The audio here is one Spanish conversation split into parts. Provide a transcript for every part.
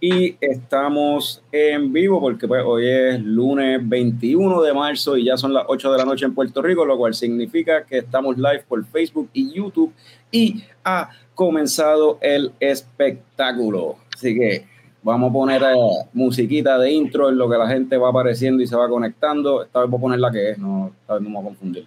Y estamos en vivo porque pues, hoy es lunes 21 de marzo y ya son las 8 de la noche en Puerto Rico, lo cual significa que estamos live por Facebook y YouTube y ha comenzado el espectáculo. Así que vamos a poner eh, musiquita de intro en lo que la gente va apareciendo y se va conectando. Esta vez voy a poner la que es, no, esta vez no me a confundir.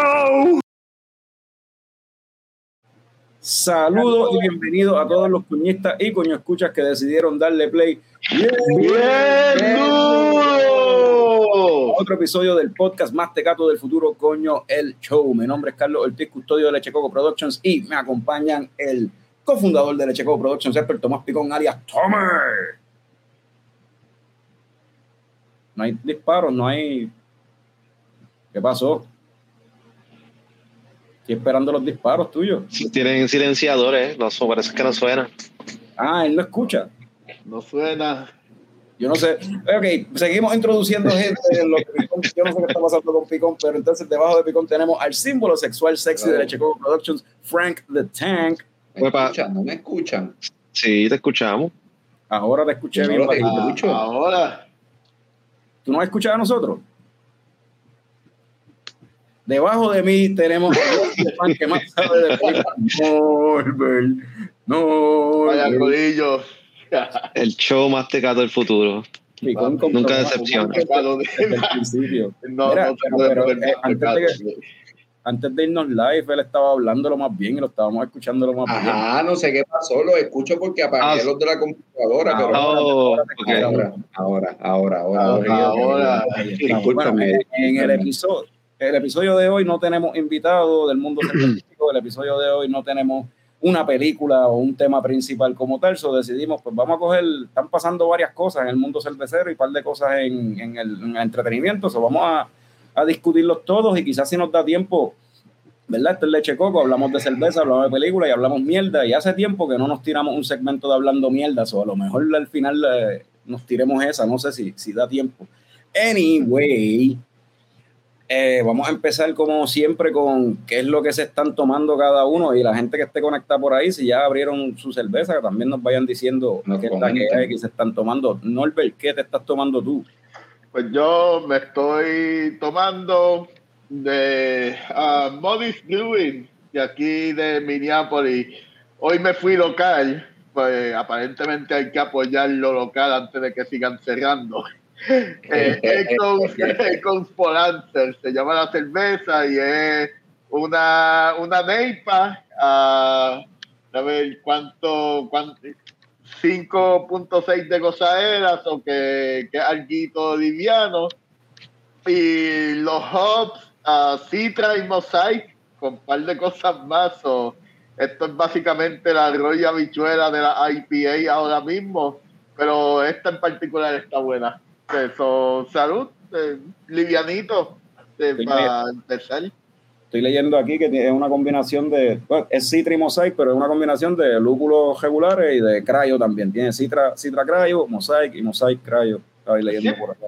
Saludos y bienvenidos a todos los cuñistas y coño escuchas que decidieron darle play. ¡Bien duro! Otro episodio del podcast más tecato del futuro, coño, el show. Mi nombre es Carlos Ortiz, custodio de Leche Coco Productions y me acompañan el cofundador de Leche Coco Productions, el Tomás Picón, alias Tomer. No hay disparos, no hay. ¿Qué pasó? Estoy esperando los disparos tuyos. Tienen silenciadores, no, parece que no suena. Ah, él no escucha. No suena. Yo no sé. Ok, seguimos introduciendo gente. En lo que Picón, yo no sé qué está pasando con Picón, pero entonces debajo de Picón tenemos al símbolo sexual sexy de Leche Coco Productions, Frank the Tank. ¿Me escuchan? ¿No me escuchan? Sí, te escuchamos. Ahora te escuché bien. no. Ahora. ¿Tú no has escuchado a nosotros? Debajo de mí tenemos fan que más sabe de. Norbert. Norbert. El show más tecato del futuro. Con Nunca decepciona. Desde el principio. No, Mira, no, pero- no, pero, no, eh, no, antes de irnos live, él estaba hablando lo más bien y lo estábamos escuchando lo más bien. Ajá, no sé qué pasó, lo escucho porque apagué Ah, los de la computadora, pero Oh, ahora, ahora, ahora, ahora, Ahora. Discúlpame. Bueno, en el episodio, el episodio de hoy no tenemos invitado del mundo científico, el episodio de hoy no tenemos una película o un tema principal como tal, so decidimos, pues vamos a coger, están pasando varias cosas en el mundo cervecero y un par de cosas en, en el, en el entretenimiento, so vamos a, a discutirlos todos y quizás si nos da tiempo, ¿verdad? Esto es Leche Coco, hablamos de cerveza, hablamos de película y hablamos mierda y hace tiempo que no nos tiramos un segmento de hablando mierda, o a lo mejor al final eh, nos tiremos esa, no sé si, si da tiempo. Anyway, eh, vamos a empezar como siempre con qué es lo que se están tomando cada uno y la gente que esté conectada por ahí, si ya abrieron su cerveza, que también nos vayan diciendo Nos qué que que se están tomando. Norbert, ¿qué te estás tomando tú? Pues yo me estoy tomando de uh, Modis Brewing, de aquí de Minneapolis. Hoy me fui local, pues aparentemente hay que apoyar lo local antes de que sigan cerrando. Eh, se llama la cerveza y es una, una neipa, ah, a ver cuánto, cuánto 5.6 de gozaderas o que, que es alguito liviano. Y los hops, ah, Citra y Mosaic, con un par de cosas más. o esto es básicamente la roya habichuela de la IPA ahora mismo, pero esta en particular está buena. Eso, salud, eh, livianito, eh, para empezar. Estoy leyendo aquí que es una combinación de, bueno, es Citra y Mosaic, pero es una combinación de lúpulos regulares y de Cryo también. Tiene Citra, Citra Cryo, Mosaic y Mosaic Cryo. Estaba leyendo por acá.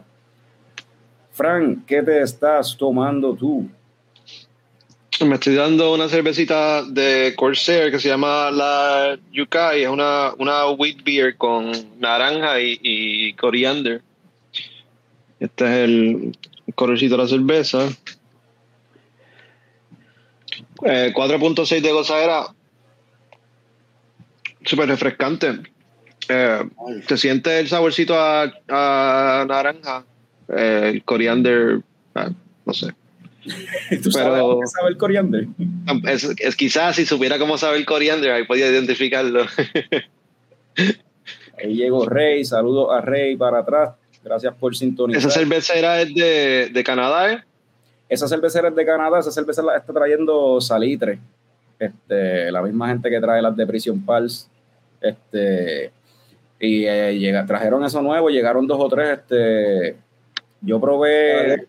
Frank, ¿qué te estás tomando tú? Me estoy dando una cervecita de Corsair que se llama la Yukai. Es una, una wheat beer con naranja y, y coriander. Este es el colorcito de la cerveza. Eh, 4.6 de gozadera. Súper refrescante. Eh, se siente el saborcito a, a naranja. Eh, el coriander, ah, no sé. ¿Tú sabes Pero- cómo sabe el coriander? Es, es quizás si supiera cómo sabe el coriander, ahí podía identificarlo. Ahí llegó Rey, saludos a Rey para atrás. Gracias por sintonizar. Esa cervecera es de, de Canadá, ¿eh? Esa cervecera es de Canadá, esa cerveza la está trayendo Salitre. Este, la misma gente que trae las de Prison Pals. Este, y eh, llega, trajeron eso nuevo, llegaron dos o tres. Este, yo probé,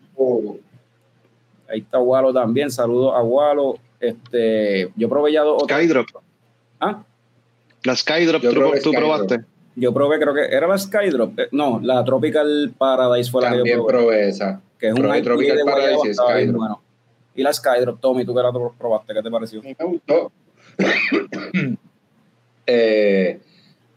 ahí está Walo también, saludos a Walo. Este, yo probé ya dos o tres. Skydrop. Ah, La Skydrop, ¿tú, probé tú Skydrop. probaste? Yo probé, creo que era la Skydrop. Eh, no, la Tropical Paradise fue la que yo probé. probé esa. que es un Tropical de guayaba, Paradise y Skydrop. bueno. Y la Skydrop, Tommy, tú que la probaste, ¿qué te pareció? Me gustó. eh,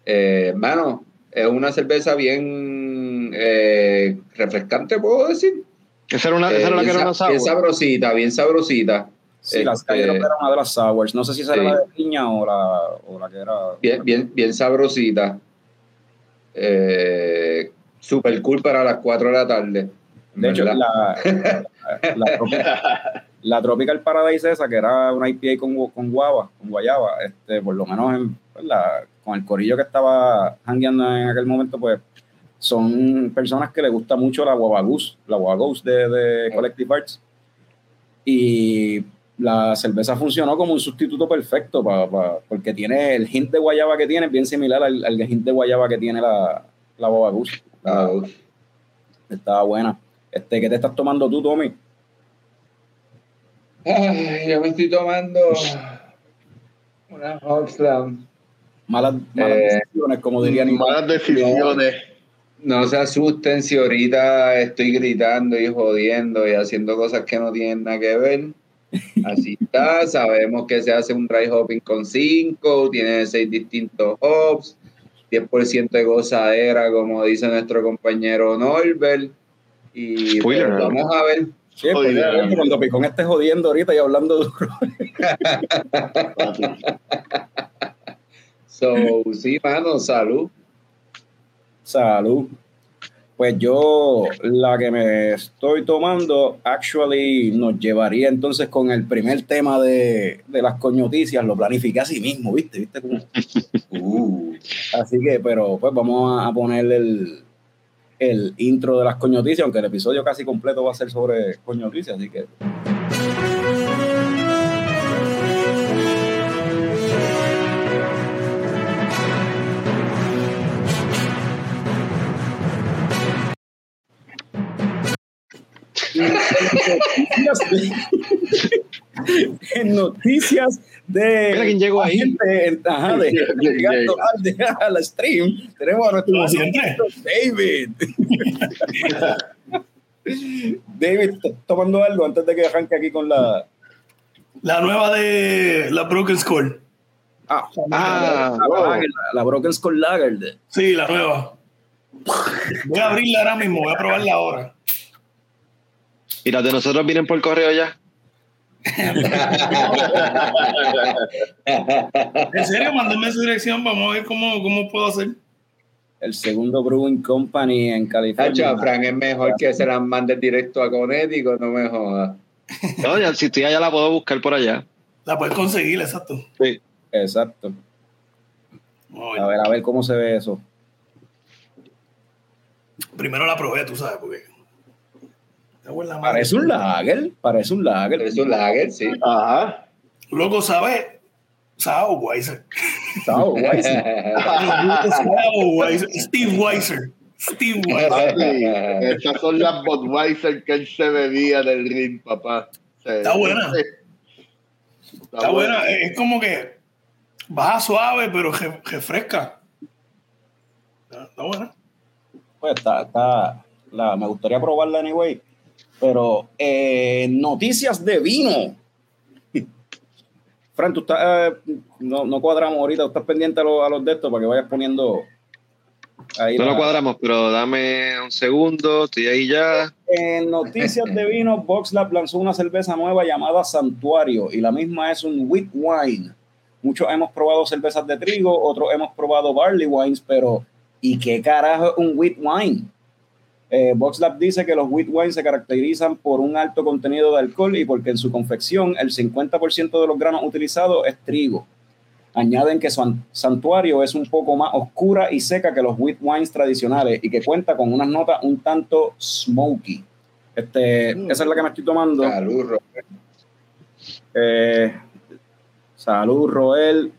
eh, hermano, es una cerveza bien eh, refrescante, puedo decir. Esa era, una, esa era la que era bien una sa- bien sour. sabrosita, bien sabrosita. Sí, la Este- Skydrop era una de las sours. No sé si esa era la de piña o la, o la que era. Bien, bien, bien sabrosita. Eh, super cool para las 4 de la tarde. De hecho, ¿verdad? la, la, Tropical, la Tropical Paradise esa, que era una IPA con, con guava, con guayaba, este, por lo menos en, pues, la- con el corillo que estaba hangueando en aquel momento, pues son personas que les gusta mucho la guava goose, la guava goose de, de Collective Arts. Y la cerveza funcionó como un sustituto perfecto pa- pa- porque tiene el hint de guayaba que tiene, es bien similar al, al hint de guayaba que tiene la, la guava goose. Ah, Estaba buena. Este, ¿Qué te estás tomando tú, Tommy? Ay, yo me estoy tomando una Slam. Malas, malas Eh, decisiones, como diría Nico. Malas decisiones. No se asusten si ahorita estoy gritando y jodiendo y haciendo cosas que no tienen nada que ver. Así está, sabemos que se hace un dry hopping con 5, tiene 6 distintos hops, 10% de gozadera, como dice nuestro compañero Norbert. Y pues, vamos a ver. Sí, pues, cuando Picón esté jodiendo ahorita y hablando duro. So, sí, mano, salud. Salud. Pues yo la que me estoy tomando, actually nos llevaría entonces con el primer tema de, de las coñoticias. Lo planifiqué así mismo, ¿viste? ¿Viste cómo? Uh, Así que, pero pues vamos a poner el, el intro de las coñoticias, aunque el episodio casi completo va a ser sobre coñoticias, así que. En noticias de Mira quién llegó ahí. gente, ajá, de, llegando al, stream, tenemos a nuestro. David. David, ¿estás tomando algo antes de que arranque aquí con la. La nueva de la Broken Skull. Ah, Ah, la, wow. Lager, la Broken Skull Lager. de- Sí, la nueva. Voy a abrirla ahora mismo, voy a probarla ahora. Y las de nosotros vienen por correo ya. En serio, mándenme su dirección, vamos a ver cómo, cómo puedo hacer. El segundo Brewing Company en California. Tacho, Frank, es mejor que se las mandes directo a Connecticut, no me jodas. No, ya, si estoy allá la puedo buscar por allá. La puedes conseguir, exacto. Sí. Exacto. A ver, a ver cómo se ve eso. Primero la probé, tú sabes, porque. Cago en la madre. Parece un lager, parece un lager. Es un lager, sí. Ajá. Loco, ¿sabes? Sao Weiser. Sao Weiser. Steve Weiser. Steve Weiser. Esas son las Budweiser que él se bebía del ring, papá. Está buena. Está, Está buena. Es como que baja suave, pero re- refresca. Está, está buena. Pues está, está la, me gustaría probarla anyway. Pero eh, noticias de vino. Fran, tú estás, eh, no, no cuadramos ahorita, tú estás pendiente a, los- a los de estos para que vayas poniendo ahí. No la- lo cuadramos, pero dame un segundo, estoy ahí ya. En noticias de vino, VoxLab lanzó una cerveza nueva llamada Santuario y la misma es un wheat wine. Muchos hemos probado cervezas de trigo, otros hemos probado barley wines, pero ¿y qué carajo es un wheat wine? Eh, VoxLab dice que los wheat wines se caracterizan por un alto contenido de alcohol y porque en su confección el 50% de los granos utilizados es trigo. Añaden que su santuario es un poco más oscura y seca que los wheat wines tradicionales y que cuenta con unas notas un tanto smoky. Este, Mm. Esa es la que me estoy tomando. Salud, Robert. Eh, salud, Roel.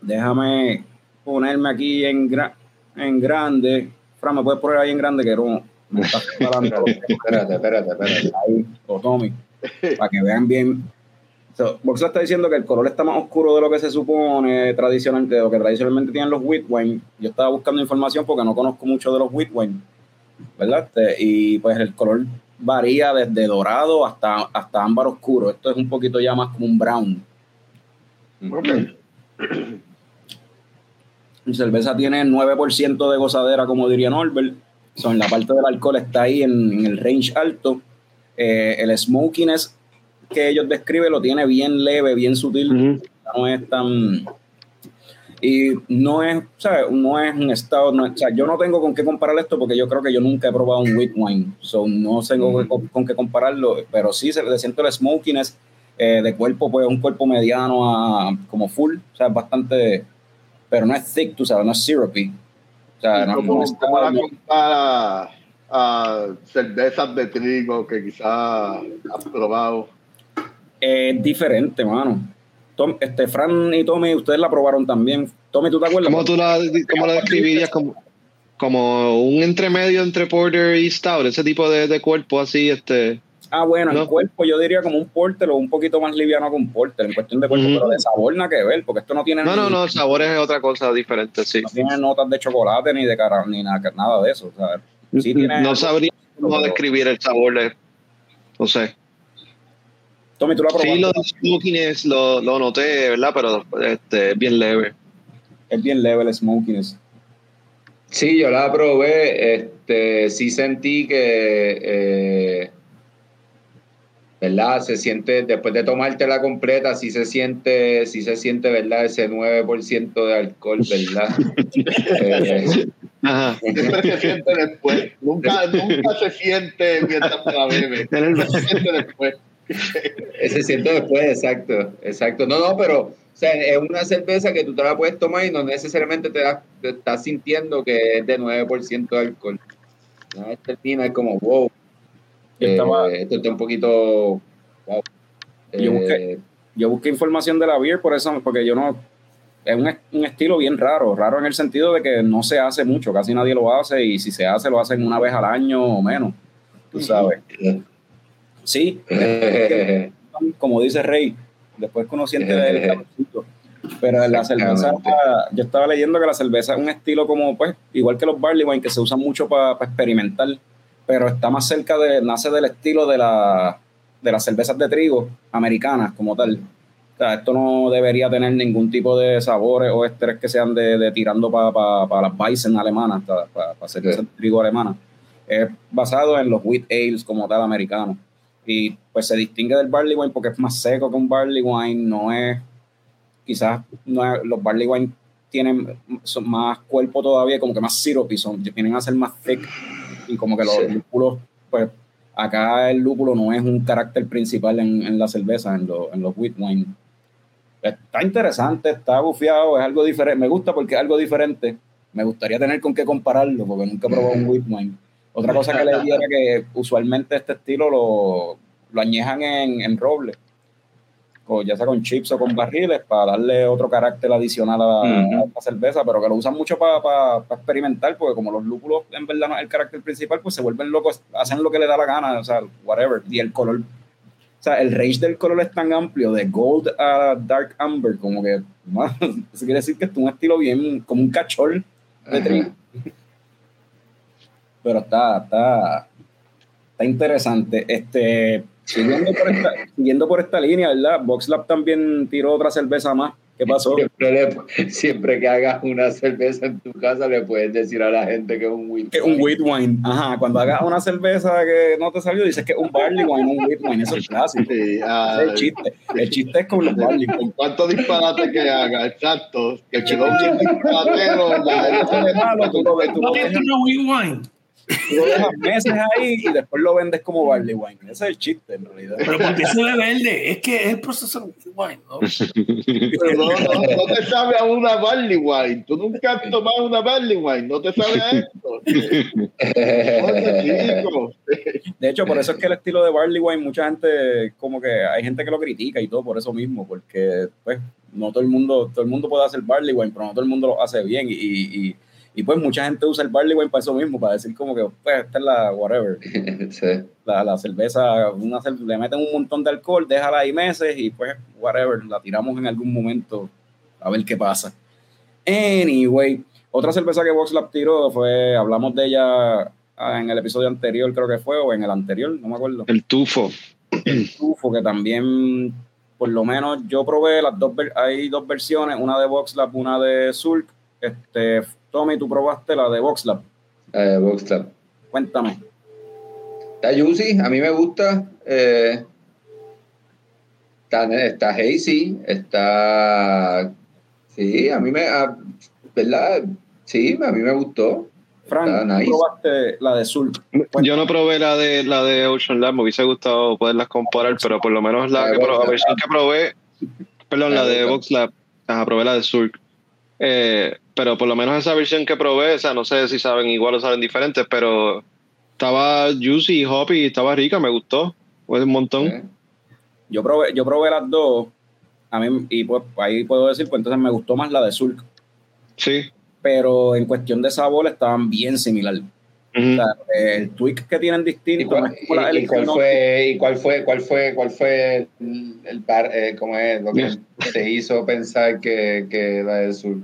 Déjame ponerme aquí en, gra- en grande. Fran, ¿me puedes poner ahí en grande? Que no me está separando Espérate, espérate, espérate. ahí, o Tommy, para que vean bien. So, Boxer está diciendo que el color está más oscuro de lo que se supone tradicionalmente, de lo que tradicionalmente tienen los wheat wine. Yo estaba buscando información porque no conozco mucho de los wheat wine, ¿verdad? Este, y pues el color varía desde dorado hasta, hasta ámbar oscuro. Esto es un poquito ya más como un brown. Ok. Mi cerveza tiene 9% de gozadera, como diría Norbert. So, en la parte del alcohol está ahí en, en el range alto. Eh, el smokiness que ellos describen lo tiene bien leve, bien sutil. No es tan. Y no es, ¿sabes? No es un estado. no es- o sea, yo no tengo con qué comparar esto porque yo creo que yo nunca he probado un wheat wine. So, no tengo con, con qué compararlo, pero sí se le siento el smokiness eh, de cuerpo, pues un cuerpo mediano a como full. O sea, es bastante. Pero no es thick, tú sabes, no es syrupy. O sea, no, ¿Cómo, no está- cómo la compara a cervezas de trigo que quizás has probado? es diferente, mano. Tom, este, Fran y Tommy, ustedes la probaron también. Tommy, ¿tú te acuerdas? ¿Cómo tú la, cómo la describirías? Como, como un entremedio entre Porter y Stout, ese tipo de, de cuerpo así, este. Ah, bueno, No. el cuerpo yo diría como un porter o un poquito más liviano que un porter en cuestión de cuerpo, Ujú. pero de sabor nada que ver, porque esto no tiene, No, no, ni- no, el sabor es otra cosa diferente, sí. no tiene notas de chocolate ni de cara, ni nada, nada de eso. O sea, sí tiene no sabría cómo pero- describir el sabor de. No sé. Tommy, tú la probaste. Sí, lo de smokiness lo, lo noté, ¿verdad? Pero este, bien leve. Es bien leve el smokiness. Sí, yo la probé, este, sí sentí que, eh, ¿verdad? Se siente, después de tomártela completa, sí se siente, sí se siente, ¿verdad? Ese 9% de alcohol, ¿verdad? Eh, Ajá. Siempre se siente después. Nunca, nunca se siente mientras la bebe. Se siente después. se siente después, exacto, exacto. No, no, pero, o sea, es una cerveza que tú te la puedes tomar y no necesariamente te, das- te estás sintiendo que es de 9% de alcohol. Termina es como, wow, Yo eh, estaba- esto está un poquito, wow. Yo busqué- Eh, Yo busqué información de la beer por eso, porque yo no. Es un, un estilo bien raro, raro en el sentido de que no se hace mucho, casi nadie lo hace, y si se hace, lo hacen una vez al año o menos, tú sabes. Sí, eh, como dice Rey, después conociente del calorcito. Pero la cerveza, yo estaba leyendo que la cerveza es un estilo como, pues, igual que los barley wine, que se usan mucho para experimentar, pero está más cerca de, nace del estilo de, la, de las cervezas de trigo americanas como tal. O sea, esto no debería tener ningún tipo de sabores o estrés que sean de, de tirando para las Weizen alemanas, para cervezas de trigo alemanas. Es basado en los wheat ales como tal americanos y pues se distingue del barley wine porque es más seco que un barley wine, no es, quizás no es- los barley wine tienen son más cuerpo todavía, como que más syrupy, son, vienen a ser más thick y como que los Sí. lúpulos, pues acá el lúpulo no es un carácter principal en, en la cerveza, en, lo- en los wheat wine. Está interesante, está bufiado, es algo diferente, me gusta porque es algo diferente, me gustaría tener con qué compararlo porque nunca he probado un wheat wine. Otra cosa que leí era que usualmente este estilo lo, lo añejan en, en roble, o ya sea con chips o con barriles, para darle otro carácter adicional a, la cerveza, pero que lo usan mucho para experimentar, porque como los lúpulos en verdad no es el carácter principal, pues se vuelven locos, hacen lo que le da la gana, o sea, whatever. Y el color, o sea, el range del color es tan amplio, de gold a dark amber, como que, man, eso quiere decir que es un estilo bien, como un cachol de trigo. Pero está, está, está interesante. Este, siguiendo por esta, siguiendo por esta línea, ¿verdad? VoxLab también tiró otra cerveza más. ¿Qué pasó? Siempre, le- siempre que hagas una cerveza en tu casa le puedes decir a la gente que es un wheat Que un wine. wheat wine. Ajá, cuando hagas una cerveza que no te salió, dices que es un barley wine, un wheat wine. Eso es clásico. Sí, Ese ah, es el chiste. El chiste es con los barley wine. ¿Cuánto disparate que haga? Exacto. Que quedó bien disparatero. Malo, tú ¿No ves. una wheat wine? Tú lo dejas meses ahí y después lo vendes como barley wine. Ese es el chiste, en realidad. Pero porque se ve verde, es que es el proceso de wine, ¿no? Pero no, no, no te sabe a una barley wine. Tú nunca has tomado una barley wine. No te sabe a esto. De hecho, por eso es que el estilo de barley wine, mucha gente, como que hay gente que lo critica y todo por eso mismo, porque pues no todo el mundo, todo el mundo puede hacer barley wine, pero no todo el mundo lo hace bien y, y, y pues mucha gente usa el barley wine para eso mismo, para decir como que pues esta es la whatever, Sí. la, la cerveza, una le meten un montón de alcohol, déjala ahí meses y pues whatever, la tiramos en algún momento a ver qué pasa. Anyway, otra cerveza que VoxLab tiró fue, hablamos de ella ah, en el episodio anterior, creo que fue, o en el anterior, no me acuerdo. El tufo. Tufo, que también, por lo menos, yo probé las dos, hay dos versiones, una de VoxLab, una de Zulk. Este, Tommy, tú probaste la de VoxLab. Eh, Box Club. Cuéntame. Está juicy, a mí me gusta. eh, está, está hazy, está. Sí, a mí me. a- ¿Verdad? Sí, a mí me gustó. Frank, Está tú probaste la de Zulk. Yo no probé la de la de Ocean Lab, me hubiese gustado poderlas comparar, pero por lo menos la, La de que, la probé, perdón, La la de de Vox Vox Lab, ajá, probé la de Surk. Eh, pero por lo menos esa versión que probé, o sea, no sé si saben igual o saben diferentes, pero estaba juicy, hoppy, estaba rica, me gustó, fue un montón. Yo probé, yo probé las dos. A mí, y pues ahí puedo decir, pues entonces me gustó más la de Zulk. Sí. Pero en cuestión de sabor estaban bien similar. Ujú. O sea, el tweak que tienen ¿Y distinto. no cuál, la y- y cuál fue, y cuál fue, cuál fue, cuál fue el, el bar, eh, cómo es, lo que te hizo pensar que, que la del sur?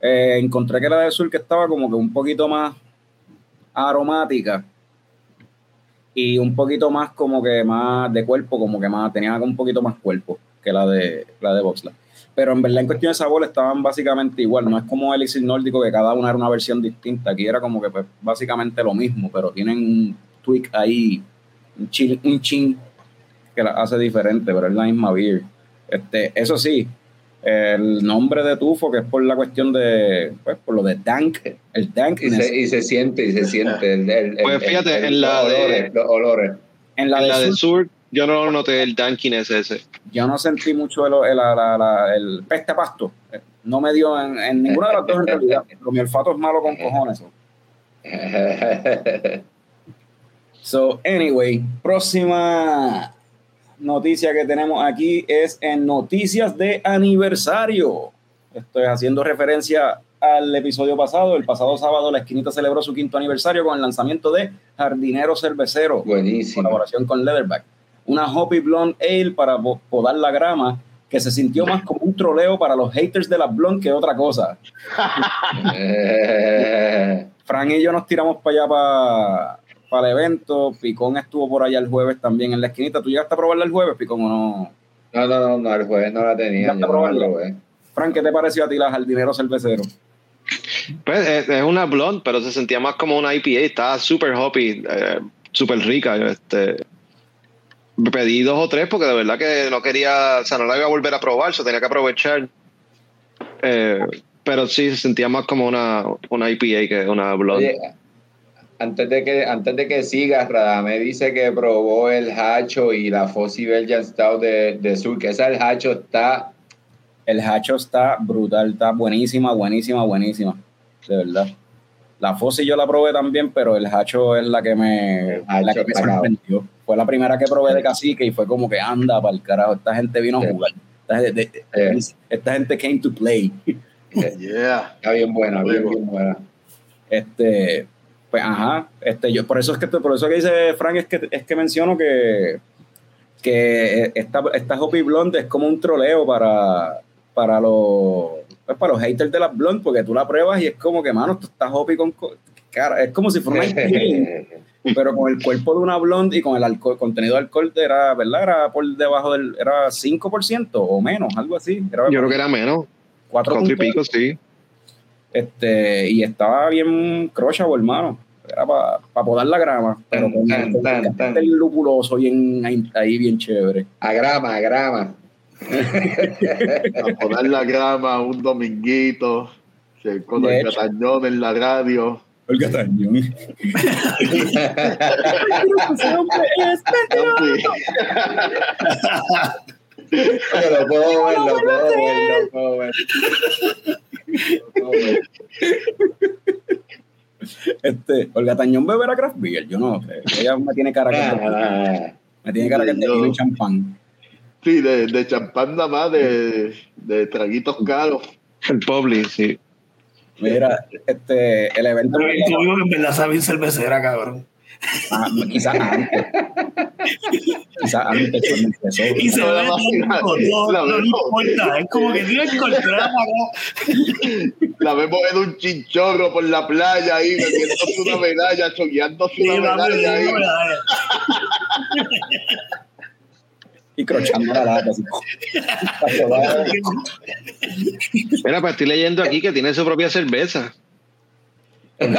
Eh, encontré que la de Sur que estaba como que un poquito más aromática y un poquito más como que más de cuerpo, como que más tenía un poquito más cuerpo que la de la de Voxla. Pero en verdad en cuestión de sabor estaban básicamente igual, no es como Elixir Nórdico que cada una era una versión distinta, aquí era como que pues, básicamente lo mismo, pero tienen un tweak ahí, un chin, un chin que la hace diferente, pero es la misma beer. Este, eso sí, el nombre de Tufo, que es por la cuestión de, pues, por lo de dank, el Y dankness. se, y se siente, y se siente el, el- el- Pues fíjate, el- en la los de- olores, los olores. en la En de, la de Sur, yo no noté el dankiness ese. yo no sentí mucho el, el, la- el peste pasto. No me dio en, en ninguna de las dos en realidad, pero mi olfato es malo con cojones. so. Anyway, próxima noticia que tenemos aquí es en noticias de aniversario. Estoy haciendo referencia al episodio pasado. El pasado sábado la esquinita celebró su quinto aniversario con el lanzamiento de Jardinero Cervecero, Buenísimo. colaboración con Leatherback. Una Hoppy Blonde Ale para po- podar la grama que se sintió más como un troleo para los haters de la Blonde que otra cosa. Fran y yo nos tiramos para allá para, para el evento. Picón estuvo por allá el jueves también en la esquinita. ¿Tú llegaste a probarla el jueves, Picón, o no? No, no, no, no, el jueves no la tenía. Yo no la probando. probé. Fran, ¿qué te pareció a ti la jardinero cervecero? Pues es, es una blonde, pero se sentía más como una IPA, estaba súper hoppy, eh, súper rica. Este, pedí dos o tres porque de verdad que no quería, o sea, no la iba a volver a probar, so tenía que aprovechar. Eh, pero sí, se sentía más como una, una IPA que una blonde. Antes de que antes de que sigas, Radamé dice que probó el hacho y la Fossi Belgian Stout de, de Sur, que esa el hacho está El hacho está brutal, está buenísima, buenísima, buenísima. De verdad. La Fossi yo la probé también, pero el hacho es la que me, El hacho la que me está cabrón. sorprendió. Fue la primera que probé de cacique y fue como que anda para el carajo. Esta gente vino a jugar. Esta, gente- Eh. esta gente came to play. Yeah. Está bien buena, bien, buena. Este, pues ajá, este, yo, por eso es que por eso que dice Frank es que es que menciono que, que esta, esta Hoppy Blonde es como un troleo para, para los pues, para los haters de las blondes, porque tú la pruebas y es como que, mano, esto está Hoppy con co- cara, es como si fuera una pero con el cuerpo de una blonde y con el alcohol, contenido de alcohol era, ¿verdad? Era por debajo del, era 5% o menos, algo así. Era Yo creo que era menos, cuatro y pico, sí. Este, y estaba bien crushable, hermano. Era para podar la grama, pero Tan, con, tan, con tan, el bien ahí bien chévere. A grama, a grama. A poner la grama un dominguito, con el catañón en la radio. Olga Tañón. Ese hombre es mentiroso. Lo puedo ver, lo puedo ver, lo puedo ver. Este, Olga Tañón beberá craft beer, yo no sé. Ella me tiene cara que Ah, me tiene cara que tiene champán. Sí, de, de champán nada más, de, de traguitos caros. El Publi, sí. Mira, este, el evento. Yo digo que en verdad sabe bien cervecera, cabrón. Ah, quizás antes. quizás antes cuando empezó. Y se No, ve no, no le vemos. importa. Es como que tiene que encontrar La vemos en un chinchorro por la playa ahí, metiéndose una medalla, chogueándose Sí, una medalla ahí. Y crochando la lata. Así. Mira, pues estoy leyendo aquí que tiene su propia cerveza. ¿En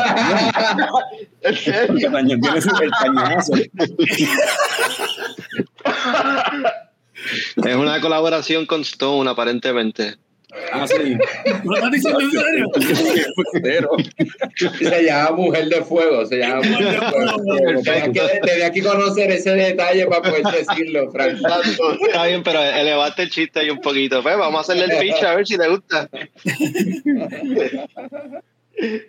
El serio? Tañón tiene su- el cañonazo. Es una colaboración con Stone, aparentemente. Ah, sí. ¿Lo estás diciendo en serio? Pero, Se llama Mujer de Fuego, se llama Mujer de Fuego. Tenía que, tenía que conocer ese detalle para poder decirlo, Frank. Está bien, pero elevaste el chiste ahí un poquito. Pues vamos a hacerle el pitch a ver si le gusta.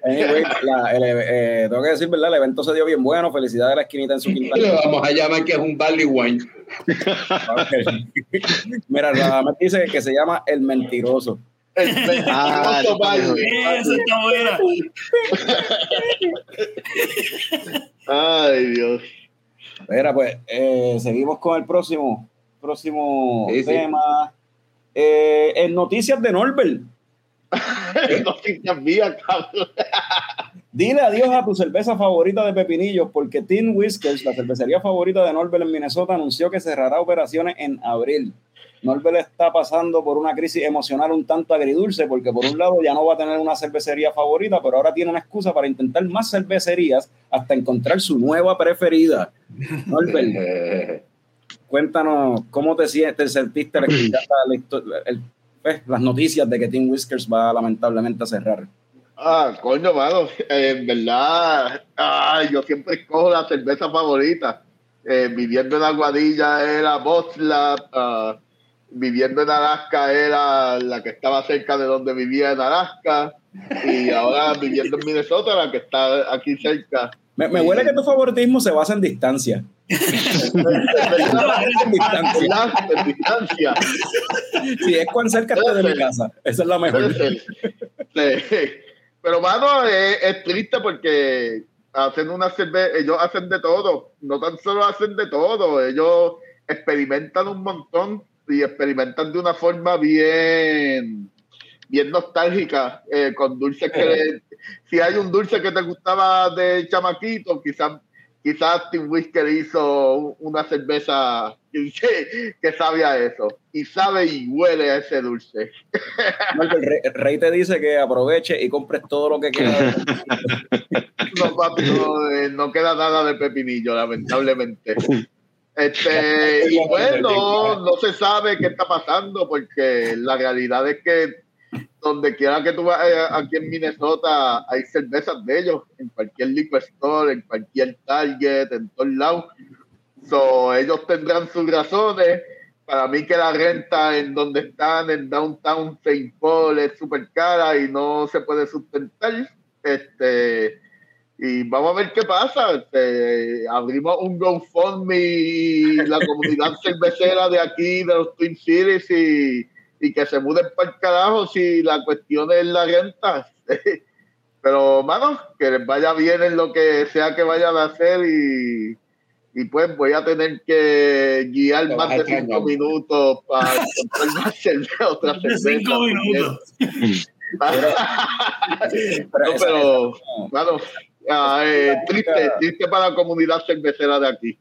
anyway, la- el- eh, tengo que decir, ¿verdad? El evento se dio bien bueno. Felicidades a la esquinita en su quinta. Le vamos a llamar que es un barley wine. Mira, Radamés dice que se llama El Mentiroso. El Ah, mentiroso. Eso está buena. Ay, Dios. Mira, pues, eh, seguimos con el próximo, próximo Sí, sí. tema. Eh, en noticias de Norbert. Cabrón. Dile adiós a tu cerveza favorita de pepinillos, porque Tin Whiskers, la cervecería favorita de Norbert en Minnesota, anunció que cerrará operaciones en abril. Norbert está pasando por una crisis emocional un tanto agridulce, porque por un lado ya no va a tener una cervecería favorita, pero ahora tiene una excusa para intentar más cervecerías hasta encontrar su nueva preferida. Norbert, Eh, cuéntanos cómo te, sientes, te sentiste al escuchar la el- pues, las noticias de que Tin Whiskers va lamentablemente a cerrar. Ah, coño, mano. en verdad, ay, yo siempre escojo la cerveza favorita. Eh, viviendo en Aguadilla era Bosla, ah, viviendo en Alaska era la que estaba cerca de donde vivía en Alaska, y ahora viviendo en Minnesota, la que está aquí cerca. Me, me huele que tu favoritismo se basa en distancia. En distancia. En distancia. Si es cuán cerca esté de mi casa, esa es la mejor. Sí. Sí. Pero, mano, es, es triste porque hacen una cerveza, ellos hacen de todo, no tan solo hacen de todo, ellos experimentan un montón y experimentan de una forma bien bien nostálgica, eh, con dulces que le- si hay un dulce que te gustaba de chamaquito, quizás quizás Tim Whisker hizo una cerveza que, que sabe a eso y sabe y huele a ese dulce. Marco, el rey, el rey te dice que aproveche y compres todo lo que quieras. No, papi, no, eh, no queda nada de pepinillo, lamentablemente. Este, y bueno, no se sabe qué está pasando porque la realidad es que donde quiera que tú vayas eh, aquí en Minnesota hay cervezas de ellos, en cualquier liquor store, en cualquier Target, en todos lados. So, ellos tendrán sus razones. Para mí que la renta en donde están, en Downtown St. Paul, es súper cara y no se puede sustentar. Este, y vamos a ver qué pasa. Este, abrimos un GoFundMe y la comunidad cervecera de aquí, de los Twin Cities, y, y que se muden para el carajo si la cuestión es la renta. Pero, mano, que les vaya bien en lo que sea que vayan a hacer y, y pues voy a tener que guiar Te más de cinco minutos para encontrar más cerveza, otra De cerveza. cinco minutos. Pero No, pero, esa- mano, ah, eh, triste, triste para la comunidad cervecera de aquí.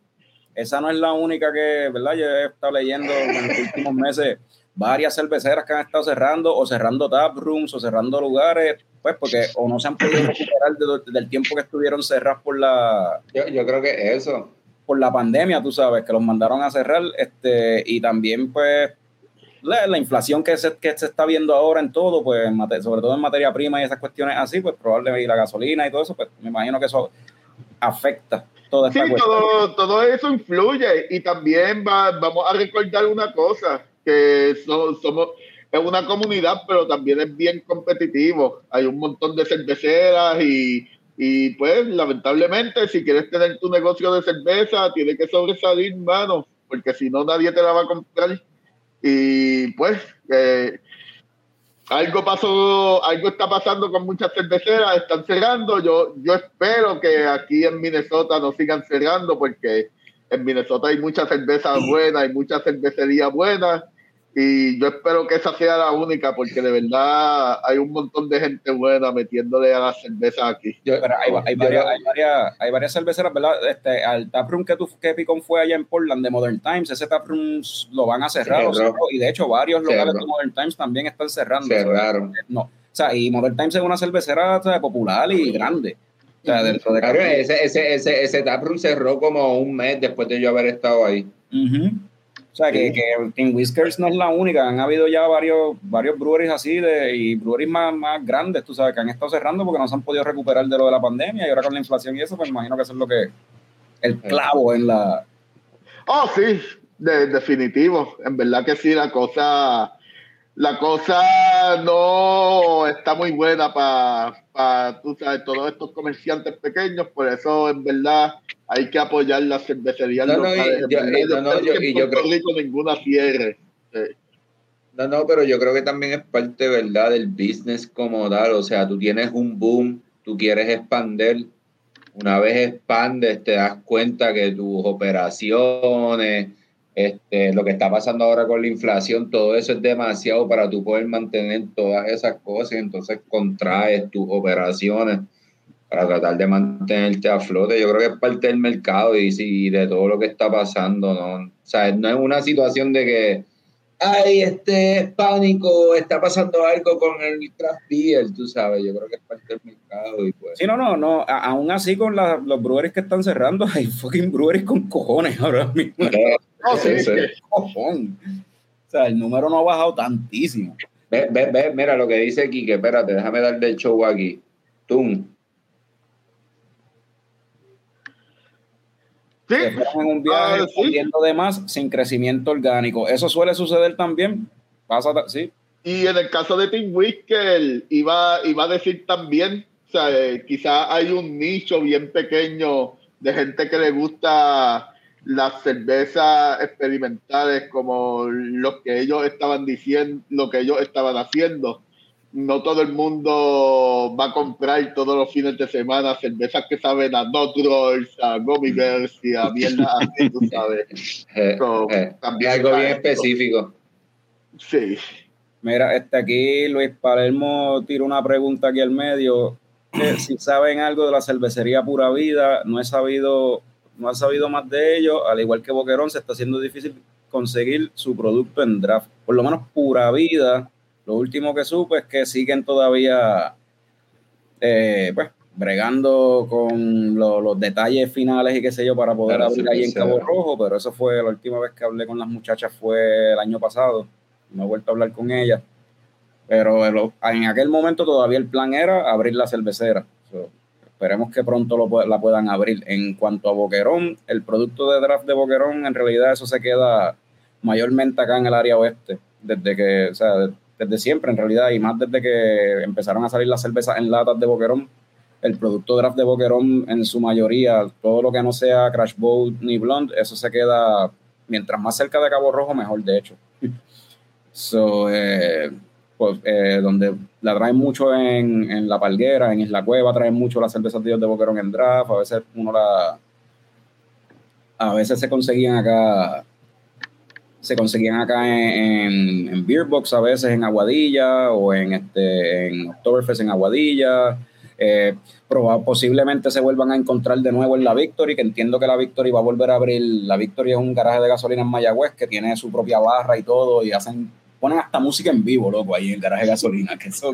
esa no es la única que, ¿verdad? Yo he estado leyendo en los últimos meses varias cerveceras que han estado cerrando o cerrando tap rooms o cerrando lugares, pues porque o no se han podido recuperar de- del tiempo que estuvieron cerrados por la yo, yo creo que eso. por la pandemia, tú sabes, que los mandaron a cerrar, este, y también pues la, la inflación que se, que se está viendo ahora en todo, pues en mate- sobre todo en materia prima y esas cuestiones así, pues probablemente y la gasolina y todo eso, pues me imagino que eso afecta toda Sí, esta cuestión. todo, todo eso influye y también va- vamos a recordar una cosa, que so- somos es una comunidad, pero también es bien competitivo. Hay un montón de cerveceras y, y pues lamentablemente si quieres tener tu negocio de cerveza, tiene que sobresalir, mano, porque si no nadie te la va a comprar. Y pues eh, algo pasó, algo está pasando con muchas cerveceras, están cerrando. Yo, yo espero que aquí en Minnesota no sigan cerrando porque en Minnesota hay mucha cerveza buena, hay mucha cervecería buena y yo espero que esa sea la única porque de verdad hay un montón de gente buena metiéndole a la cerveza aquí. Yo- Pero hay, hay varias, hay, varias, hay varias cerveceras, ¿verdad? Este, al taproom que, tú, que Picón fue allá en Portland de Modern Times, ese taproom lo van a cerrar. o y de hecho, varios locales Cerró. de Modern Times también están cerrando. cerraron. No, o sea, y Modern Times es una cervecera o sea, popular y grande. O sea, dentro de Claro, ese, ese, ese, ese taproom cerró como un mes después de yo haber estado ahí. Ujú. O sea, que, que Team Whiskers no es la única. Han habido ya varios, varios breweries así de, y breweries más, más grandes, tú sabes, que han estado cerrando porque no se han podido recuperar de lo de la pandemia y ahora con la inflación y eso, pues me imagino que eso es lo que. El clavo en la. Oh, sí, de- definitivo. En verdad que sí, la cosa, la cosa no está muy buena para, tú sabes, todos estos comerciantes pequeños. Por eso, en verdad, hay que apoyar las cervecerías No, no, y- yo- y- no, no, yo- y yo creo- Rico ninguna cierre. Sí. No, no, pero yo creo que también es parte, ¿verdad?, del business como tal. O sea, tú tienes un boom, tú quieres expander. Una vez expandes, te das cuenta que tus operaciones, este, lo que está pasando ahora con la inflación, todo eso es demasiado para tú poder mantener todas esas cosas. Entonces contraes tus operaciones para tratar de mantenerte a flote. Yo creo que es parte del mercado y, sí, de todo lo que está pasando, ¿no? O sea, no es una situación de que ay, este es pánico, está pasando algo con el craft beer, tú sabes, yo creo que es parte del mercado y pues. Sí, no, no, no. a- aún así con la- los breweries que están cerrando, hay fucking breweries con cojones ahora mismo. Oh, sí. Sí, sí. Cojón. O sea, el número no ha bajado tantísimo. Ve, ve, ve, mira lo que dice Kike, espérate, déjame darle el show aquí. Tum. Sí, que en un viaje Ah, sí. de más sin crecimiento orgánico. Eso suele suceder también. Pasa, sí. Y en el caso de Tim Whisker, iba, iba a decir también, o sea, eh, quizá hay un nicho bien pequeño de gente que le gusta las cervezas experimentales como los que ellos estaban diciendo, lo que ellos estaban haciendo. No todo el mundo va a comprar todos los fines de semana cervezas que saben a Rolls, a Gummy Bears y a mierda así, tú sabes. Eh, So, eh, también algo bien esto. específico. Sí. Mira, este aquí Luis Palermo tira una pregunta aquí al medio. si saben algo de la cervecería Pura Vida, no he sabido, no he sabido más de ello. Al igual que Boquerón, se está haciendo difícil conseguir su producto en draft. Por lo menos Pura Vida, lo último que supe es que siguen todavía eh, pues, bregando con lo- los detalles finales y qué sé yo para poder abrir ahí en. Cabo Rojo, pero eso fue la última vez que hablé con las muchachas fue el año pasado. No he vuelto a hablar con ellas. Pero en aquel momento todavía el plan era abrir la cervecera. So, esperemos que pronto lo, la puedan abrir. En cuanto a Boquerón, el producto de draft de Boquerón, en realidad eso se queda mayormente acá en el área oeste. Desde que, o sea, desde siempre en realidad, y más desde que empezaron a salir las cervezas en latas de Boquerón, el producto draft de Boquerón en su mayoría, todo lo que no sea Crash Boat ni Blonde, eso se queda, mientras más cerca de Cabo Rojo, mejor de hecho. So, eh, pues, eh, donde la traen mucho en, en La Palguera, en Isla Cueva, traen mucho las cervezas de de Boquerón en draft, a veces uno la... A veces se conseguían acá se conseguían acá en, en, en Beer Box a veces en Aguadilla o en este en Oktoberfest en Aguadilla eh, proba- posiblemente se vuelvan a encontrar de nuevo en la Victory, que entiendo que la Victory va a volver a abrir. La Victory es un garaje de gasolina en Mayagüez que tiene su propia barra y todo, y hacen, ponen hasta música en vivo, loco, ahí en el garaje de gasolina, que eso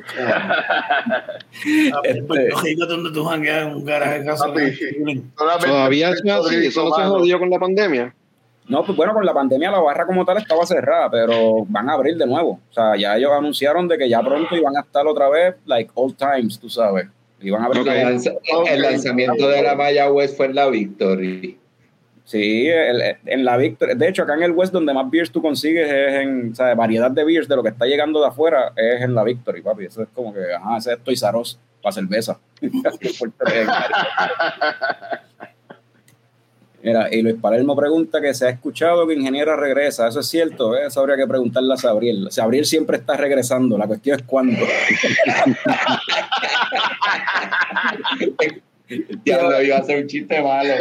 Todavía es así, eso no se jodió con la pandemia. No, pues bueno, con la pandemia la barra como tal estaba cerrada, pero van a abrir de nuevo. O sea, ya ellos anunciaron de que ya pronto iban a estar otra vez, like old times, tú sabes. Iban a abrir El, lanza- el lanzamiento de la Maya West fue en la Victory. Sí, el- en la Victory. De hecho, acá en el West, donde más beers tú consigues es en, o sea, variedad de beers de lo que está llegando de afuera es en la Victory, papi. Eso es como que, ajá, ese es Us para cerveza. Mira, y Luis Palermo pregunta que se ha escuchado que Ingeniera regresa. Eso es cierto, ¿eh? eso habría que preguntarle a Sabriel. Sabriel siempre está regresando, la cuestión es cuándo. Diablo, iba a ser un chiste malo.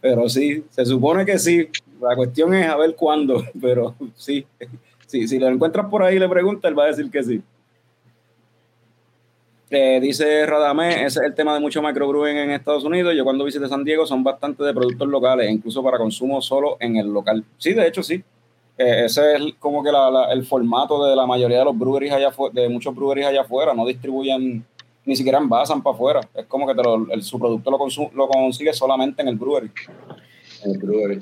Pero sí, se supone que sí. La cuestión es a ver cuándo, pero sí. sí si lo encuentras por ahí y le preguntas, él va a decir que sí. Eh, dice Radamé, ese es el tema de mucho microbrewing en Estados Unidos. Yo cuando visité San Diego son bastante de productos locales, incluso para consumo solo en el local. Sí, de hecho sí. Eh, ese es como que el formato de la mayoría de los breweries allá de muchos breweries allá afuera. No distribuyen, ni siquiera envasan para afuera. Es como que su producto lo, lo consigues solamente en el brewery. En el brewery.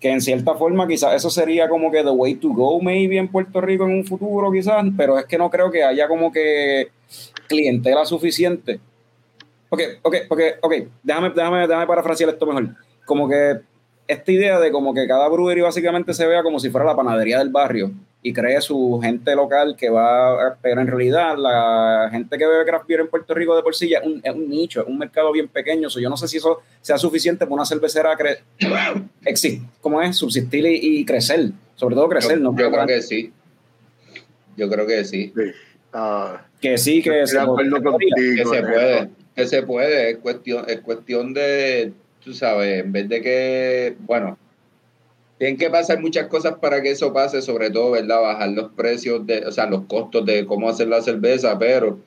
que en cierta forma quizás eso sería como que the way to go maybe en Puerto Rico en un futuro quizás, pero es que no creo que haya como que clientela suficiente. Ok, ok, ok, ok, déjame, déjame, déjame parafrasear esto mejor. Como que esta idea de como que cada brewery básicamente se vea como si fuera la panadería del barrio y cree su gente local que va, pero en realidad la gente que bebe craft beer en Puerto Rico de por sí ya es un, es un nicho, es un mercado bien pequeño. So, yo no sé si eso sea suficiente para una cervecera cre exist, ¿cómo es? Subsistir y, y crecer, sobre todo crecer, Yo, ¿no? yo creo que sí. Yo creo que sí. Sí. Ah, que sí, que estoy de acuerdo Que se puede, que se puede. Es cuestión, es cuestión de, tú sabes, en vez de que, bueno, tienen que pasar muchas cosas para que eso pase, sobre todo, ¿verdad? Bajar los precios, de, o sea, los costos de cómo hacer la cerveza, pero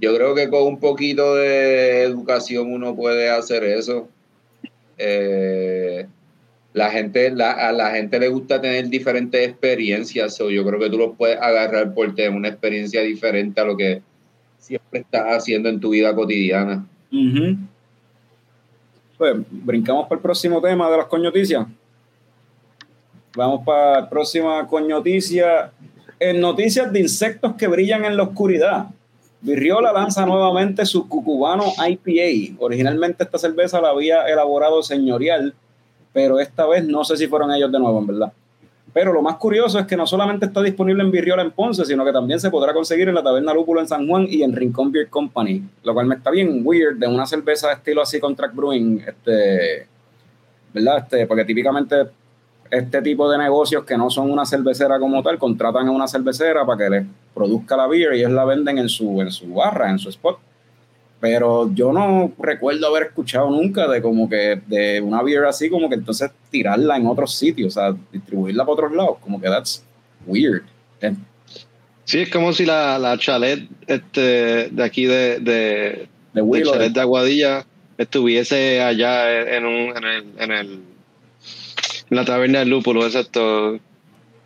yo creo que con un poquito de educación uno puede hacer eso. Eh, la gente, la, a la gente le gusta tener diferentes experiencias, o yo creo que tú los puedes agarrar por tener una experiencia diferente a lo que siempre estás haciendo en tu vida cotidiana. Ujú. Pues brincamos para el próximo tema de las coñoticias. Vamos para la próxima coñoticia. En noticias de insectos que brillan en la oscuridad. Virriola lanza nuevamente su cucubano IPA. Originalmente esta cerveza la había elaborado señorial, pero esta vez no sé si fueron ellos de nuevo, en verdad. Pero lo más curioso es que no solamente está disponible en Virriola en Ponce, sino que también se podrá conseguir en la Taberna Lúpulo en San Juan y en Rincón Beer Company, lo cual me está bien weird de una cerveza de estilo así contract brewing, este, ¿verdad? Este, porque típicamente este tipo de negocios que no son una cervecera como tal, contratan a una cervecera para que les produzca la beer y ellos la venden en su, en su barra, en su spot. Pero yo no recuerdo haber escuchado nunca de como que de una beer así, como que entonces tirarla en otros sitios, o sea, distribuirla para otros lados, como que that's weird. Sí, es como si la, la chalet este, de aquí de, de, De chalet de Aguadilla estuviese allá en, un, en, el, en, el, en la taberna del lúpulo, exacto.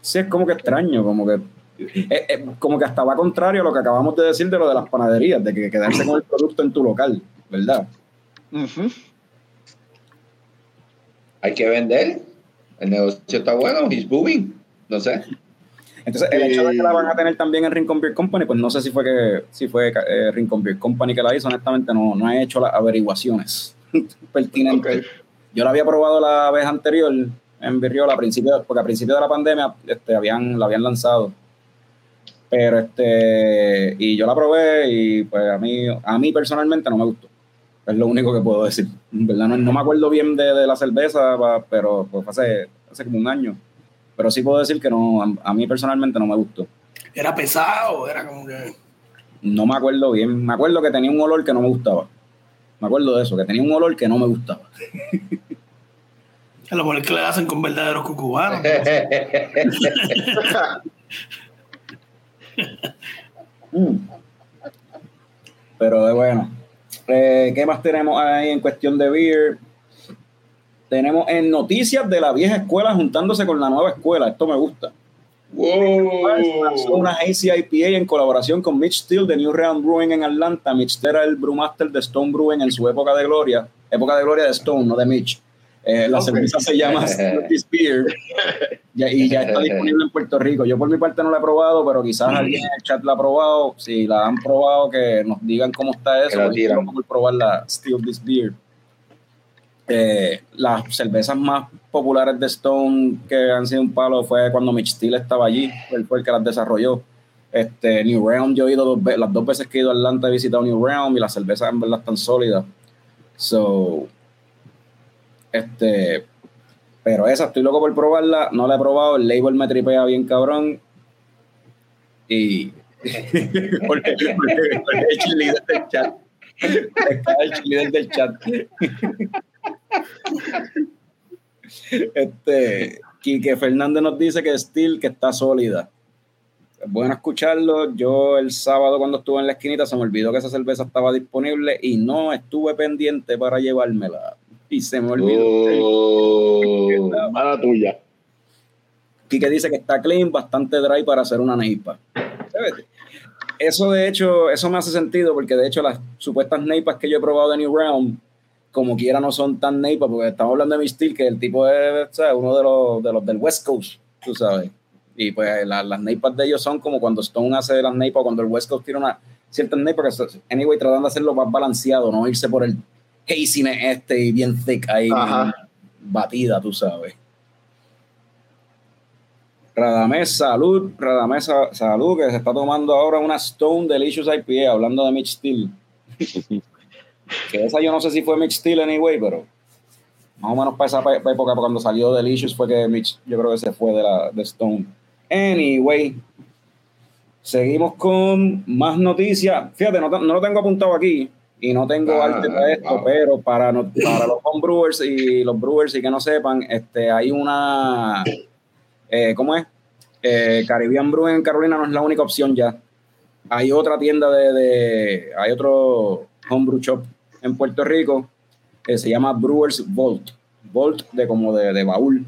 Sí, es como que extraño, como que eh, eh, como que hasta va contrario a lo que acabamos de decir de lo de las panaderías, de que quedarse con el producto en tu local, ¿verdad? Hay que vender. El negocio está bueno, he's booming. No sé. Entonces, el hecho de que la van a tener también en Rincon Beer Company, pues no sé si fue que si fue eh, Rincon Beer Company que la hizo, honestamente no, no he hecho las averiguaciones pertinentes. Yo la había probado la vez anterior en Virriola, a principio, porque a principio de la pandemia este, habían, la habían lanzado. Pero este, y yo la probé y pues a mí, a mí personalmente no me gustó. Es lo único que puedo decir. En ¿Verdad? No, no me acuerdo bien de, de la cerveza, pero pues, hace, hace como un año. Pero sí puedo decir que no, a, a mí personalmente no me gustó. Era pesado, era como que. No me acuerdo bien. Me acuerdo que tenía un olor que no me gustaba. Me acuerdo de eso, que tenía un olor que no me gustaba. A lo mejor es que le hacen con verdaderos cucubanos. Mm. Pero eh, bueno, Eh, ¿qué más tenemos ahí en cuestión de beer? Tenemos en noticias de la vieja escuela juntándose con la nueva escuela. Esto me gusta. Wow. Una IPA en colaboración con Mitch Steele de New Round Brewing en Atlanta. Mitch era el brewmaster de Stone Brewing en su época de gloria. época de gloria de Stone, no de Mitch. Eh, la cerveza se llama This Y ya está disponible en Puerto Rico. Yo por mi parte no la he probado, pero quizás alguien en el chat la ha probado. Si la han probado, que nos digan cómo está eso. Quiero probar la This Beer. Eh, las cervezas más populares de Stone que han sido un palo fue cuando Mitch Steele estaba allí, él fue el que las desarrolló. Este, New Realm, yo he ido dos, las dos veces que he ido a Atlanta he visitado New Realm y las cervezas en verdad están sólidas. So, este, pero esa, estoy loco por probarla, no la he probado, el label me tripea bien cabrón. Y porque, el líder del chat. el líder del chat. este, Quique Fernández nos dice que Steel que está sólida. Bueno escucharlo. Yo el sábado cuando estuve en la esquinita se me olvidó que esa cerveza estaba disponible y no estuve pendiente para llevármela y se me olvidó. Oh, mala tuya. Quique dice que está clean, bastante dry para hacer una neipa. Eso de hecho, eso me hace sentido porque de hecho las supuestas neipas que yo he probado de New Realm, como quiera no son tan neipas, porque estamos hablando de mi steel, que el tipo es uno de los, de los del West Coast, tú sabes. Y pues las neipas de ellos son como cuando Stone hace las neipas, cuando el West Coast tiene una ciertas neipas, que anyway, tratando de hacerlo más balanceado, no irse por el haziness este y bien thick ahí, batida, tú sabes. Radamés Salud, Radamés Salud, que se está tomando ahora una Stone Delicious IPA, hablando de Mitch Steel. que esa yo no sé si fue Mitch Steel anyway, pero más o menos para esa época, cuando salió Delicious, fue que Mitch, yo creo que se fue de la de Stone. Anyway, seguimos con más noticias. Fíjate, no, no lo tengo apuntado aquí, y no tengo ah, arte para esto, pero para, para los homebrewers y los brewers y que no sepan, este, hay una, eh, ¿cómo es? Eh, Caribbean Brew en Carolina no es la única opción ya. Hay otra tienda de, de hay otro homebrew shop en Puerto Rico que se llama Brewers Vault. Vault de como de, de baúl.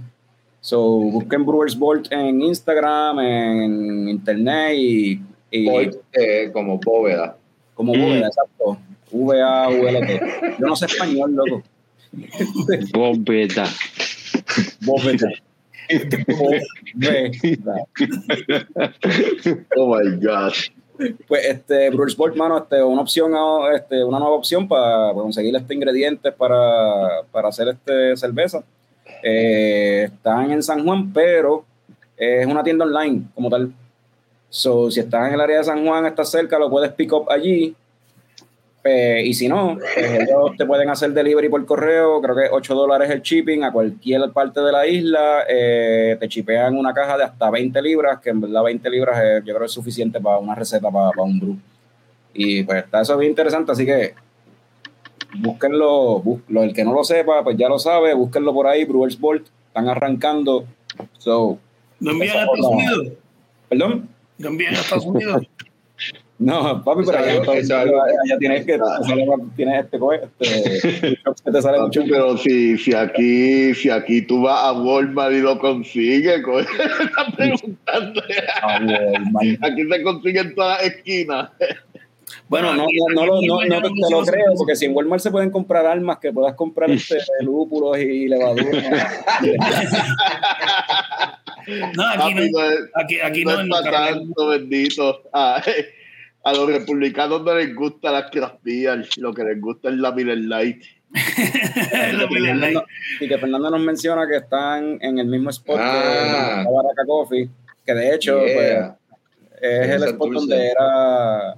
So, busquen Brewers Vault en Instagram, en internet y... y eh, como bóveda. Como bóveda, exacto. V-A-U-L-T. Yo no sé español, loco. Bobeta. Bobeta. oh my God. Pues este, Bruce Bolt, mano, este, una opción, este, una nueva opción para, conseguir este ingredientes para, para hacer este cerveza. Eh, están en San Juan, pero es una tienda online como tal. So, si estás en el área de San Juan, estás cerca, lo puedes pick up allí pues, y si no, pues, ellos te pueden hacer delivery por correo, creo que 8 dólares el shipping a cualquier parte de la isla, eh, te chipean una caja de hasta 20 libras, que en verdad 20 libras yo creo es suficiente para una receta para, un brew. Y pues está eso bien interesante, así que búsquenlo, el que no lo sepa, pues ya lo sabe, búsquenlo por ahí, Brewers Bolt, están arrancando. So, ¿No envían a Estados Unidos? ¿Perdón? ¿No envían a Estados Unidos? No, papi, pero allá, tienes que tienes este, este que te sale mucho. Pero si, si aquí, si aquí tú vas a Walmart y lo consigues, estás preguntando. aquí se consigue en todas las esquinas. Bueno, no, no, no, no, no, te, lo creo, porque si en Walmart se pueden comprar armas que puedas comprar este, lúpulos y levaduras. no, aquí no, aquí, aquí no, no es tanto, bendito. Ay a los republicanos no les gusta las craft lo que les gusta es la Miller Light. y que Fernando nos menciona que están en el mismo spot que ah. la Baraka Coffee, que de hecho pues, es el spot donde era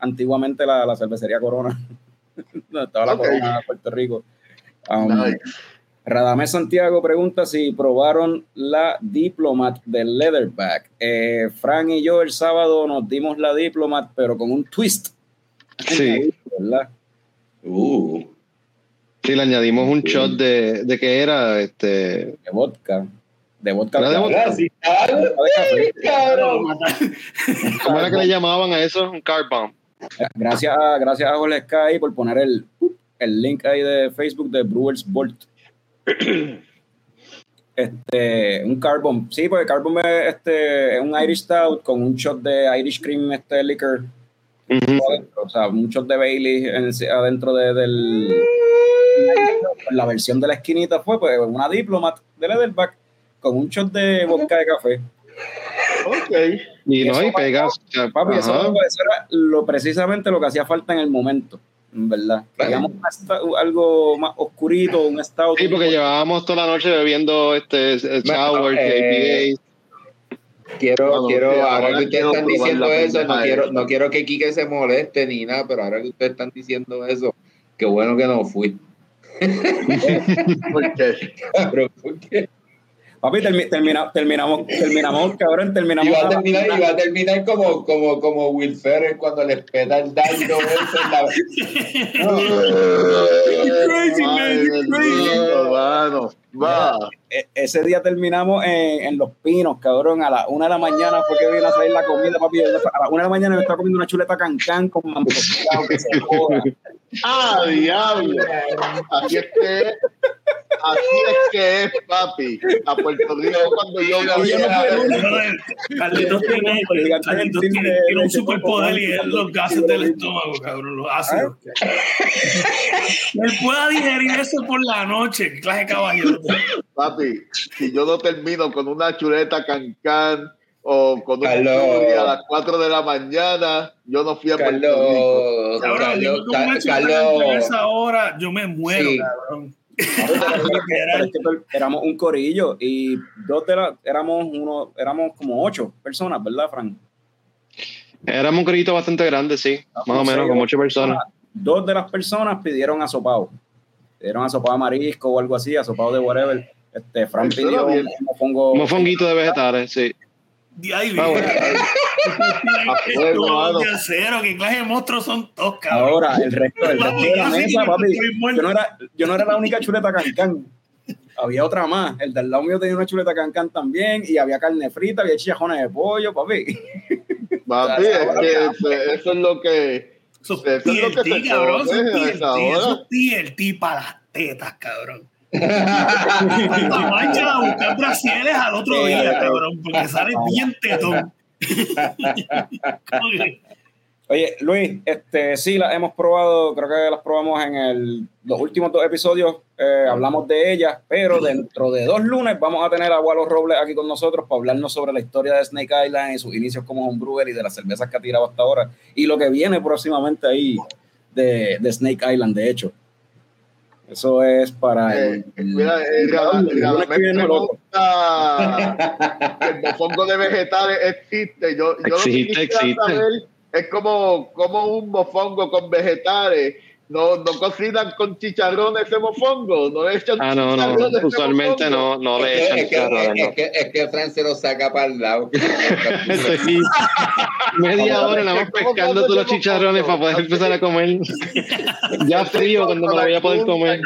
antiguamente la, cervecería Corona. estaba la Corona de Puerto Rico. Um, Radamés Santiago pregunta si probaron la Diplomat del Leatherback. Eh, Fran y yo el sábado nos dimos la Diplomat, pero con un twist. Sí. ¿Verdad? Uh. Sí, le añadimos un shot de, de que era este. De vodka. De vodka. de vodka? ¿Cómo era que le llamaban a eso? Un car bomb. Gracias, gracias a Jorge Sky por poner el, el link ahí de Facebook de Brewers Bolt. Este, un carbon, sí, porque carbon es, este, es un Irish Stout con un shot de Irish Cream este liquor adentro, o sea, muchos de Bailey en- adentro de, del. La versión de la esquinita fue pues una diplomat de Leatherback con un shot de vodka de café. Ok. Y no, y pegas. Papi, eso, eso era lo, precisamente lo que hacía falta en el momento, en ¿verdad? Queríamos algo más oscurito, un estado. Sí, porque llevábamos toda la noche bebiendo este sour, eh. Quiero, Bueno, quiero, ahora ahora que ustedes están diciendo eso, no quiero, no quiero que Quique se moleste ni nada, pero ahora que ustedes están diciendo eso, qué bueno que no fui. Porque Cabrón, porque Papi, termi- termina- terminamos, terminamos, cabrón, terminamos. iba a la- terminar, iba a terminar como, como, como Will Ferrell cuando le peta el dardo Crazy, man, crazy. E- ese día terminamos en, en Los Pinos, cabrón. A las una de la mañana fue que vino a salir la comida, papi. A la una de la mañana me estaba comiendo una chuleta cancán con que se joda. ¡Ah, diablo! Así es que es. Así es que es, papi. A Puerto Rico cuando yo voy a Carlitos tiene, Carlitos tiene, tiene un superpoder y es los gases del estómago, cabrón, los ácidos. Él pueda digerir eso por la noche, clase caballero. Papi, si yo no termino con una chuleta cancán o con un Carlos. curry a las 4 de la mañana, yo no fui a Puerto Rico. Cabrón, yo como una chuleta Carlos, esa hora, yo me muero, Sí. cabrón. Éramos un corillo y dos de las, éramos uno, éramos como ocho personas, ¿verdad, Frank? Éramos un corito bastante grande, sí. Más o menos, con muchas personas. Dos de las personas pidieron asopado. Pidieron asopado de marisco o algo así, asopado de whatever. Este, era pidió un mofongo. Un mofonguito de vegetales, sí. De ahí Ah, bueno. De acero, qué clase de monstruos son todos, cabrón. Ahora, el resto, el resto de la Papi, mesa, papi. Yo no, era, yo no era la única chuleta cancán. Había otra más. El del lado mío tenía una chuleta cancán también. Y había carne frita, había chichajones de pollo, papi. Papi, es que eso, eso es lo que. Eso es TLT, cabrón. Eso come es a TLT, TLT para las tetas, cabrón. La mancha a buscar brasieres al otro día, cabrón, porque sale bien tetón. Oye, Luis, este, sí, las hemos probado, creo que las probamos en el, los últimos dos episodios, eh, hablamos de ellas, pero dentro de dos lunes vamos a tener a Walo Robles aquí con nosotros para hablarnos sobre la historia de Snake Island y sus inicios como homebrewer y de las cervezas que ha tirado hasta ahora y lo que viene próximamente ahí de, de Snake Island, de hecho. Eso es para Eh, el, el- mira, eh, el- el lunes que viene, que el mofongo de vegetales existe. Yo, yo lo que Existe, existe. saber es como, como un mofongo con vegetales. No, no cocinan con chicharrones ese mofongo. No le echan Ah, no, no. Usualmente no, no le es, echan que, es, que, chicharrones, es, no. que, es que Fran se lo saca para el lado. Sí. Media hora nada más pescando todos los chicharrones para poder empezar a comer. Ya frío cuando me lo voy a poder comer.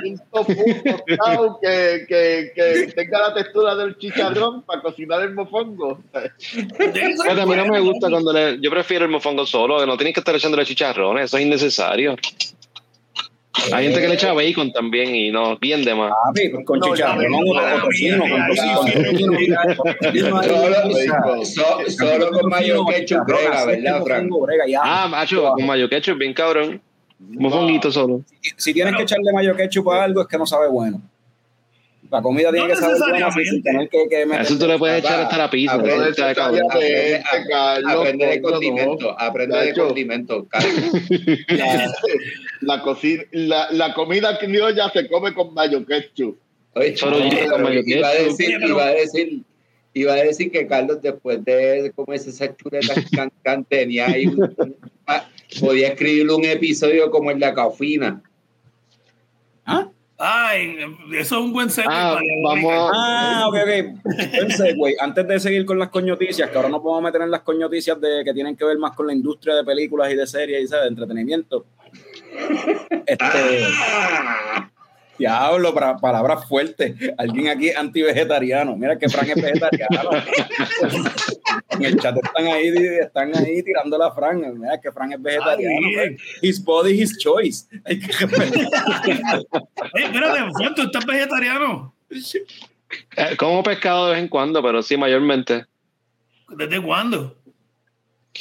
Que, que, que tenga la textura del chicharrón para cocinar el mofongo. Pero a mí no me gusta cuando le. Yo prefiero el mofongo solo, que no tienes que estar echándole chicharrones, eso es innecesario. Hay gente que le echa bacon también y no, bien de más. Papi, pues con No, chicharrón, no, o no, tocino, con Solo, so- solo con mayo ketchup brega, ¿verdad, Fran? Brega, ya. Ah, macho, con mayo ketchup, bien cabrón. Mofonguito solo. si tienes que echarle mayo ketchup a algo es que no sabe bueno. La comida tiene que saber buena sin tener que, que meter- Eso tú le puedes echar hasta la pizza. aprende eso No está de coño, no. condimento, aprende de condimento. La, cocina, la, la comida criolla se come con mayo ketchup. Oye, Solo no, yo pero con mayo iba a ketchup. decir, iba a decir, iba a decir que Carlos después de comerse esas chuletas cancan tenía ahí un- un- ah, podía escribir un episodio como el de la cafina. ¿Ah? Ay, eso es un buen segue Ah, vamos. Ah, ok, ok. Pensé, güey, antes de seguir con las coñoticias, que ahora nos vamos a meter en las coñoticias de, que tienen que ver más con la industria de películas y de series y ¿sabes? de entretenimiento. Este, diablo, para, palabras fuertes. Alguien aquí es anti-vegetariano. Mira que Fran es vegetariano. en el chat están ahí, están ahí tirando la Fran. Mira que Fran es vegetariano. Ah, his body, his choice. Hay que. Oye, espérate, ¿tú estás vegetariano? Eh, Como pescado de vez en cuando, pero sí, mayormente. ¿Desde cuándo?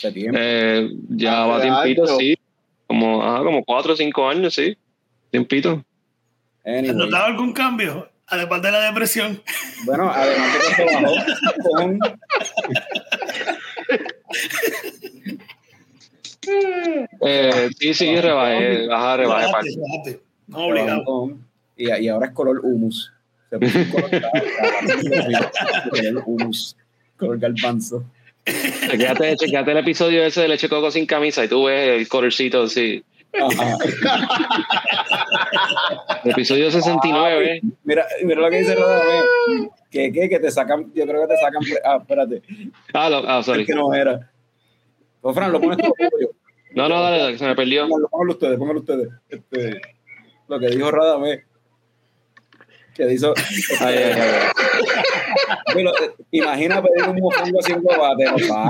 Eh, ya va tiempito, sí. Como, ajá, como cuatro o cinco años, sí. Tiempito. ¿Has notado algún cambio? Además de la depresión. Bueno, además de que se bajó con... eh, sí, sí, rebajé, baja, rebajé. No, obligado. Y, y ahora es color humus. Se puso un color, color humus, color garbanzo. Chequéate, chequéate el episodio ese de leche coco sin camisa y tú ves el colorcito así. El episodio 69. Mira, mira lo que dice Rodame. Que, que, que te sacan, yo creo que te sacan. Ah, espérate. Ah, lo, ah sorry. Es que no era. Pues, Fran, lo pones tú. No, no, dale, dale, se me perdió. Póngalo ustedes, póngalo ustedes. Este, lo que dijo Radame que hizo. Ay, ay, ay. Pero, eh, imagina pedir un mofongo haciendo bate, no pasa,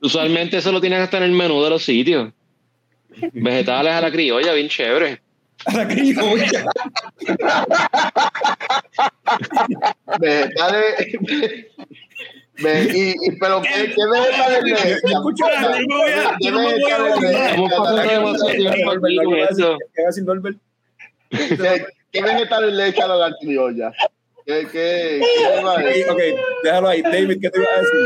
Usualmente eso lo tienen hasta en el menú de los sitios. Vegetales a la criolla, bien chévere. A la criolla. Vegetales. Me, y, y, pero ¿qué, qué vegetales le ¿Qué ¿Qué vegetales le echan a la criolla? ¿Qué, qué, qué a? Ok, déjalo ahí. David, ¿qué te iba a decir?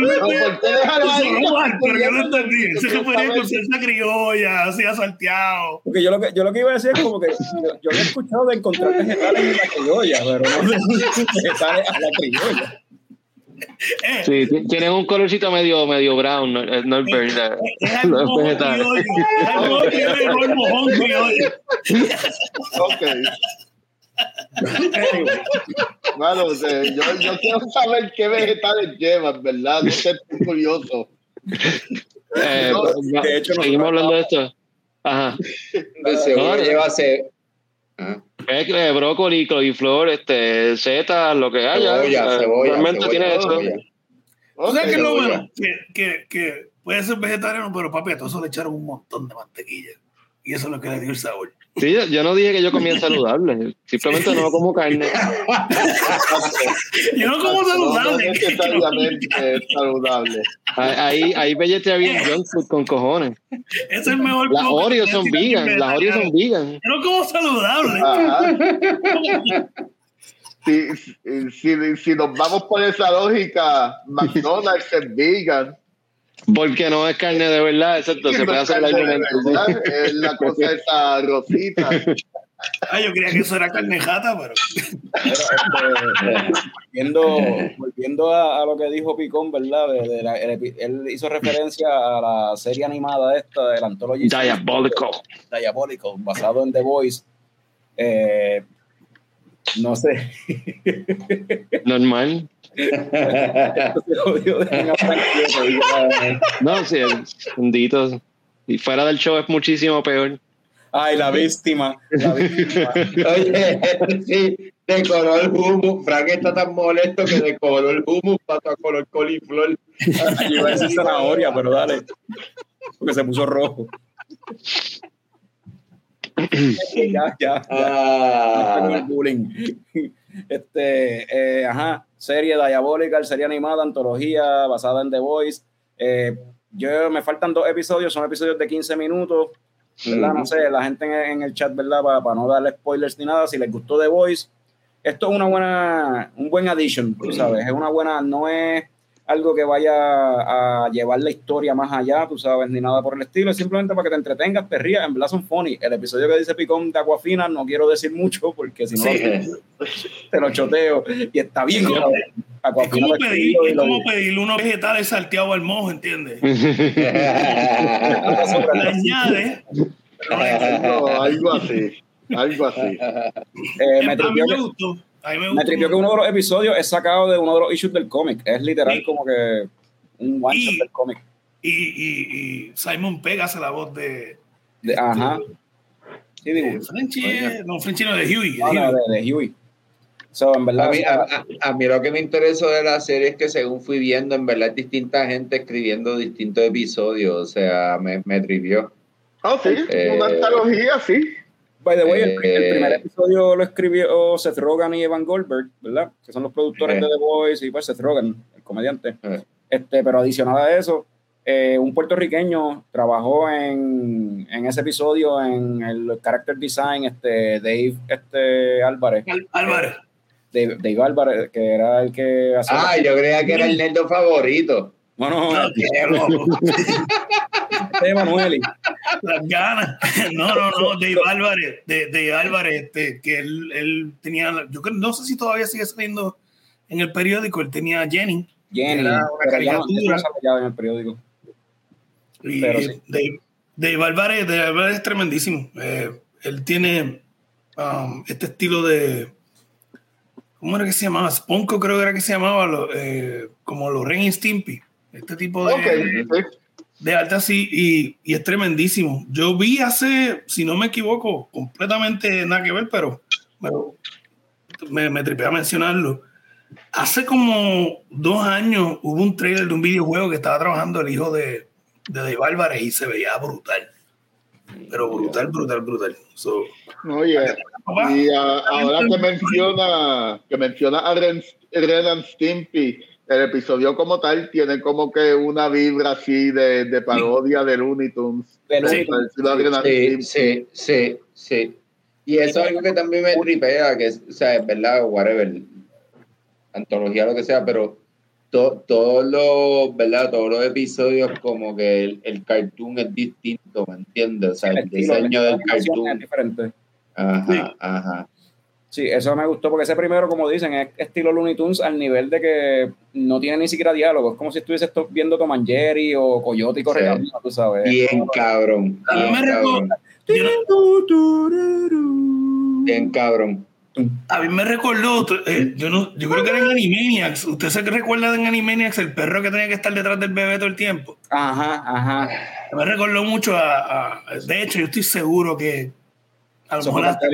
No, ¿Por qué déjalo ahí? Pero yo no entendí. Eso se ponía con salsa criolla, así salteado. Porque yo lo que, yo lo que iba a decir es como que yo, yo había escuchado de encontrar vegetales en la criolla, pero no vegetales a la criolla. Sí, tienen un colorcito medio, medio brown, no, no es verde. No es vegetal. Ok. Bueno, o sea, yo, yo quiero saber qué vegetales llevan, ¿verdad? No sé, estoy curioso. Eh, no, de hecho, seguimos hablando de esto. Ajá. De seguro lleva eh, brócoli, coliflor, este, setas, lo que haya. Cebolla, cebolla, realmente tiene eso. O sea que lo bueno, que, que, que puede ser vegetariano, pero papi, a todo eso le echaron un montón de mantequilla. Y eso es lo que le dio el sabor. Sí, yo no dije que yo comía saludable, simplemente no como carne. yo no como saludable. No saludable. Ahí, ahí vegetarian junk food con cojones. Es el mejor. Las Oreos son vegan, las Oreos son vegan. Yo no como saludable. Si, si, si nos vamos por esa lógica, McDonald's es vegan. Porque no es carne de verdad, exacto. Se puede hacer el argumento. Es la cosa esa rosita. Ah, yo creía que eso era carnejata, pero. volviendo, volviendo a, a, lo que dijo Picón, ¿verdad? De, de la, él, él, hizo referencia a la serie animada esta del Anthology. Diabolical. Diabolical, basado en The Voice. Eh, no sé. Normal. No, sí, bendito. Y fuera del show es muchísimo peor. Ay, la víctima. La víctima. Oye, sí, decoró el humus. Frank está tan molesto que decoró el humus pasó a color coliflor. Iba a decir zanahoria, pero dale. Porque se puso rojo. ya, ya, ya. Ah. bullying. Este, eh, ajá, serie diabólica, serie animada, antología basada en The Voice. Eh, yo me faltan dos episodios, son episodios de 15 minutos. ¿verdad? No sé, la gente en, en el chat, ¿verdad? Para, para, no darle spoilers ni nada, si les gustó The Voice, esto es una buena, un buen addition, tú sabes, es una buena, no es algo que vaya a llevar la historia más allá, tú sabes, ni nada por el estilo, es simplemente para que te entretengas, te rías, en verdad son funny. El episodio que dice Picón de Aquafina, no quiero decir mucho porque si no sí. te lo choteo y está bien. Es como, es como, pedir, es como pedirle unos vegetales salteados al mojo, ¿entiendes? añade. algo, algo así, algo así. Eh, me, a mí me gustó. Me, me tripió que uno de los episodios es sacado de uno de los issues del cómic. Es literal y, como que un one shot del cómic. Y, y, y, Simon Pega hace la voz de. de ajá. Sí, digo. Frenchy, no, Frenchy no, de Huey. No, no, de, de Huey. So, en verdad, a, mí, a, a, a, mí, lo que me interesó de la serie es que según fui viendo, en verdad, distinta gente escribiendo distintos episodios. O sea, me, me trivió. Oh, sí, eh, una antología, sí. By the way, el, primer episodio lo escribió Seth Rogen y Evan Goldberg, ¿verdad? Que son los productores de The Voice y pues Seth Rogen, el comediante. Este, pero adicional a eso, eh, un puertorriqueño trabajó en, en, ese episodio en el character design, este, Dave este, Álvarez. Álvarez. Dave, Dave, Álvarez, que era el que hacía. Ah, yo creía que era el nerdo favorito. Bueno, no, Manuel. Las ganas. No, no, no, Dave Álvarez, de, de Álvarez, este, que él, él, tenía, yo no sé si todavía sigue saliendo en el periódico, él tenía Jenny. Jenny, una caricatura. en el periódico. Y de, de, Álvarez, de Álvarez es tremendísimo. Eh, él tiene um, este estilo de. ¿Cómo era que se llamaba? Sponko creo que era que se llamaba, eh, como los Ren Stimpy. Este tipo de, de alta así, y, y, es tremendísimo. Yo vi hace, si no me equivoco, completamente nada que ver, pero, pero me, me tripé a mencionarlo. Hace como dos años hubo un trailer de un videojuego que estaba trabajando el hijo de, de Dave Álvarez y se veía brutal. Pero brutal, brutal, brutal. Oye, y ahora que menciona, que menciona a Ren, Ren Stimpy, el episodio como tal tiene como que una vibra así de, de parodia de Looney Tunes. Sí, sí, sí, sí, Y eso es algo que también me tripea, que es, o sea, es verdad, whatever, antología, lo que sea, pero todos los, ¿verdad? Todos los episodios como que el, el, cartoon es distinto, ¿me entiendes? O sea, el, diseño del cartoon es diferente. Ajá, ajá. Sí, eso me gustó porque ese primero, como dicen, es estilo Looney Tunes al nivel de que no tiene ni siquiera diálogo. Es como si estuviese viendo Tom and Jerry o Coyote y Correcaminos, tú sabes. Bien cabrón. Bien cabrón. Bien cabrón. A mí me recordó, eh, yo, no, yo creo que era en Animaniacs. ¿Usted se recuerda en Animaniacs el perro que tenía que estar detrás del bebé todo el tiempo? Ajá, ajá. Me recordó mucho a, De hecho, yo estoy seguro que a lo mejor hasta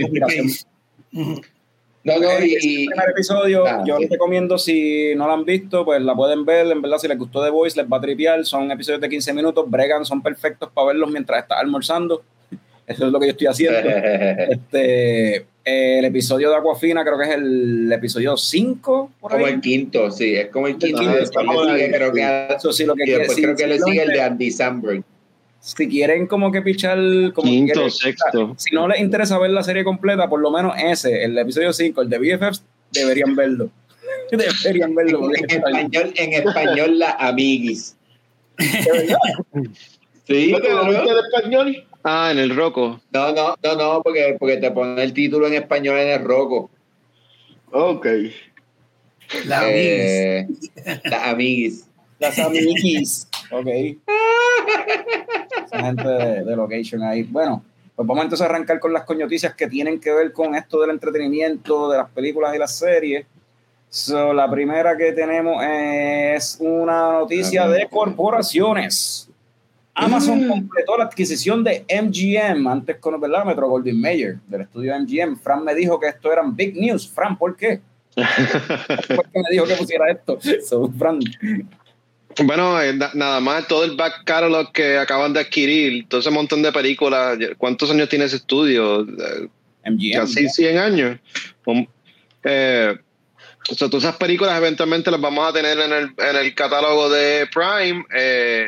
No, no, y, el primer episodio, ah, yo les recomiendo, si no lo han visto, pues la pueden ver. En verdad, si les gustó The Voice, les va a tripear. Son episodios de 15 minutos. Bregan, son perfectos para verlos mientras estás almorzando. Eso es lo que yo estoy haciendo. este, el episodio de Aquafina creo que es el episodio 5. Como el quinto, sí, es como el quinto. creo que, sí, creo que le sigue el de Andy Samberg. Si quieren como que pichar como quinto, sexto. Si no les interesa ver la serie completa, por lo menos ese, el episodio 5, el de BFFs, deberían verlo. deberían verlo. En, español, en español, la amiguis. ¿Sí? ¿No te en español? Ah, en el Roco. No, no, no, no, porque, porque te pone el título en español en el Roco. Ok. La eh, Las amiguis. Las amiguis. ok. Gente de, location ahí. Bueno, pues vamos entonces a arrancar con las coñoticias que tienen que ver con esto del entretenimiento, de las películas y las series. So, la primera que tenemos es una noticia de corporaciones. Amazon mm. completó la adquisición de MGM, antes con ¿verdad? Metro Goldwyn Mayer, del estudio MGM. Fran me dijo que esto eran big news. Fran, ¿por qué? ¿Por qué me dijo que pusiera esto? Fran. Bueno, eh, nada más todo el back catalog que acaban de adquirir, todo ese montón de películas. ¿Cuántos años tiene ese estudio? MGM. Casi 100 años. Eh, todas esas películas eventualmente las vamos a tener en el, en el catálogo de Prime. Eh,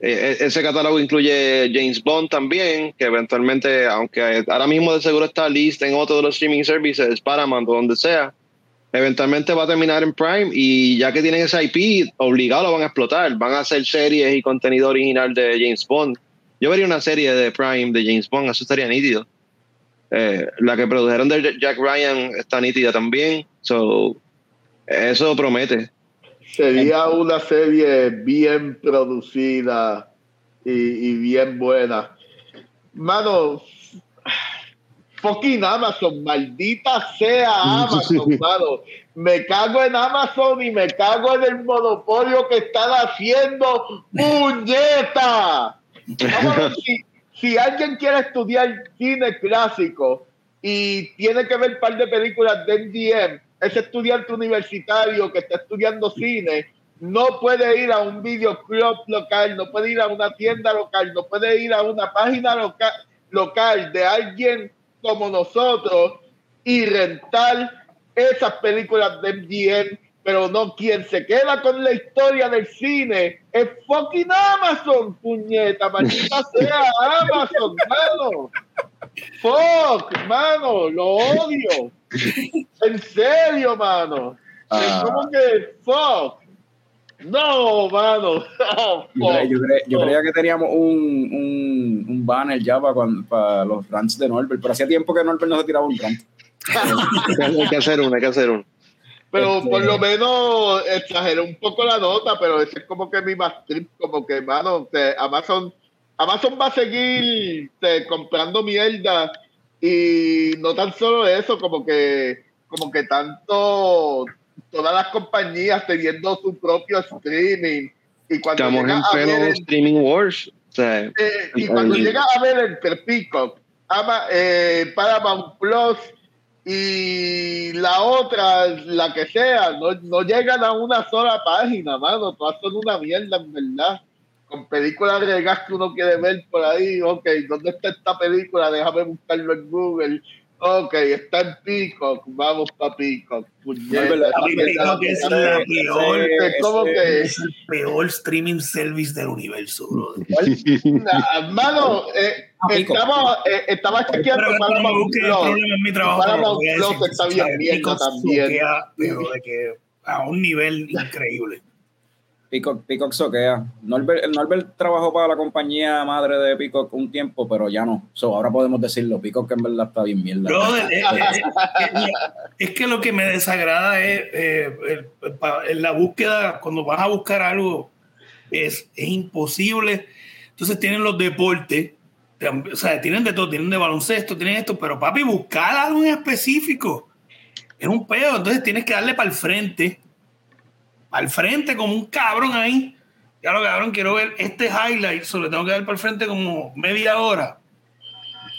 eh, ese catálogo incluye James Bond también, que eventualmente, aunque ahora mismo de seguro está lista en otro de los streaming services, Paramount o donde sea, eventualmente va a terminar en Prime y ya que tienen ese IP, obligado lo van a explotar. Van a hacer series y contenido original de James Bond. Yo vería una serie de Prime de James Bond, eso estaría nítido. Eh, la que produjeron de Jack Ryan está nítida también. So, eso promete. Sería una serie bien producida y, bien buena. Mano, fucking Amazon, maldita sea Amazon, mano. Me cago en Amazon y me cago en el monopolio que están haciendo. ¡Puñeta! si, si alguien quiere estudiar cine clásico y tiene que ver un par de películas de MGM, ese estudiante universitario que está estudiando cine no puede ir a un videoclub local, no puede ir a una tienda local, no puede ir a una página local, local de alguien como nosotros y rentar esas películas de MGM, pero no quien se queda con la historia del cine es fucking Amazon, puñeta, maldita sea Amazon, mano. Fuck, mano, lo odio. En serio, mano. Es Ah. como que fuck. No, mano. No, Yo, cre- yo cre- yo fuck. creía que teníamos un, un, un banner ya para, cuando- para los rants de Norbert, pero hacía tiempo que Norbert no se tiraba un rant. Hay que- hacer uno, hay que hacer uno. Pero Este- por lo menos exageré un poco la nota, pero ese es como que mi más trip, como que, mano, Amazon, Amazon va a seguir te, comprando mierda y no tan solo eso, como que, como que tanto todas las compañías teniendo su propio streaming y cuando Estamos en a ver pleno el- streaming wars. O sea, eh, y cuando llega a ver entre Peacock, Ama- eh, Paramount Plus y la otra, la que sea, no, no llegan a una sola página, mano. Todas son una mierda, en verdad. Con películas regas que uno quiere ver por ahí. Ok, ¿dónde está esta película? Déjame buscarlo en Google. Ok, está en Peacock. Vamos para Peacock. Es esa- la ese- peor. es como ese- que Es el peor streaming service del universo, brother. Nah, Mano, eh, Pico. estaba, eh, estaba chequeando Paramount también. pero de que a un nivel increíble. Peacock, Peacock soquea. Norbert, Norbert trabajó para la compañía madre de Peacock un tiempo, pero ya no. So, ahora podemos decirlo. Peacock en verdad está bien mierda. Eh, eh, eh, es que lo que me desagrada es la búsqueda, cuando vas a buscar algo, es, es imposible. Entonces tienen los deportes, o sea, tienen de todo, tienen de baloncesto, tienen esto, pero papi, buscar algo en específico es un pedo. Entonces tienes que darle para el frente, al frente como un cabrón ahí. Ya lo cabrón, quiero ver este highlight, solo tengo que dar para el frente como media hora.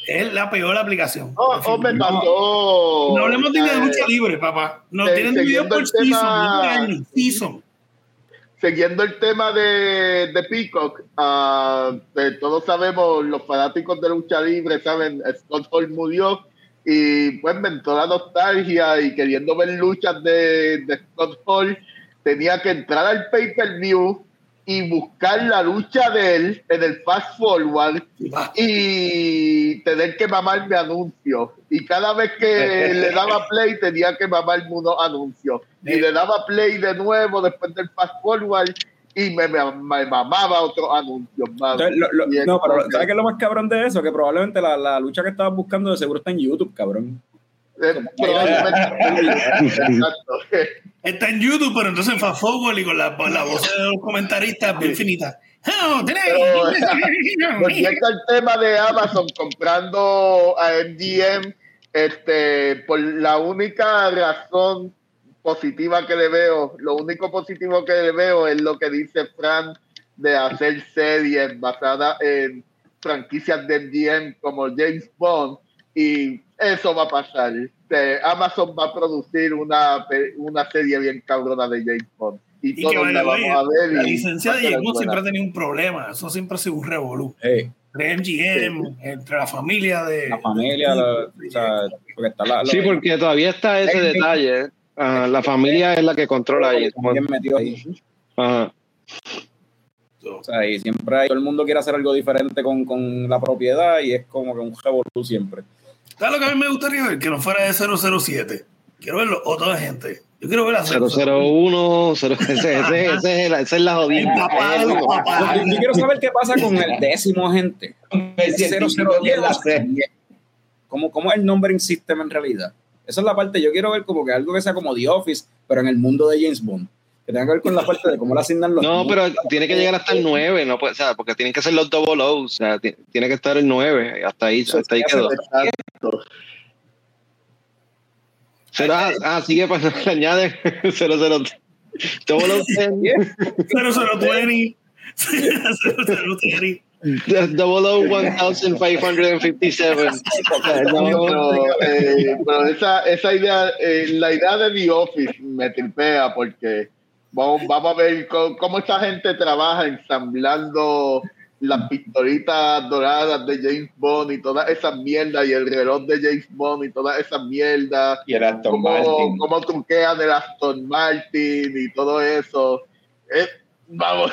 Es la peor aplicación. Oh, oh, me pasó. No hablemos de eh, lucha libre, papá. No eh, tienen video siguiendo por season, no season. Siguiendo el tema de, de Peacock, ah, eh, todos sabemos, los fanáticos de lucha libre saben, Scott Hall murió y pues me entró la nostalgia y queriendo ver luchas de, de Scott Hall, tenía que entrar al pay-per-view y buscar la lucha de él en el fast forward y tener que mamarme anuncios. Y cada vez que le daba play tenía que mamarme unos anuncios. Y le daba play de nuevo después del fast forward y me, me- me mamaba otros anuncios. Entonces, lo- lo- no, pero que- ¿sabes qué es lo más cabrón de eso? Que probablemente la, la lucha que estabas buscando de seguro está en YouTube, cabrón. Eh. Está en YouTube, pero entonces en Fast Forward y con la, la voz de los comentaristas bien finita. Oh, Pero, Volviendo al tema de Amazon comprando a MGM, este, por la única razón positiva que le veo, lo único positivo que le veo es lo que dice Fran de hacer series basadas en franquicias de MGM como James Bond y eso va a pasar. Este, Amazon va a producir una, una serie bien cabrona de James Bond y, Y que todos by la vamos a ver. la licencia de James Bond siempre ha tenido un problema. Eso siempre ha sido un revolú. Hey, Entre MGM, entre la familia de. la familia, la- o sea, porque está la, Sí, porque todavía está ese detalle. Ah, la familia es la que controla ahí. bien metido ahí. Ajá. O sea, y siempre hay, todo el mundo quiere hacer algo diferente con, con la propiedad y es como que un revolú siempre. ¿Sabes lo que a mí me gustaría ver? Que no fuera de 007. Quiero verlo otra gente. Yo quiero ver a 001, cero- ese, ese, ese es la- esa es la jodida. El papá. Yo, quiero saber qué pasa con el décimo la sé. ¿Cómo, ¿Cómo es el numbering system en realidad? Esa es la parte, yo quiero ver como que algo que sea como The Office, pero en el mundo de James Bond. Que tenga que ver con la parte de cómo le asignan los No, pero tiene que llegar hasta el 9, no puede, o sea, porque tienen que ser los double O's, o sea, ti- tiene que estar el 9, hasta ahí, hasta ahí quedó. Será, ah, sigue para le añade 00 double O 10, 0020. 0020. double O 1557. O sea, no, Pero, eh, pero esa, esa idea, eh, la idea de The Office me tripea porque vamos, vamos a ver cómo, cómo esta gente trabaja ensamblando las pistolitas doradas de James Bond y todas esas mierdas y el reloj de James Bond y todas esas mierdas. Y el Aston cómo, Martin. cómo truquean el Aston Martin y todo eso. Es- vamos,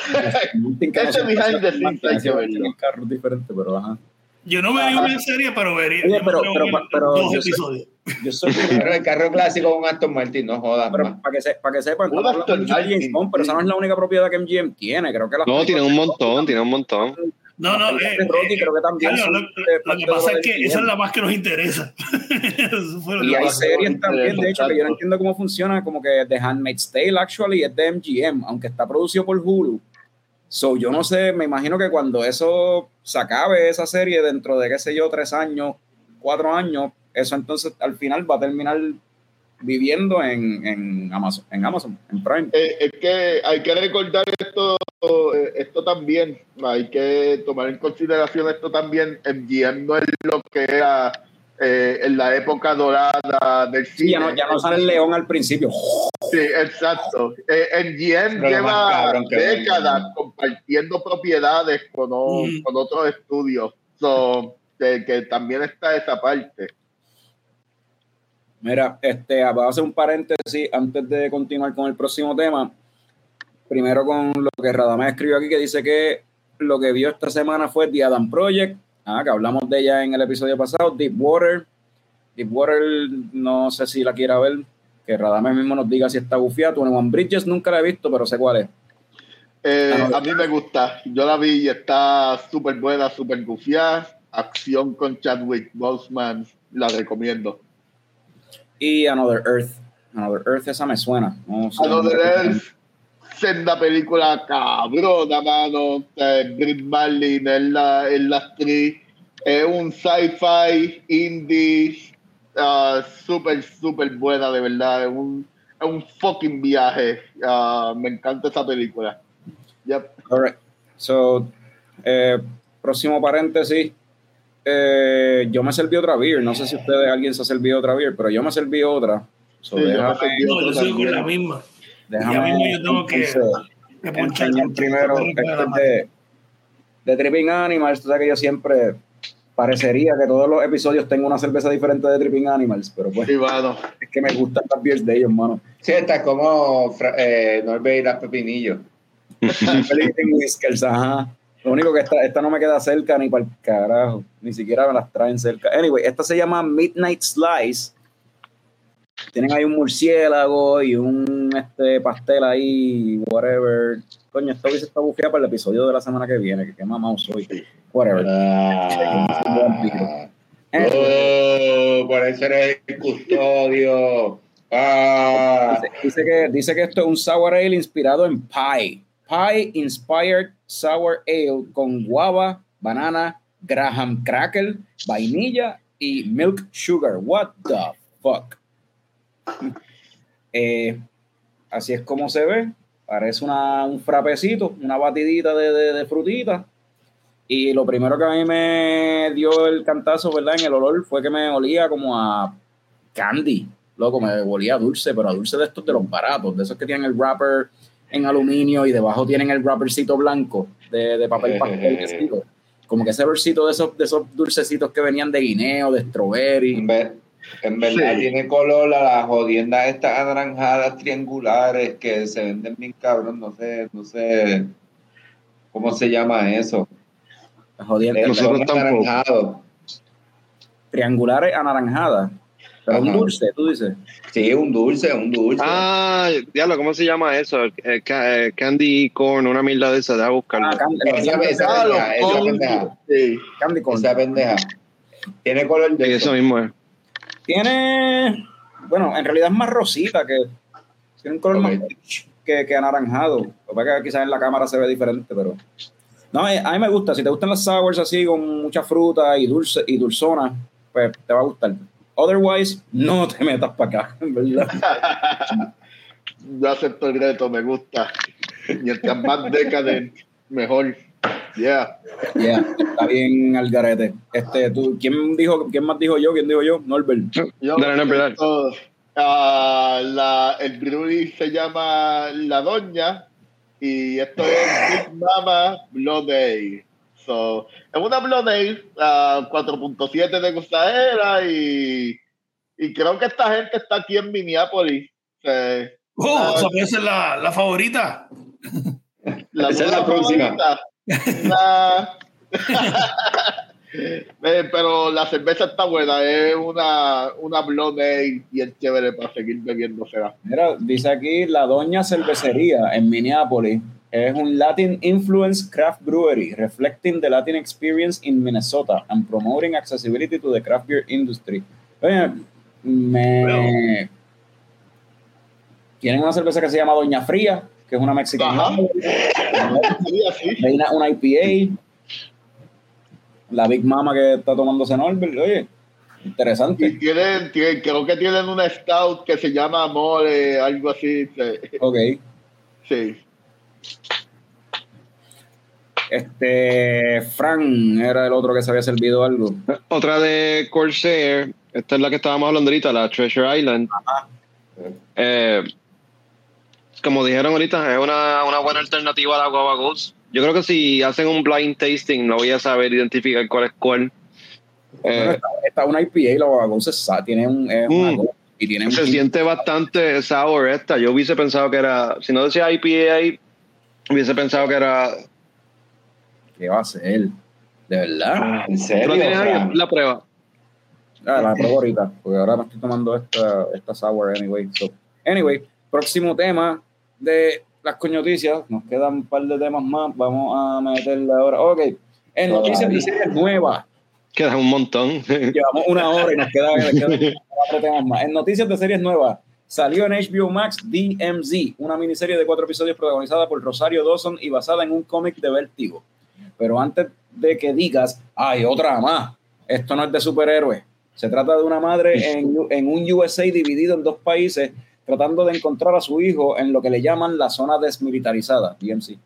Ese behind the scenes hay que verlo. Un carro diferente, pero ajá. Yo no me vi una serie, pero vería. Oye, pero- dos yo episodios. Yo soy Pero el carro clásico un Aston Martin, no jodas pero para que, se, para que sepan, hablando Aston Martin, Bond, pero esa no es la única propiedad que MGM tiene. Creo que las No, tiene un montón, tiene un montón. No, no, eh, Rocky eh, creo que también Carlos, son lo, que pasa es que esa es la más que nos interesa. Y hay series también, de hecho, que yo no entiendo cómo funciona, como que The Handmaid's Tale, actually, es de MGM, aunque está producido por Hulu. So, yo no sé, me imagino que cuando eso se acabe, esa serie, dentro de, qué sé yo, tres años, cuatro años, eso entonces al final va a terminar viviendo en, en Amazon, en Amazon, en Prime. Eh, es que hay que recordar esto, esto también, hay que tomar en consideración esto también. MGM no es lo que era eh, en la época dorada del Sí, cine. ya no, ya no sale el león al principio. Sí, exacto. Eh, MGM lleva que décadas compartiendo propiedades con, o- Mm. con otros estudios. So, que, que también está esa parte. Mira, este, voy a hacer un paréntesis antes de continuar con el próximo tema. Primero con lo que Radamés escribió aquí, que dice que lo que vio esta semana fue The Adam Project, ah, que hablamos de ella en el episodio pasado, Deep Water. Deep Water, no sé si la quiera ver, que Radamés mismo nos diga si está bufiada. Twenty One Bridges nunca la he visto, pero sé cuál es. Eh, Ah, no. a mí me gusta. Yo la vi y está súper buena, súper gufiada. Acción con Chadwick Boseman. La recomiendo. Y Another Earth. Another Earth, esa me suena. No. Another Earth, senda película cabrona, mano. Eh, Brit Marlin es la, es la actriz. Es un sci-fi indie ah, súper, súper buena, de verdad. Es un, es un fucking viaje. Ah, me encanta esa película. Yep. Alright. So, eh, próximo paréntesis. Eh, yo me serví otra beer. No sé si ustedes, alguien se ha servido otra beer, pero yo me serví otra. So, Sí, yo me serví No, yo otra sigo con la misma. Déjame ya mismo yo tengo que- con- primero con- este es de, de Tripping Animals. Tú sabes que yo siempre parecería que todos los episodios tengo una cerveza diferente de Tripping Animals, pero pues Sí, mano. es que me gustan las beers de ellos, mano. Sí, está como eh, Norbert y las Pepinillos. Whiskers, ajá. Lo único que esta, esta no me queda cerca ni para el carajo. Ni siquiera me las traen cerca. Anyway, esta se llama Midnight Slice. Tienen ahí un murciélago y un este, pastel ahí, whatever. Coño, esto hubiese estado bufeado para el episodio de la semana que viene, que qué mamado soy. Whatever. Ah, Anyway, oh, por eso eres el custodio. Ah, dice, dice que, dice que esto es un sour ale inspirado en pie. Pie Inspired Sour Ale con guava, banana, graham cracker, vainilla y milk sugar. What the fuck? Eh, así es como se ve. Parece una, un frapecito, una batidita de, de, de frutita. Y lo primero que a mí me dio el cantazo, ¿verdad? En el olor fue que me olía como a candy. Loco, me olía a dulce, pero a dulce de estos de los baratos, de esos que tienen el wrapper en aluminio y debajo tienen el wrappercito blanco de, de papel pastel. como que ese versito de esos, de esos dulcecitos que venían de guineo, de strawberry. En verdad Sí. tiene color a las jodiendas estas anaranjadas triangulares que se venden bien cabrón, no sé, no sé cómo se llama eso. Jodiendo. Eh, Nosotros anaranjados. triangulares anaranjadas. Pero un dulce, tú dices. Sí, un dulce, un dulce. Ah, diablo, ¿cómo se llama eso? Eh, ca- eh, candy corn, una mierda de esa, deja buscarlo. Ah, candy, Esa- esa- de- pendeja, esa corn, pendeja. sí. candy corn. Esa pendeja. Tiene color de Sí, eso mismo es. Tiene, bueno, en realidad es más rosita que tiene un color más que, que anaranjado. Lo que quizás en la cámara se ve diferente, pero no, a mí me gusta. Si te gustan las sours así con mucha fruta y dulce y dulzona, pues te va a gustar. Otherwise, no te metas para acá, en verdad. Yo acepto el reto, me gusta. Mientras más decadent, mejor. Yeah. Yeah, está bien al garete. Este, tú, ¿quién dijo, quién más dijo yo? ¿Quién dijo yo? Norbert. Yo Dale, no, dale. esto, ah, la, el brewery se llama La Doña y esto es Big Mama Blood Ale. So, es una Blonde uh, 4.7 de gustadera y, y creo que esta gente está aquí en Minneapolis. oh, uh, esa es la, la favorita. La esa es la próxima. Eh, pero la cerveza está buena, es una, una blonde y es chévere para seguir bebiéndosela. Mira, dice aquí la Doña Cervecería en Minneapolis. Es un Latin influence craft brewery reflecting the Latin experience in Minnesota and promoting accessibility to the craft beer industry. Oye, me. Tienen una cerveza que se llama Doña Fría, que es una mexicana. Una, una IPA la Big Mama que está tomándose Norbert, oye, interesante. Y tienen, creo que tienen una stout que se llama Amore, algo así. Ok. Sí. Este, Fran era el otro que se había servido algo. Otra de Corsair, esta es la que estábamos hablando ahorita, la Treasure Island. Eh, como dijeron ahorita, es una, una buena alternativa a la Guava Ghost yo creo que si hacen un blind tasting, no voy a saber identificar cuál es cuál. Eh, esta, es una IPA, la Bogagos tiene un. Mm. y tiene se siente bastante sour esta. Yo hubiese pensado que era. Si no decía IPA, hubiese pensado que era. ¿Qué va a ser? ¿De verdad? Ah, ¿En serio? la prueba. Ah, la pruebo ahorita, porque ahora me estoy tomando esta, esta sour anyway. So, anyway, próximo tema de las coñoticias, nos quedan un par de temas más, vamos a meterle ahora. Ok, en noticias de series nuevas. Queda un montón. Llevamos una hora y nos quedan, cuatro temas más. En noticias de series nuevas, salió en HBO Max DMZ, una miniserie de cuatro episodios protagonizada por Rosario Dawson y basada en un cómic de Vértigo. Pero antes de que digas, hay otra más, esto no es de superhéroes. Se trata de una madre en, en un USA dividido en dos países tratando de encontrar a su hijo en lo que le llaman la zona desmilitarizada, DMC,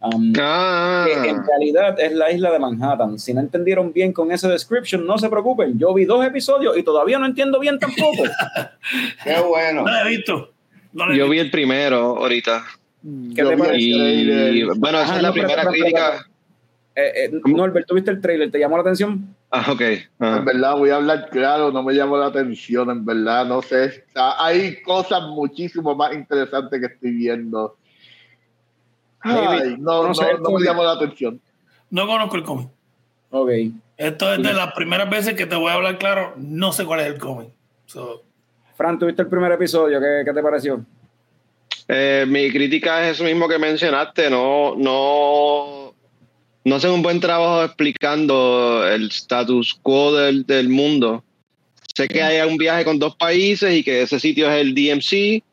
um, ah. que en realidad es la isla de Manhattan. Si no entendieron bien con ese description, no se preocupen. Yo vi dos episodios y todavía no entiendo bien tampoco. Qué bueno. No lo he visto. Yo vi el primero ahorita. ¿Qué te parece? bueno, esa es la primera crítica. Eh, eh, Norbert, ¿tuviste el trailer? ¿Te llamó la atención? Ah, ok. En verdad, voy a hablar claro, no me llamó la atención, en verdad, no sé. O sea, hay cosas muchísimo más interesantes que estoy viendo. Ay, no, no, no, me llamó la atención. No conozco el cómic. Ok. Esto es de las primeras veces que te voy a hablar claro, no sé cuál es el cómic. Fran, ¿tuviste el primer episodio? ¿Qué, qué te pareció? Eh, mi crítica es eso mismo que mencionaste, no, no no hacen un buen trabajo explicando el status quo del, del mundo. Sé que hay un viaje con dos países y que ese sitio es el DMC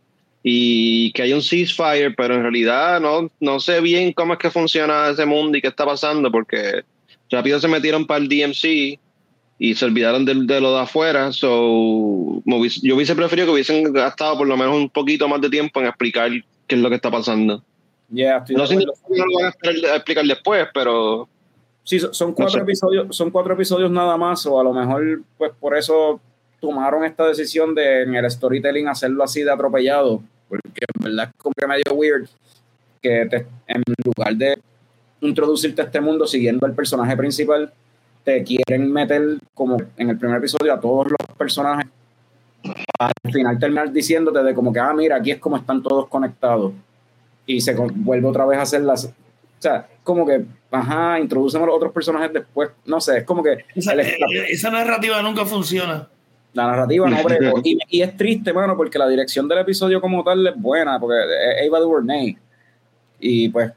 y que hay un ceasefire, pero en realidad no, no sé bien cómo es que funciona ese mundo y qué está pasando, porque rápido se metieron para el DMC y se olvidaron de, de lo de afuera. So, yo hubiese preferido que hubiesen gastado por lo menos un poquito más de tiempo en explicar qué es lo que está pasando no sé si lo van a explicar después, pero. Sí, son cuatro episodios, son cuatro episodios nada más, o a lo mejor, pues por eso tomaron esta decisión de en el storytelling hacerlo así de atropellado, porque en verdad es como que medio weird que en lugar de introducirte a este mundo siguiendo el personaje principal, te quieren meter como en el primer episodio a todos los personajes al final terminar diciéndote de como que, ah, mira, aquí es como están todos conectados y se vuelve otra vez a hacer las. O sea, como que, ajá, introducemos los otros personajes después. No sé, es como que. Esa, esa narrativa nunca funciona. La narrativa no, y, y, es triste, mano, porque la dirección del episodio como tal es buena, porque es Ava DuVernay. Y pues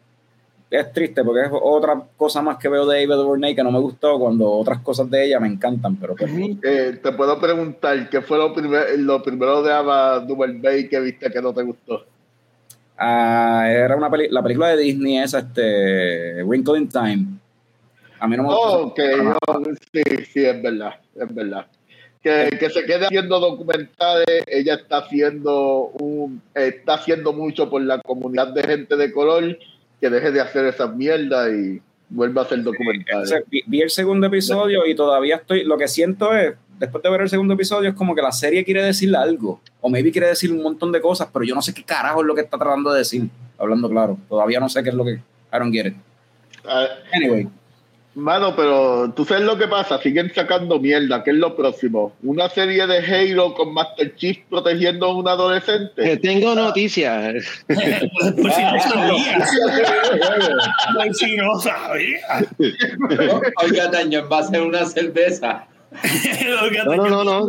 es triste porque es otra cosa más que veo de Ava DuVernay que no me gustó cuando otras cosas de ella me encantan, pero pues, eh, te puedo preguntar, ¿qué fue lo, primer, lo primero de Ava DuVernay que viste que no te gustó? Ah, era una peli la película de Disney, es este, Wrinkle in Time. A mí no me gusta. sí, sí, es verdad, es verdad. Que, que, se quede haciendo documentales, ella está haciendo un, está haciendo mucho por la comunidad de gente de color, que deje de hacer esa mierda y vuelva a hacer documentales. vi, el segundo episodio y todavía estoy, lo que siento es, después de ver el segundo episodio, es como que la serie quiere decirle algo. O maybe quiere decir un montón de cosas, pero yo no sé qué carajo es lo que está tratando de decir. Hablando claro. Todavía no sé qué es lo que. I don't get it. Ah, anyway. Mano, pero tú sabes lo que pasa, siguen sacando mierda, ¿qué es lo próximo? Una serie de Halo con Master Chief protegiendo a un adolescente. tengo noticias. pues si no sabía. pues si no sabía. Oiga, Daño, va a ser una cerveza. No, no, no, no.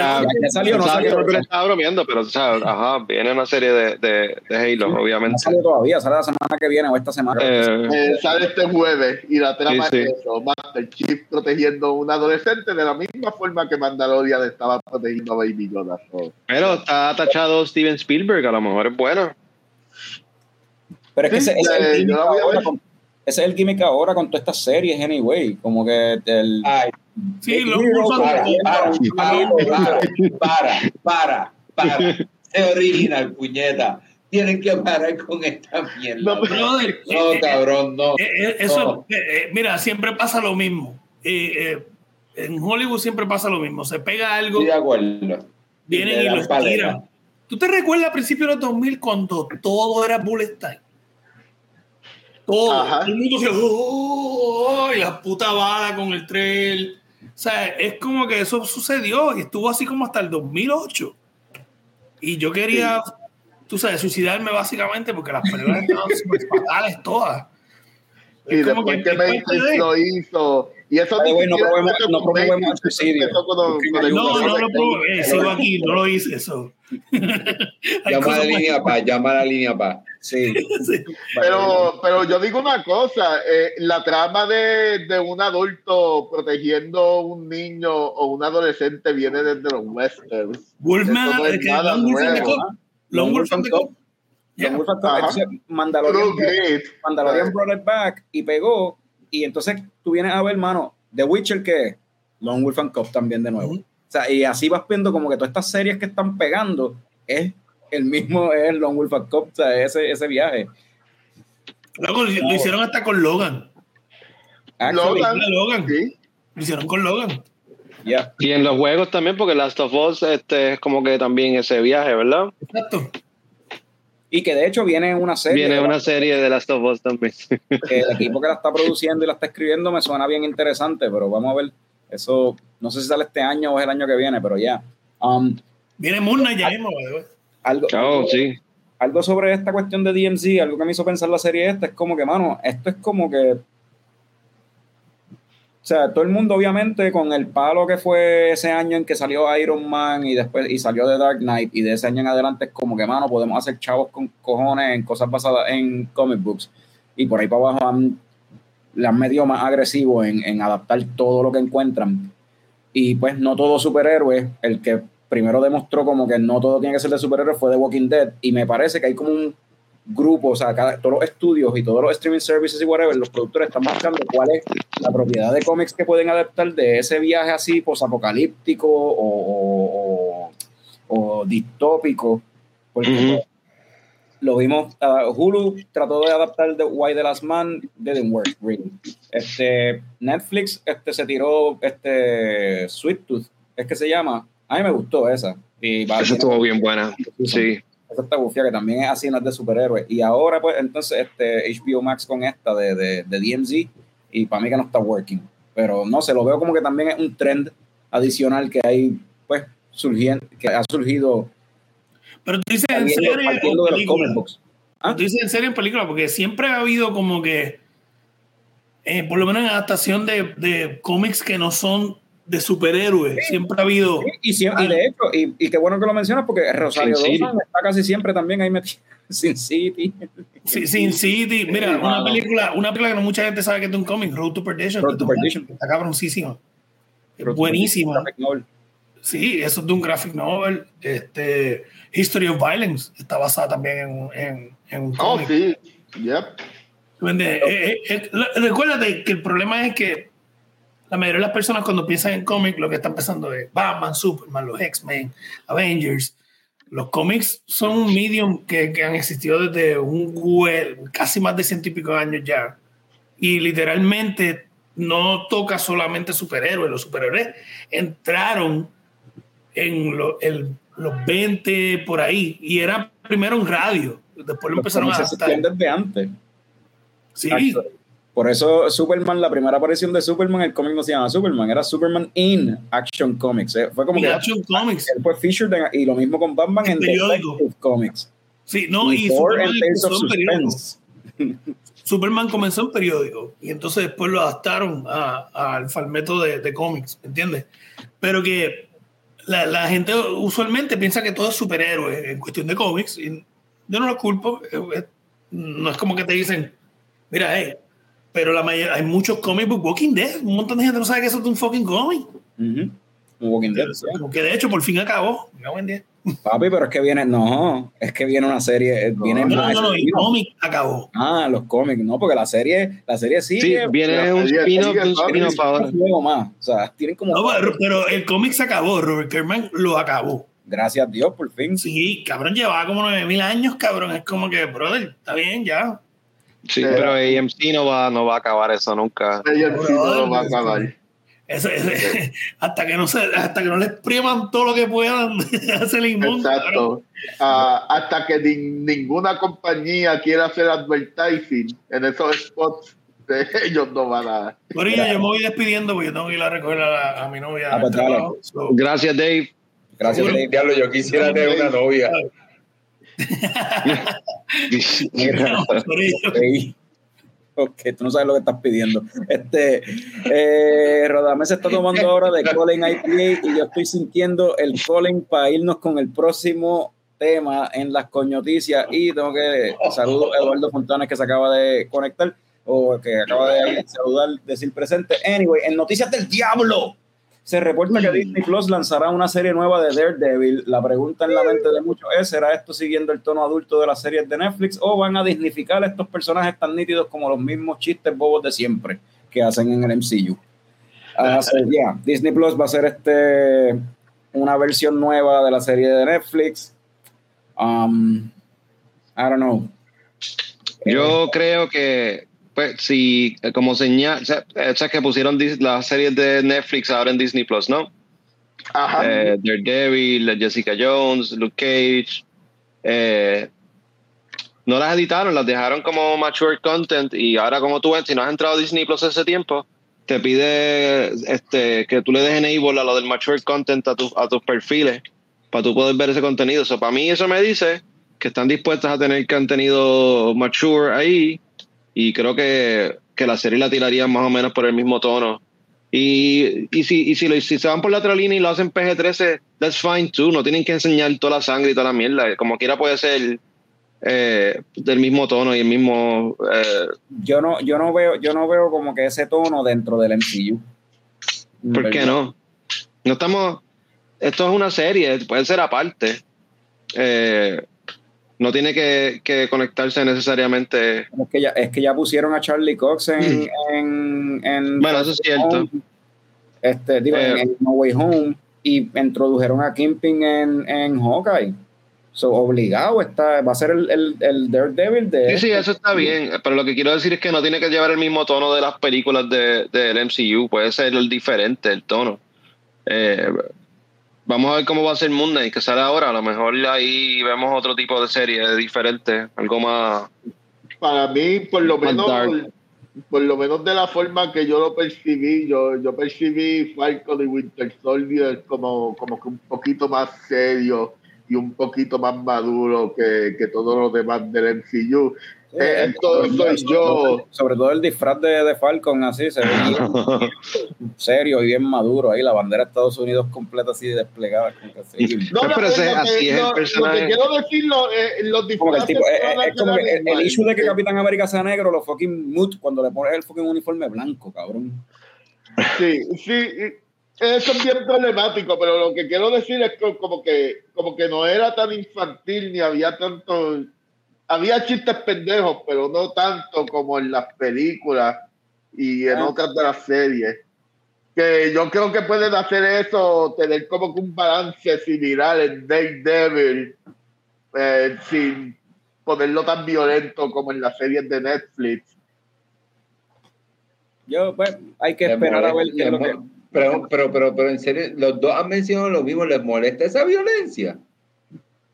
Ah, ya salió, no salió. Pero estaba bromeando, pero o sea, ajá, viene una serie de, de, de Halo, obviamente. sale todavía, sale la semana que viene o esta semana. Eh, Eh, sale este jueves y la trama Sí, sí. es eso, Master Chief protegiendo a un adolescente de la misma forma que Mandalorian estaba protegiendo a Baby Yoda. So, pero está tachado Steven Spielberg, a lo mejor es bueno. Pero es que Sí, ese, ese es eh, el yo la voy a ver. con, ese es el gimmick ahora con todas estas series, anyway. Como que el. Ay, Sí, los para, usos para, para, para, para, para. Es original, puñeta. Tienen que parar con esta mierda. No, No, Brother, eh, eh, cabrón, no. eh, eh, eso, No. eh, mira, siempre pasa lo mismo. Eh, eh, en Hollywood siempre pasa lo mismo. Se pega algo, Estoy de acuerdo. vienen y dan lo tiran. ¿Tú te recuerdas a principios de los 2000 cuando todo era bullet time? Todo. Ajá. Todo el mundo se. ¡Oh! y la puta bala con el trail. O sea, es como que eso sucedió y estuvo así como hasta el 2008. Y yo quería, tú sabes, suicidarme básicamente porque las películas estaban súper fatales todas. y Es después que, parte Matrix de- lo hizo. Y eso Ay, güey, no empezó no promovemos el suicidio. con- con No, no lo probé, eh, sigo aquí, no lo hice eso. Llama a la línea paz, llama a la línea paz. Sí. Sí. Pero, pero yo digo una cosa, eh, la trama de, de un adulto protegiendo a un niño o un adolescente viene desde los westerns. Wolfman, no es que nada Long Wolf and the nuevo, Cop. Long Wolf and the Cop. Mandalorian. Mandalorian brought it back y pegó. Y entonces tú vienes a ver, hermano, The Witcher, que es Long Wolf and Cop también de nuevo. O sea, y así vas viendo como que todas estas series que están pegando es el mismo, es Long Wolf and Cop, o sea, ese, ese viaje. Luego lo lo hicieron hasta con Logan. Actually, Logan. Logan. Sí. Lo hicieron con Logan. yeah. Y en los juegos también, porque Last of Us este, es como que también ese viaje, ¿verdad? Exacto. Y que de hecho viene una serie. Viene una serie de Last of Us también. el equipo que la está produciendo y la está escribiendo me suena bien interesante, pero vamos a ver. Eso no sé si sale este año o es el año que viene, pero ya. Um, Viene Knight ya mismo, algo, Oh, sí. algo sobre esta cuestión de DMC, algo que me hizo pensar la serie esta, es como que, mano, esto es como que. O sea, todo el mundo, obviamente, con el palo que fue ese año en que salió Iron Man y después y salió The Dark Knight, y de ese año en adelante es como que, mano, podemos hacer chavos con cojones en cosas basadas en comic books. Y por ahí para abajo han, le han más agresivo en, en adaptar todo lo que encuentran. Y pues no todo superhéroe, el que primero demostró como que no todo tiene que ser de superhéroes fue The Walking Dead. Y me parece que hay como un grupo, o sea, cada- todos los estudios y todos los streaming services y whatever, los productores están buscando cuál es la propiedad de cómics que pueden adaptar de ese viaje así posapocalíptico o, o, o distópico. Porque Ujú. lo vimos, ah, Hulu trató de adaptar The Why the Last Man, didn't work, really. Este, Netflix este, se tiró este, Sweet Tooth, es que se llama. A mí me gustó esa. Y Esa estuvo bien buena. Sí. Está bufia, que también es así, no es de superhéroes. Y ahora, pues, entonces, este HBO Max con esta de, de, de DMZ, y para mí que no está working. Pero no sé, lo veo como que también es un trend adicional que hay, pues, surgiendo, que ha surgido Pero tú dices en serie o película. ¿Ah? Tú dices en serie en película, porque siempre ha habido como que, eh, por lo menos en adaptación de, de cómics que no son de superhéroes, siempre ha habido. Y, siempre, y de hecho, y, y qué bueno que lo mencionas, porque Rosario. Dawson está casi siempre también ahí metido. Sin City. Sí, Sin City, mira, una película, una película que no mucha gente sabe que es de un cómic, Road to Perdition. Road to Perdition. Está cabroncísima. Buenísima. Graphic novel. Sí, eso es de un graphic novel. Este, History of Violence está basada también en, un- en, en un Oh, cómic. sí. Yep. Eh, eh, eh, recuérdate que el problema es que la mayoría de las personas cuando piensan en cómics lo que están pensando es Batman, Superman, los X-Men, Avengers. Los cómics son un medium que, que han existido desde un hue- casi más de ciento y pico años ya. Y literalmente no toca solamente superhéroes. Los superhéroes entraron en lo- el- los 20 por ahí y era primero en radio. Después lo empezaron a adaptar. desde antes. Sí, Actually. Por eso Superman, la primera aparición de Superman, el cómic no se llama Superman, era Superman in Action Comics. Eh, fue como que Action Comics. él fue featured en- y lo mismo con Batman El en. Detective Comics. Sí, no, y, Y Superman comenzó en periódico. Superman comenzó en periódico y entonces después lo adaptaron al formato de, de cómics, ¿entiendes? Pero que la, la gente usualmente piensa que todo es superhéroe en cuestión de cómics y yo no lo culpo. No es como que te dicen, mira, hey, pero la mayor- hay muchos cómics book Walking Dead, un montón de gente no sabe que eso es un fucking cómic. Ujú. Walking Dead, sí. Que de hecho por fin acabó. Papi, pero es que viene, no, es que viene una serie, eh, viene No, más no, no, el cómic acabó. Ah, los cómics, no, porque la serie, la serie Sí, viene un spin-off un spin-off ahora. más. O sea, tienen como. No, pero, pero el cómic se acabó, Robert Kerman lo acabó. Gracias a Dios, por fin. Sí, cabrón, llevaba como 9000 años, cabrón. Es como que, brother, está bien, ya. Sí, Eh, pero AMC no va, no va a acabar eso nunca. Sí no lo va a acabar. Eso, eso- hasta que no se, hasta que no le expriman todo lo que puedan hace limón. cabrón. Exacto. Ah, hasta que ni- ninguna compañía quiera hacer advertising en esos spots, de ellos no van a. Corillo, yo me voy despidiendo porque yo tengo que ir a recoger a, la- a mi novia. Ah, pues. So, Gracias, Dave. Gracias. Dave. Diablo, yo quisiera tener una novia. Ok. Tú no sabes lo que estás pidiendo. Este, eh, Rodame se está tomando ahora de Colin IPA y yo estoy sintiendo el Colin para irnos con el próximo tema en las coñoticias y tengo que saludo a Eduardo Fontanes que se acaba de conectar o que acaba de saludar, decir presente. Anyway, en Noticias del Diablo se reporta que Disney Plus lanzará una serie nueva de Daredevil. La pregunta en la mente de muchos es, ¿será esto siguiendo el tono adulto de las series de Netflix o van a dignificar a estos personajes tan nítidos como los mismos chistes bobos de siempre que hacen en el MCU? Ah, so, yeah, Disney Plus va a ser este una versión nueva de la serie de Netflix. Um, I don't know. Yo creo que, pues, si, eh, como señal, eh, sea, que pusieron las series de Netflix ahora en Disney Plus, ¿no? Ajá. Eh, Daredevil, Jessica Jones, Luke Cage. eh, no las editaron, las dejaron como mature content y ahora como tú ves, si no has entrado a Disney Plus hace tiempo, te pide este, que tú le des enable a lo del mature content a, tu- a tus perfiles para tú poder ver ese contenido. So, para mí eso me dice que están dispuestas a tener contenido mature ahí y creo que, que la serie la tirarían más o menos por el mismo tono. Y, y, si, y si, lo- si se van por la otra línea y lo hacen PG-13, that's fine too. No tienen que enseñar toda la sangre y toda la mierda. Como quiera puede ser eh, del mismo tono y el mismo... eh, Yo no, yo no veo, yo no veo como que ese tono dentro del MCU. ¿Por qué no? No estamos... Esto es una serie, puede ser aparte. Eh, no tiene que, que conectarse necesariamente... Es que ya, es que ya pusieron a Charlie Cox en, en, en Bueno, eso es cierto. Home, este, digo, en, Eh. en No Way Home y introdujeron a Kingpin en, en Hawkeye. So, obligado está, va a ser el, el, el Daredevil de Sí, sí, este. eso está bien, pero lo que quiero decir es que no tiene que llevar el mismo tono de las películas de, del MCU, puede ser el diferente, el tono. Eh, vamos a ver cómo va a ser Moon Knight, que sale ahora, a lo mejor ahí vemos otro tipo de serie diferente, algo más... Para mí, por lo menos, por lo menos de la forma que yo lo percibí, yo, yo percibí Falcon y Winter Soldier como, como que un poquito más serio y un poquito más maduro que, que todos los demás del MCU. Sí, Eh, esto soy yo. Sobre todo el disfraz de, de Falcon, así, se ve bien serio y bien maduro. Ahí la bandera de Estados Unidos completa así desplegada. como que así. No, no, Pero ese- lo que- así es el lo- lo personaje. que quiero decir, lo- eh, los Como que el disfraces tipo, es, van a es como el, el issue de que Capitán América sea negro, lo fucking mute cuando le pones el fucking uniforme blanco, cabrón. Sí, sí, eso es bien problemático, pero lo que quiero decir es que como que, como que no era tan infantil ni había tanto, había chistes pendejos, pero no tanto como en las películas y en Ah. otras de las series. Que yo creo que pueden hacer eso, tener como que un balance similar en Daredevil, eh, sin ponerlo tan violento como en las series de Netflix. Yo, pues, hay que esperar a ver qué es lo que. Pero, pero, pero, pero en serio, los dos han mencionado lo mismo, ¿les molesta esa violencia?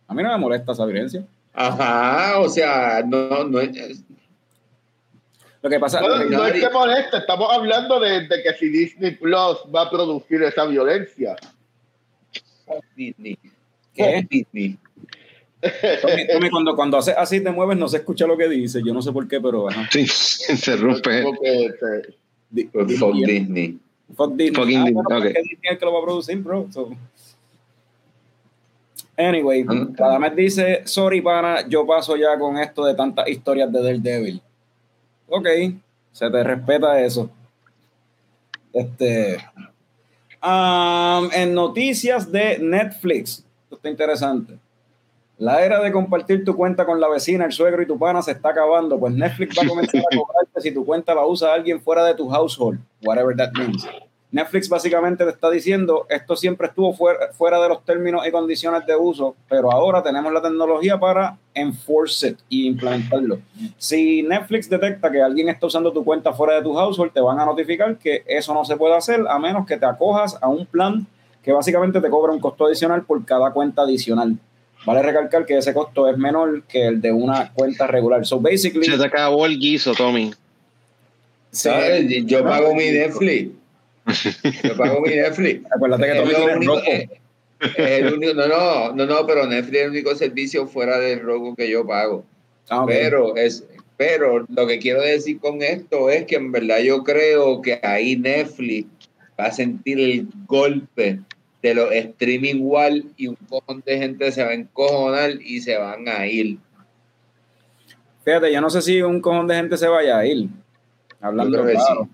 A mí no me molesta esa violencia. Ajá, o sea, no, no es- Lo que pasa Bueno, lo que- no es que moleste, estamos hablando de, de que si Disney Plus va a producir esa violencia. Fuck Disney. ¿Qué? Fuck Disney. Tommy, Tommy, cuando, cuando haces así te mueves, no se escucha lo que dice. Yo no sé por qué, pero ajá. Sí, se rompe. Que, este, Di- Fuck Disney. Fuck Disney. Fucking Ah, Disney, bueno, es el que lo va a producir, bro. So. Anyway, Mm. Radamés dice, sorry, pana, yo paso ya con esto de tantas historias de Daredevil. Ok, se te respeta eso. Este... um, en noticias de Netflix, esto está interesante. La era de compartir tu cuenta con la vecina, el suegro y tu pana se está acabando, pues Netflix va a comenzar a cobrarte si tu cuenta la usa alguien fuera de tu household, whatever that means. Netflix básicamente te está diciendo, esto siempre estuvo fuera, fuera de los términos y condiciones de uso, pero ahora tenemos la tecnología para enforce it y implementarlo. Si Netflix detecta que alguien está usando tu cuenta fuera de tu household, te van a notificar que eso no se puede hacer a menos que te acojas a un plan que básicamente te cobra un costo adicional por cada cuenta adicional. Vale recalcar que ese costo es menor que el de una cuenta regular. So basically, Se te acabó el guiso, Tommy. ¿Sabes? Yo pago mi Netflix. Yo pago mi Netflix. acuérdate que Es Tommy lo tiene único- rojo. es- es el único- no, no, no, no, pero Netflix es el único servicio fuera del robo que yo pago. Ah. Pero es, pero lo que quiero decir con esto es que en verdad yo creo que ahí Netflix va a sentir el golpe de los streaming wall y un cojón de gente se va a encojonar y se van a ir. Fíjate, yo no sé si un cojón de gente se vaya a ir. Hablando claro.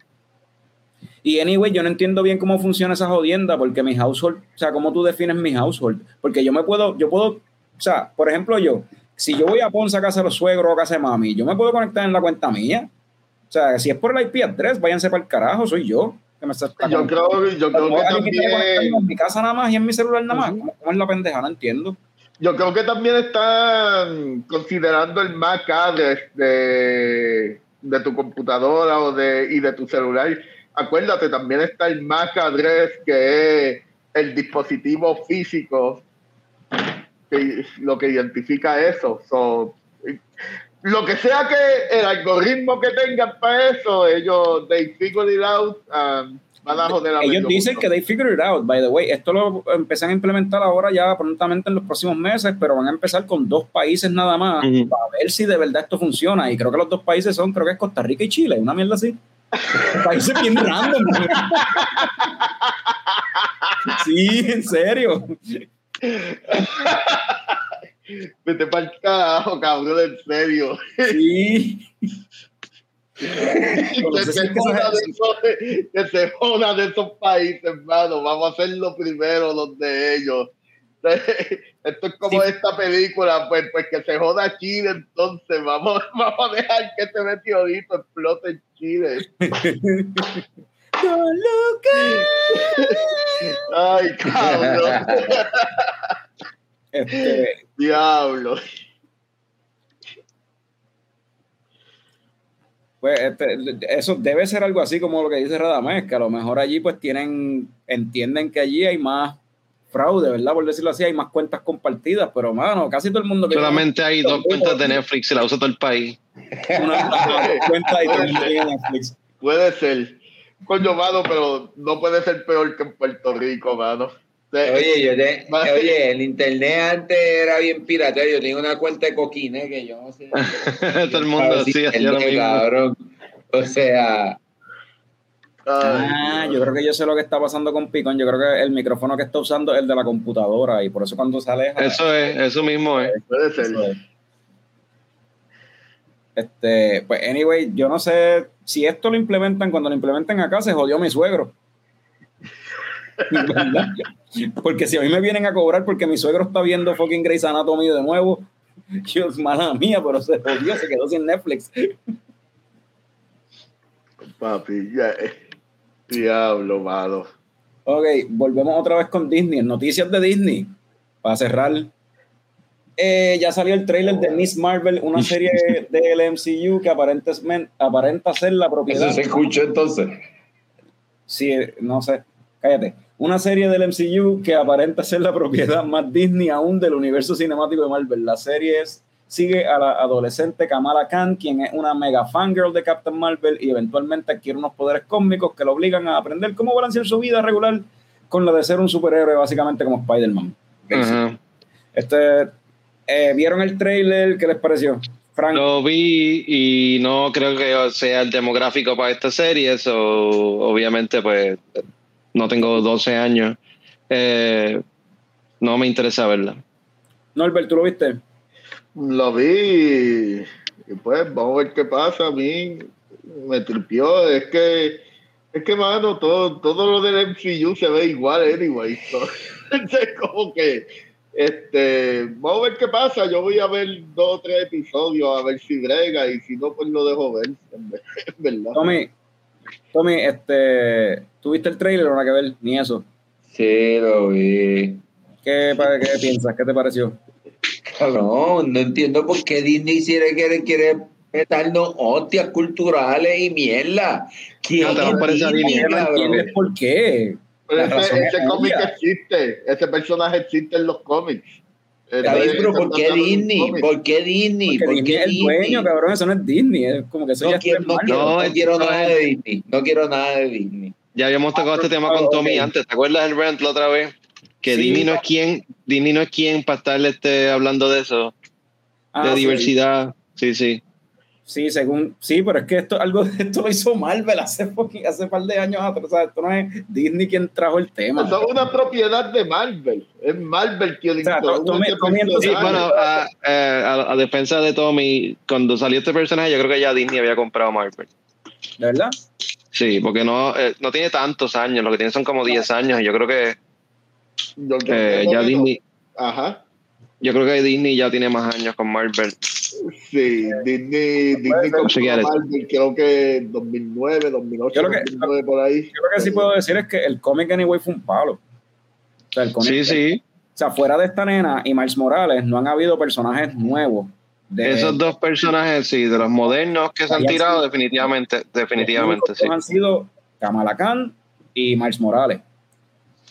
Y anyway, yo no entiendo bien cómo funciona esa jodienda, porque mi household, o sea, cómo tú defines mi household. Porque yo me puedo, yo puedo, o sea, por ejemplo, yo, si yo voy a Ponce a casa de los suegros o a casa de mami, yo me puedo conectar en la cuenta mía. O sea, si es por el IP address, váyanse para el carajo, soy yo. Que me está, yo creo, yo creo que ¿Alguien que está conectando también en mi casa nada más y en mi celular nada más. ¿Cómo, cómo es la pendeja? No entiendo. Yo creo que también están considerando el MAC address de, de tu computadora o de, y de tu celular. Acuérdate, también está el MAC address, que es el dispositivo físico, que, lo que identifica eso. So, lo que sea que el algoritmo que tengan para eso, ellos, they figure it out, um, van a joder a Ellos dicen mundo. que they figured it out, by the way. Esto lo empiezan a implementar ahora ya prontamente en los próximos meses, pero van a empezar con dos países nada más Ujú. para ver si de verdad esto funciona. Y creo que los dos países son, creo que es Costa Rica y Chile, una mierda así. Países bien random. sí, en serio. Vete para el carajo, cabrón, en serio. Sí. que, No sé si se es que joda esa- de esos, que se joda de esos países, hermano. Vamos a hacer lo primero los de ellos. Esto es como Sí. esta película, pues, pues que se joda Chile, entonces vamos, vamos a dejar que este meteorito explote en Chile. Ay, cabrón. Este, Diablo. Pues este, eso debe ser algo así como lo que dice Radamés, que a lo mejor allí pues tienen, entienden que allí hay más fraude, ¿verdad? Por decirlo así, hay más cuentas compartidas, pero mano, casi todo el mundo que Solamente hay dos cuentas de Netflix y la usa todo el país. una cuenta y todo el mundo tiene Netflix. Puede ser. Coño, mano, pero no puede ser peor que en Puerto Rico, mano. Oye, yo te- oye, el internet antes era bien pirata. Yo tenía una cuenta de coquine que yo no sé. todo el mundo sí hacía lo mismo. cabrón. O sea, Ah, yo creo que yo sé lo que está pasando con Picón. Yo creo que el micrófono que está usando es el de la computadora y por eso cuando se aleja. Eso es, eso mismo es. puede ser. Es. Este, pues, anyway, yo no sé si esto lo implementan, cuando lo implementen acá, se jodió mi suegro. ¿Verdad? Porque si a mí me vienen a cobrar porque mi suegro está viendo fucking Grey's Anatomy de nuevo, yo, mala mía, pero se jodió, se quedó sin Netflix. Papi, ya. eh. Diablo, mano. Ok, volvemos otra vez con Disney. Noticias de Disney. Para cerrar. Eh, ya salió el trailer de Miss Marvel, una serie del MCU que aparentemente, aparenta ser la propiedad. eso se escuchó entonces. Sí, no sé, cállate. Una serie del MCU que aparenta ser la propiedad más Disney aún del universo cinemático de Marvel. La serie es sigue a la adolescente Kamala Khan, quien es una mega fangirl de Captain Marvel y eventualmente adquiere unos poderes cósmicos que lo obligan a aprender cómo balancear su vida regular con la de ser un superhéroe, básicamente como Spider-Man. Este, eh, ¿Vieron el trailer? ¿Qué les pareció? Lo vi y no creo que sea el demográfico para esta serie, eso obviamente pues no tengo 12 años. Eh, no me interesa verla. Norbert, ¿tú lo viste? Lo vi. Y pues vamos a ver qué pasa. A mí me tripió. Es que, es que, mano, todo, todo lo del MCU se ve igual, anyway. es como que, este, vamos a ver qué pasa. Yo voy a ver dos o tres episodios a ver si brega y si no, pues lo dejo ver. verdad. Tommy, Tommy, este, ¿tuviste el trailer o no que ver? Ni eso. Sí, lo vi. ¿Qué, qué piensas? ¿Qué te pareció? No, no entiendo por qué Disney quiere, quiere, quiere meternos hostias culturales y mierda. ¿Quién no, es Disney, ¿Por qué? ese, ese cómic existe, ese personaje existe en los cómics. pero ¿por qué Disney? ¿Por qué Disney? Porque Disney es el dueño, cabrón, eso no es Disney, es como que eso no ya quiero, no, quiero, no, quiero nada de Disney, no quiero nada de Disney. Ya habíamos tocado este tema con Tommy antes, ¿te acuerdas del rent la otra vez? Que Disney no es quien, Disney no es quien para estarle este, hablando de eso, de diversidad, sí, sí. Sí, según, sí, pero es que esto, algo de esto lo hizo Marvel hace, hace par de años atrás. O sea, esto no es Disney quien trajo el tema. Eso es una propiedad de Marvel. Es Marvel quien o sea, sí, bueno, a, a, a, defensa de Tommy, cuando salió este personaje, yo creo que ya Disney había comprado Marvel. ¿De verdad? Sí, porque no, eh, no tiene tantos años, lo que tiene son como 10 años. Yo creo que eh, ya Disney. Ajá. Yo creo que Disney ya tiene más años con Marvel. Sí, Disney, Disney con Marvel, creo que 2009, 2008, yo 2009, por ahí. Yo lo que sí puedo decir es que el cómic Anyway fue un palo. O sea, el cómic, sí, sí. O sea, fuera de esta nena y Miles Morales, no han habido personajes nuevos. De, Esos dos personajes, sí, de los modernos que se han tirado, definitivamente, definitivamente, sí. Han sido Kamala Khan y Miles Morales.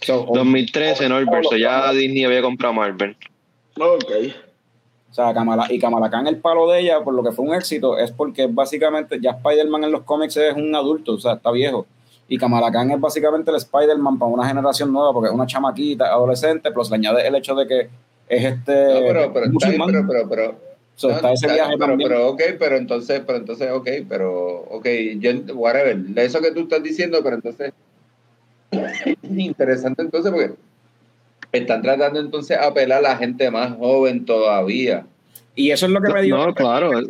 2013, Norbert, ya Disney había comprado Marvel. Ok. O sea, Kamala, y Kamala Khan, el palo de ella, por lo que fue un éxito, es porque básicamente ya Spider-Man en los cómics es un adulto, o sea, está viejo. Y Kamala Khan es básicamente el Spider-Man para una generación nueva, porque es una chamaquita, adolescente, plus le añade el hecho de que es este. No, pero, pero, pero, pero, pero, so, está ese viaje pero, pero, ok, pero entonces, pero entonces, ok, pero, ok, yo, whatever, eso que tú estás diciendo, pero entonces interesante entonces porque están tratando entonces a apelar a la gente más joven todavía. Y eso es lo que me dio. No, claro. El,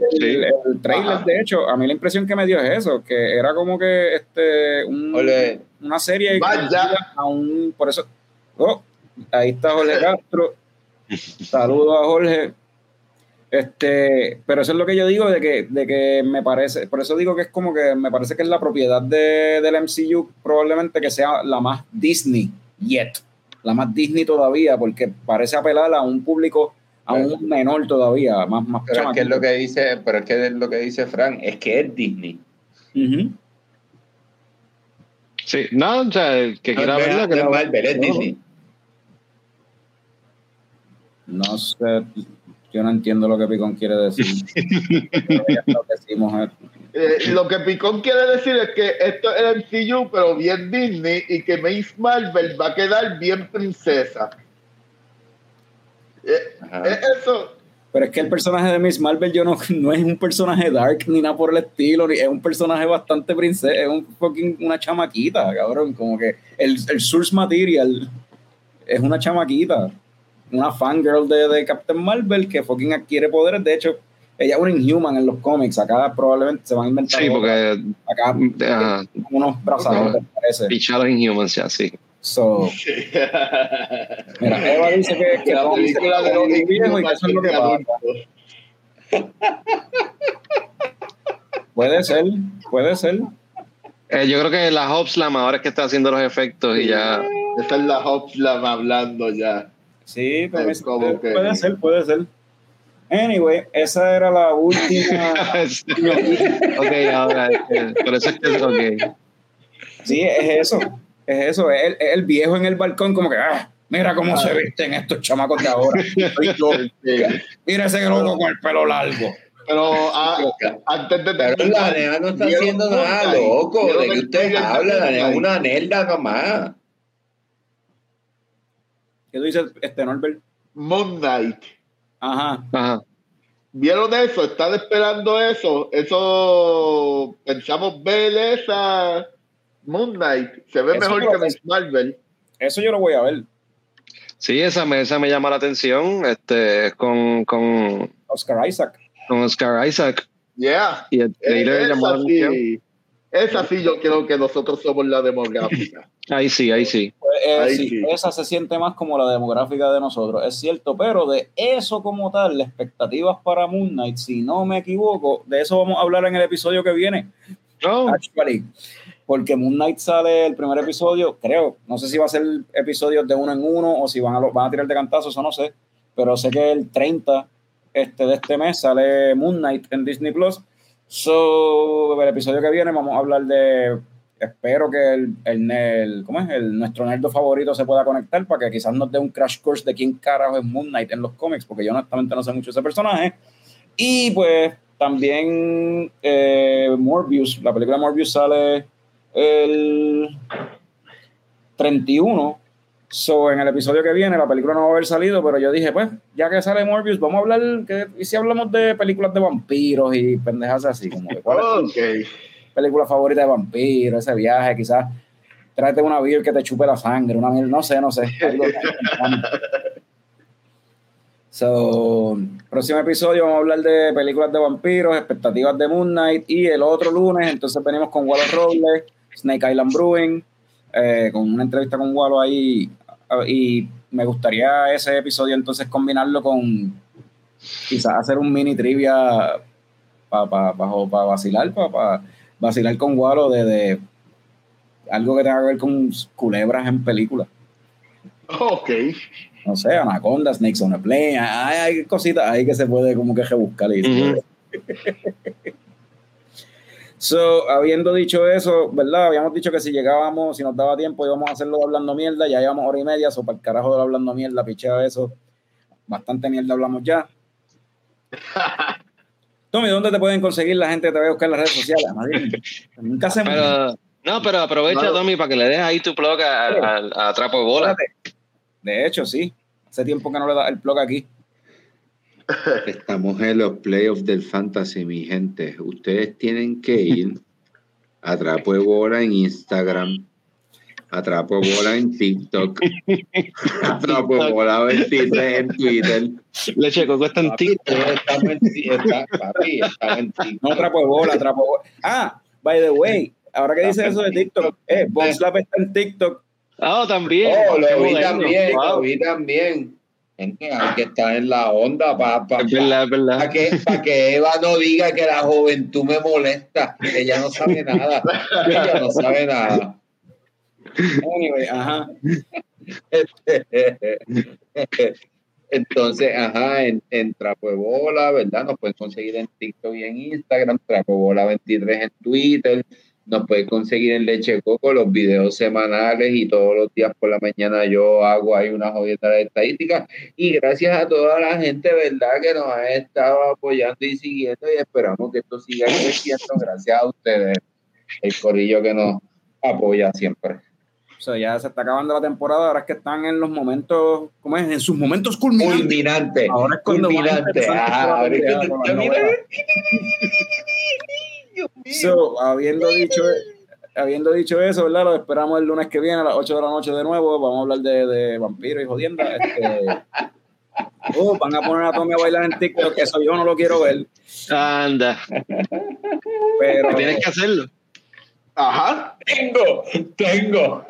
trailer, de hecho, a mí la impresión que me dio es eso, que era como que este una serie a un, por eso. Oh, ahí está Jorge Castro. Saludos a Jorge. Este, pero eso es lo que yo digo de que, de que me parece, por eso digo que es como que me parece que es la propiedad de, del MCU probablemente que sea la más Disney yet, la más Disney todavía, porque parece apelar a un público a un menor todavía, más, más pero es que es lo que dice, pero es que es lo que dice Frank, es que es Disney. Sí, no, o sea, que quiera verla, que no, Marvel, es Disney. No sé, yo no entiendo lo que Picón quiere decir. Eh, lo que Picón quiere decir es que esto es el MCU, pero bien Disney, y que Miss Marvel va a quedar bien princesa. Eh, eso. Pero es que el personaje de Miss Marvel yo no, no es un personaje dark ni nada por el estilo, es un personaje bastante princesa, es un fucking una chamaquita, cabrón. Como que el, el source material es una chamaquita una fangirl de, de Captain Marvel que fucking adquiere poderes. De hecho, ella es una Inhuman en los cómics. Acá probablemente se van a inventar. Sí, porque. Acá, unos brazadores, parece. Pichados Inhumans, ya, sí. So, mira, Eva dice que, que la película de los viejos y eso es lo que pasa. puede ser, puede ser. Eh, yo creo que la Hopslam ahora es que está haciendo los efectos y ya. Esta es la Hopslam hablando ya. Sí, puede, puede ser, puede ser. Anyway, esa era la última. ok, ahora, por eso es que ok. Sí, es eso. Es eso. Es el, el, viejo en el balcón, como que, ah, Mira cómo se visten estos chamacos de ahora. Mira ese loco con el pelo largo. Pero ah, antes de Pero la nena no está haciendo nada loco. ¿De que usted habla? La nena es una nerda nomás. ¿Qué tú dices, este Norbert? Moon Knight. Ajá. Ajá. ¿Vieron eso? ¿Están esperando eso? Eso pensamos ver esa Moon Knight. Se ve Eso mejor que Miss Marvel. Eso yo lo voy a ver. Sí, esa me, esa me llama la atención. Este, con, con, Oscar Isaac. con Oscar Isaac. Yeah. Y el trailer llamó la atención. Esa sí yo creo que nosotros somos la demográfica. Ahí sí, ahí sí. Pues, eh, Ahí sí, sí. Esa se siente más como la demográfica de nosotros, es cierto, pero de eso como tal, las expectativas para Moon Knight, si no me equivoco, de eso vamos a hablar en el episodio que viene. Oh, actually. Porque Moon Knight sale el primer episodio, creo, no sé si va a ser episodios de uno en uno o si van a, lo- van a tirar de cantazo, eso no sé, pero sé que el 30 este, de este mes sale Moon Knight en Disney Plus. So, el episodio que viene vamos a hablar de. Espero que el, el, el- ¿cómo es? El, nuestro nerdo favorito se pueda conectar para que quizás nos dé un crash course de quién carajo es Moon Knight en los cómics, porque yo honestamente no sé mucho ese personaje. Y pues también eh, Morbius, la película Morbius sale el 31. So, en el episodio que viene, la película no va a haber salido, pero yo dije, pues, ya que sale Morbius, vamos a hablar, que, y si hablamos de películas de vampiros y pendejas así, como que, ¿cuál es tu Ok. película favorita de vampiros? Ese viaje, quizás, tráete una beer que te chupe la sangre, una no sé, no sé. So, próximo episodio vamos a hablar de películas de vampiros, expectativas de Moon Knight y el otro lunes entonces venimos con Wallo Robles, Snake Island Brewing, eh, con una entrevista con Wallo ahí ah, y me gustaría ese episodio entonces combinarlo con quizás hacer un mini trivia para pa, pa, pa vacilar, para vacilar con Wallo de, de algo que tenga que ver con culebras en películas Ok. no sé, Anaconda, Snakes on a Plane, hay, hay cositas ahí que se puede como que rebuscar. y-. So, habiendo dicho eso, ¿verdad? Habíamos dicho que si llegábamos, si nos daba tiempo, íbamos a hacerlo hablando mierda, ya llevamos hora y media, so para el carajo de hablando mierda, pichea eso. Bastante mierda hablamos ya. Tommy, ¿dónde te pueden conseguir la gente que te va a buscar en las redes sociales? Nadie- nunca hacemos. Pero, no, pero aprovecha, No. Tommy, para que le des ahí tu plug a, a- a Trapo de Bola. De hecho, sí. Hace tiempo que no le da el blog aquí. Estamos en los playoffs del fantasy, mi gente. Ustedes tienen que ir a Trapo de Bola en Instagram, a Trapo de Bola en TikTok, a Trapo de Bola 23 en Twitter. Leche Coco está en TikTok. estamos en, está- papi, estamos en TikTok. No trapo de bola, trapo de bola. Ah, by the way, ahora que dice eso de TikTok, eh, Slap está en TikTok. Ah, también. Oh, lo vi también, lo vi también. Gente, hay que estar en la onda para es verdad. Para que, pa' que Eva no diga que la juventud me molesta. Ella no sabe nada. Ella no sabe nada. Anyway, ajá. Entonces, ajá, en, en Trapo ¿verdad? Nos pueden conseguir en TikTok y en Instagram, Trapo Bola 23 en Twitter. Nos pueden conseguir en Leche Coco los videos semanales y todos los días por la mañana yo hago ahí una jodieta de estadísticas. Y gracias a toda la gente, ¿verdad? Que nos ha estado apoyando y siguiendo y esperamos que esto siga creciendo gracias a ustedes, el corillo que nos apoya siempre. O sea, ya se está acabando la temporada, ahora es que están en los momentos, ¿cómo es? En sus momentos culminantes. Culminante. Ahora es cuando van a Culminante. Ah, ahora es que te-. So, habiendo dicho, habiendo dicho eso, ¿verdad? Lo esperamos el lunes que viene a las 8 de la noche de nuevo. Vamos a hablar de, de vampiros y jodienda. Este, oh, van a poner a Tommy a bailar en TikTok, eso yo no lo quiero ver. Anda. Pero Tienes que hacerlo. Ajá. Tengo, tengo.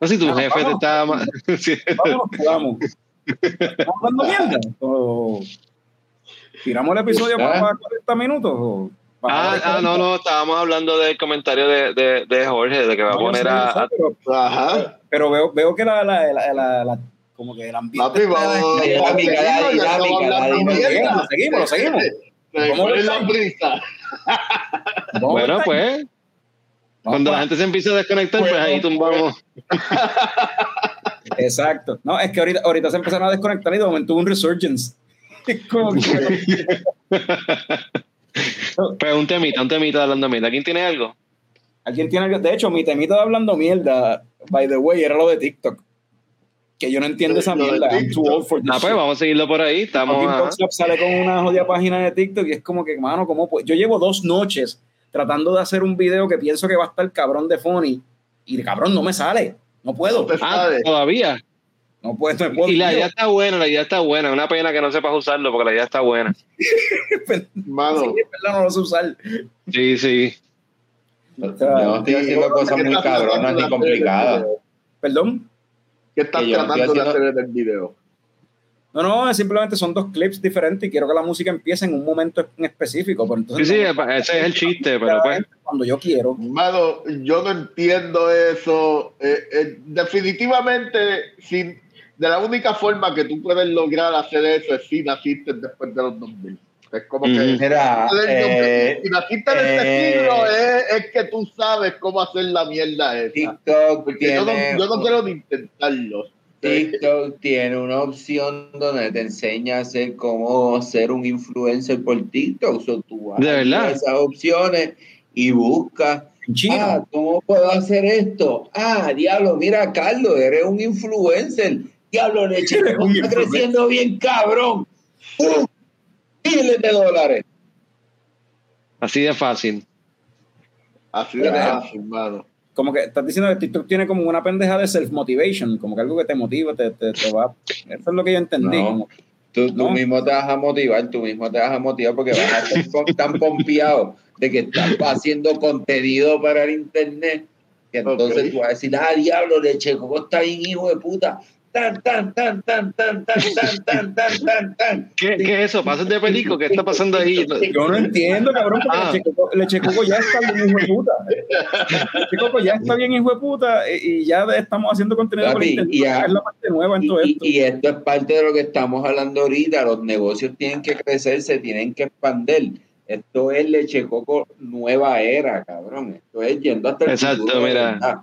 No, si tu Ah, jefe te vamos. está. ma- Sí. Vámonos, vamos. ¿Estamos hablando mierda? O- ¿Tiramos el episodio para, para 40 minutos? o Ah, ah, no, no, estábamos hablando del comentario de, de, de Jorge, de que va a No, poner a. pero, Ajá. pero veo, veo que la, la, la, la- la- como que el ambiente Papi, vamos. La dinámica, la vamos, ya dinámica, estamos la hablando dinámica. mierda. Lo seguimos, lo seguimos. ¿Cómo la brisa? Vamos Bueno, pues, cuando la gente se empiece a desconectar, pues ahí tumbamos. Exacto. No, es que ahorita, ahorita se empezaron a desconectar y de momento hubo un resurgence. Como que- Pero un temita, un temita de hablando mierda. ¿Quién tiene algo? ¿Alguien tiene algo? De hecho, mi temita de hablando mierda, by the way, era lo de TikTok. Que yo no entiendo esa mierda. I'm too TikTok. old for this Ah, pues shit. vamos a seguirlo por ahí. Estamos. Sale con una jodida página de TikTok y es como que, mano, ¿cómo puedo? Yo llevo dos noches tratando de hacer un video que pienso que va a estar cabrón de funny y de cabrón no me sale. No puedo. No te Ah, sale. todavía. No puedo. No puedo Y la idea está buena, la idea está buena. Una pena que no sepas usarlo porque la idea está buena. Mano, Sí, verdad, no lo sé usar. Sí, sí. O sea, Yo no estoy haciendo cosas muy cabronas ni complicadas. Perdón. ¿Qué estás Que tratando de hacer en el video? No, no, simplemente son dos clips diferentes y quiero que la música empiece en un momento en específico. Pero Sí, entonces sí, no, ese es el chiste, pero pues. cuando yo quiero. Mano, yo no entiendo eso. Eh, eh, definitivamente, sin, de la única forma que tú puedes lograr hacer eso es si naciste después de los 2000. Es como que... Mira, eh, si naciste en este eh, siglo, es, es que tú sabes cómo hacer la mierda esa. TikTok Porque yo no, tiene, yo no quiero ni intentarlo. TikTok tiene una opción donde te enseña a hacer cómo ser un influencer por TikTok. So, tú vas ¿De verdad? esas opciones y buscas. Ah, ¿cómo puedo hacer esto? Ah, diablo, mira, Carlos, eres un influencer. Diablo, leche, Eres un está creciendo bien, cabrón. ¡Uh! Miles de dólares. Así de fácil. Así de fácil, mano. como que estás diciendo que TikTok tiene como una pendeja de self-motivation, como que algo que te motiva, te, te, te va. Eso es lo que yo entendí. No. como- Tú, mismo te vas a motivar, tú mismo te vas a motivar porque vas a estar tan pompeado de que estás haciendo contenido para el internet. Que entonces tú vas a decir, ah, diablo, leche, ¿cómo está bien, hijo de puta? Tan, tan, tan, tan, tan, tan, tan, tan, tan, tan, tan. ¿Qué, qué es eso? ¿Pases de perico? ¿Qué está pasando ahí? Yo no entiendo, cabrón, porque Ah. Ya está bien, hijo de puta. Leche Coco ya está bien, hijo de puta, y, ya estamos haciendo contenido por Papi, internet. y ya- es la parte nueva en Y, todo esto. y esto es parte de lo que estamos hablando ahorita. Los negocios tienen que crecer, se tienen que expandir. Esto es leche coco nueva era, cabrón. Esto es yendo hasta el Exacto, mira. verdad.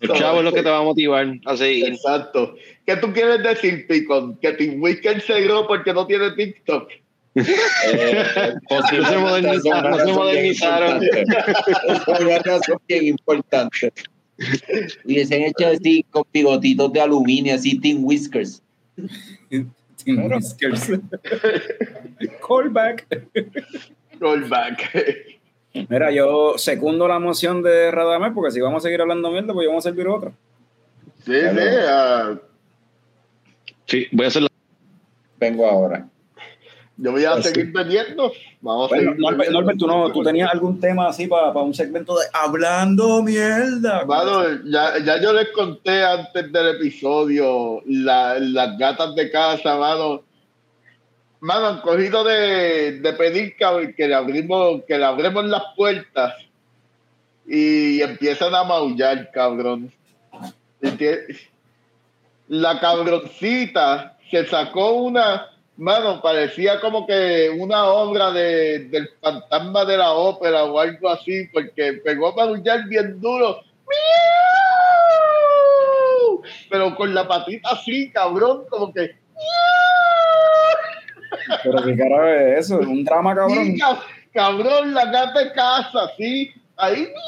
El chavo es lo que te va a motivar a seguir. Exacto. ¿Qué tú quieres decir, Picon? ¿Que Tim Whisker se gró porque no tiene TikTok? Eh, No se modernizaron, no se modernizaron. Es una razón bien importante. Y se han hecho así con bigotitos de aluminio, así Team Whiskers. Sin whiskers. Callback. Rollback. Mira, yo secundo la moción de Radamés, porque si vamos a seguir hablando mierda, pues vamos a servir otra. Sí, sí. ah, Sí, voy a hacer la. Vengo ahora. yo voy a seguir vendiendo. Vamos a Bueno, seguir Norbert, ¿tú, no, tú tenías algún tema así para un segmento de hablando mierda. Mano, ya, ya yo les conté antes del episodio la- las gatas de casa, mano. Mano, han cogido de, de pedir que, que le abrimos, que le abremos las puertas y empiezan a maullar, cabrón. Enti- La cabroncita se sacó una, mano, parecía como que una obra de, del fantasma de la ópera o algo así, porque pegó a maullar bien duro. ¡Miau! Pero con la patita así, cabrón, como que. Pero qué carajo es eso, un drama cabrón. Sí, cabrón, la gata de casa, sí. Ahí. ¡miau!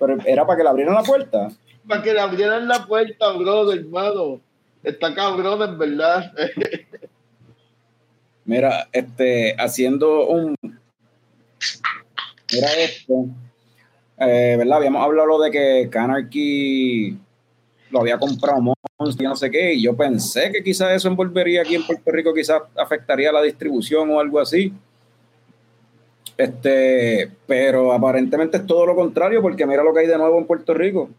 Pero era para que le abrieran la puerta. Para que le abrieran la puerta, bro, hermano. Está cabrón, en verdad. Mira, este, haciendo un. Mira esto. Eh, ¿Verdad? Habíamos hablado de que Canarchy lo había comprado Monster y no sé qué, y yo pensé que quizás eso envolvería aquí en Puerto Rico, quizás afectaría la distribución o algo así. Este, pero aparentemente es todo lo contrario, porque mira lo que hay de nuevo en Puerto Rico.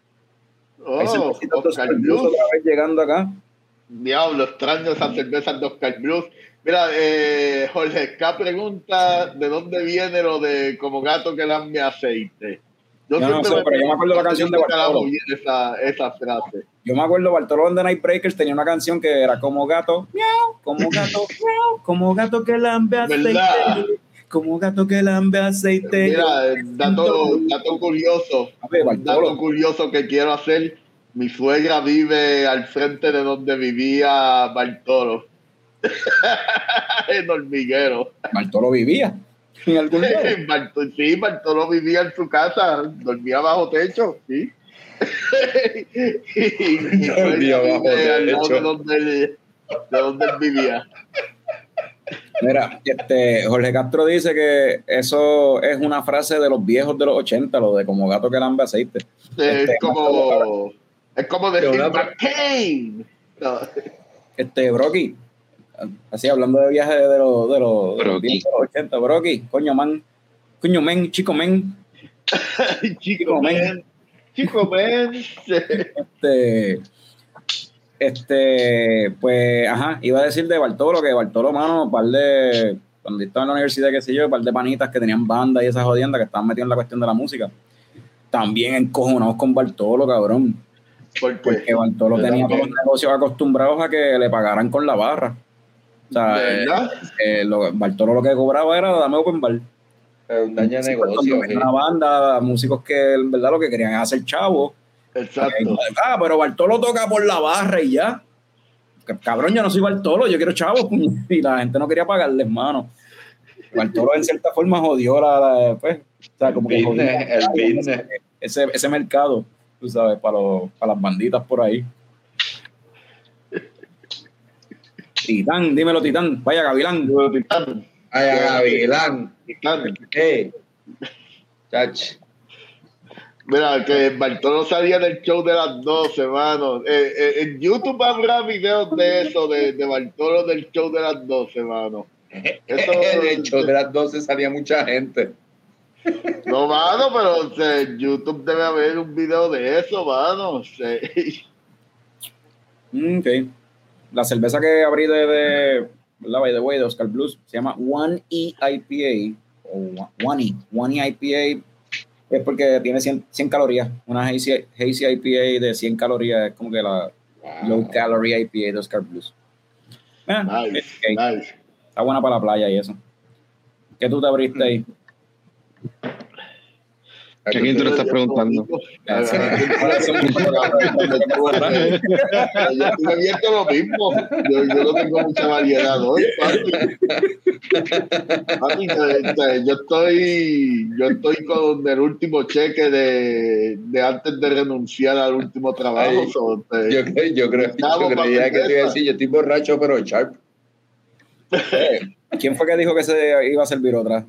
Oh, de Oscar vez llegando acá. Diablo, extraño esas cervezas de Oscar Blues. Mira, eh, Jorge K pregunta de dónde viene lo de como gato que lambe aceite. Yo no siempre sé, pero yo me acuerdo la canción de Bartolo. esa, esa frase. Yo me acuerdo, Bartolo and the Night Breakers tenía una canción que era como gato, miau, como gato, miau, como gato que lambe aceite, ¿Verdad? Como gato que lambe aceite. Mira, eh, dato, dato curioso, ver, dato curioso que quiero hacer. mi suegra vive al frente de donde vivía Bartolo. en hormiguero. Bartolo vivía en algún lugar. Bartolo, sí, Bartolo vivía en su casa, dormía bajo techo, sí. y, y Dormía bajo techo. de donde, de donde él vivía. Mira, este, Jorge Castro dice que eso es una frase de los viejos de los 80, lo de como gato que lambe aceite. Es Este, como, es como decir McCain. No. Este, Brocky, así hablando de viajes de los, de los, de los Brocky. viejos de los 80, Brocky, coño man, coño men, chico men, Chico, man. Chico, man. este, este, pues, ajá, iba a decir de Bartolo, que Bartolo, mano, par de, cuando estaba en la universidad, qué sé yo, par de panitas que tenían banda y esas jodiendas que estaban metidos en la cuestión de la música. También encojonados con Bartolo, cabrón. Porque Porque, Bartolo tenía todos los negocios acostumbrados a que le pagaran con la barra. O sea, eh, ¿verdad? eh, lo- Bartolo lo que cobraba era dame open bar. Un daño de negocio. una banda, músicos que en verdad lo que querían era hacer chavo. Exacto. Ah, pero Bartolo toca por la barra y ya. Cabrón, yo no soy Bartolo, yo quiero chavo. Y la gente no quería pagarle, hermano. Bartolo en cierta forma jodió la, la- pues, o sea, como que jodió Business, el business. ese, ese mercado, tú sabes, para, los, para las banditas por ahí. Titán, dímelo, Titán. Vaya, Gavilán. Titán, Ay, a Gavilán. Titán. Hey. Chach. Mira, que Bartolo salía del show de las 12, mano. Eh, eh, en YouTube habrá videos de eso, de, de Bartolo del show de las 12, mano. Eso, de hecho, de las 12 salía mucha gente. No, mano, pero o sea, en YouTube debe haber un video de eso, mano. O sea, Mm, ok. La cerveza que abrí de, de ¿verdad? By the way, de Oscar Blues se llama One E IPA o One E. One E IPA es porque tiene 100, 100 calorías. Una hazy, hazy IPA de 100 calorías es como que la low calorie IPA de Oscar Blues. Nice, ok. nice. Está buena para la playa y eso. ¿Qué tú te abriste ahí? ¿A quién tú le estás preguntando? Yo estoy lo mismo. Yo, yo no tengo mucha variedad hoy, papi. Papi, eh, yo estoy, yo estoy con el último cheque de, de antes de renunciar al último trabajo. Ay, so, eh, Yo, creo- yo, creo, yo creía que te iba a decir, yo estoy borracho, pero sharp. ¿Quién fue que dijo que se iba a servir otra?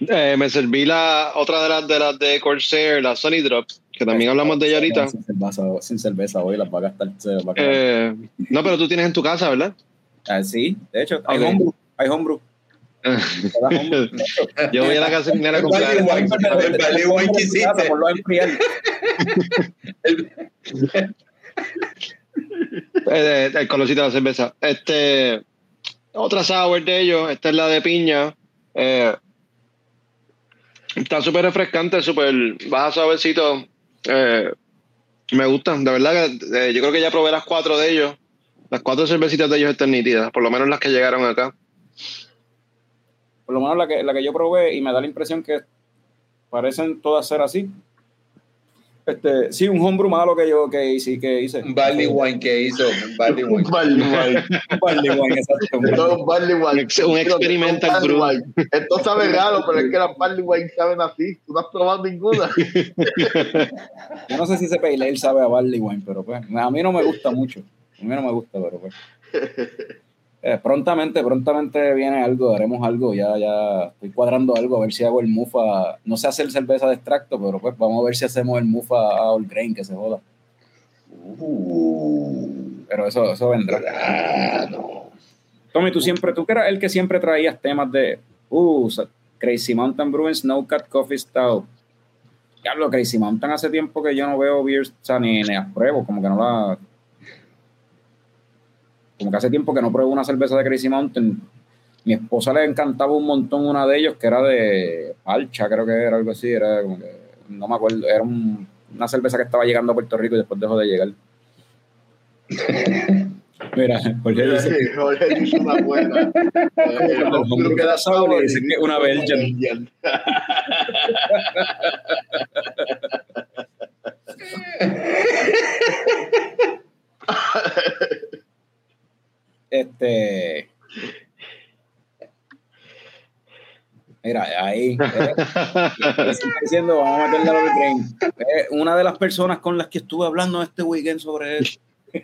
Eh, me serví la otra de las de las de Corsair, la Sony Drop, que también hablamos de ella ahorita. Sin cerveza, sin cerveza hoy, las va a gastar. Se las va a quedar. Eh, no, pero tú tienes en tu casa, ¿verdad? Ah, sí, de hecho, hay Ok. homebrew. Hay homebrew. Yo voy a la gasolinera a El comprar. Wine que hiciste. El colorcito de la cerveza. Este, otra sour de ellos, esta es la de piña. Eh, está súper refrescante, súper baja suavecito. Eh, me gustan, de verdad que eh, yo creo que ya probé las cuatro de ellos. Las cuatro cervecitas de ellos están nítidas, por lo menos las que llegaron acá. Por lo menos la que, la que yo probé y me da la impresión que parecen todas ser así. Este, sí, un homebrew malo que yo que hice. Que hice. Un Barley Wine que hizo. Un Barley un Wine. barley wine. Un barley wine, exacto. Esto es un barley wine. Un ex- un experimental barley brew. Esto sabe raro, pero es que las barley wine saben así. Tú no has probado ninguna. Yo no sé si ese pale ale sabe a barley wine, pero pues a mí no me gusta mucho. A mí no me gusta, pero pues. Eh, prontamente, prontamente viene algo, haremos algo, ya, ya estoy cuadrando algo, a ver si hago el mufa, no sé hacer cerveza de extracto, pero pues vamos a ver si hacemos el mufa a all grain, que se joda, Uh, pero eso, eso vendrá. Tommy, tú siempre, tú que eras el que siempre traías temas de, uh, Crazy Mountain Brewing Snowcat Coffee Stout. Diablo, Crazy Mountain hace tiempo que yo no veo beers, o sea, ni, ni apruebo, como que no la... Como que hace tiempo que no pruebo una cerveza de Crazy Mountain. Mi esposa le encantaba un montón una de ellos que era de Alcha, creo que era algo así, era como que, no me acuerdo, era un- una cerveza que estaba llegando a Puerto Rico y después dejó de llegar. Mira, Jorge dice Jorge dice una buena. Que da sabor y dice que una Belgian. este. Mira, ahí. eh, diciendo, vamos a meterle al tren. Eh, una de las personas con las que estuve hablando este weekend sobre eso.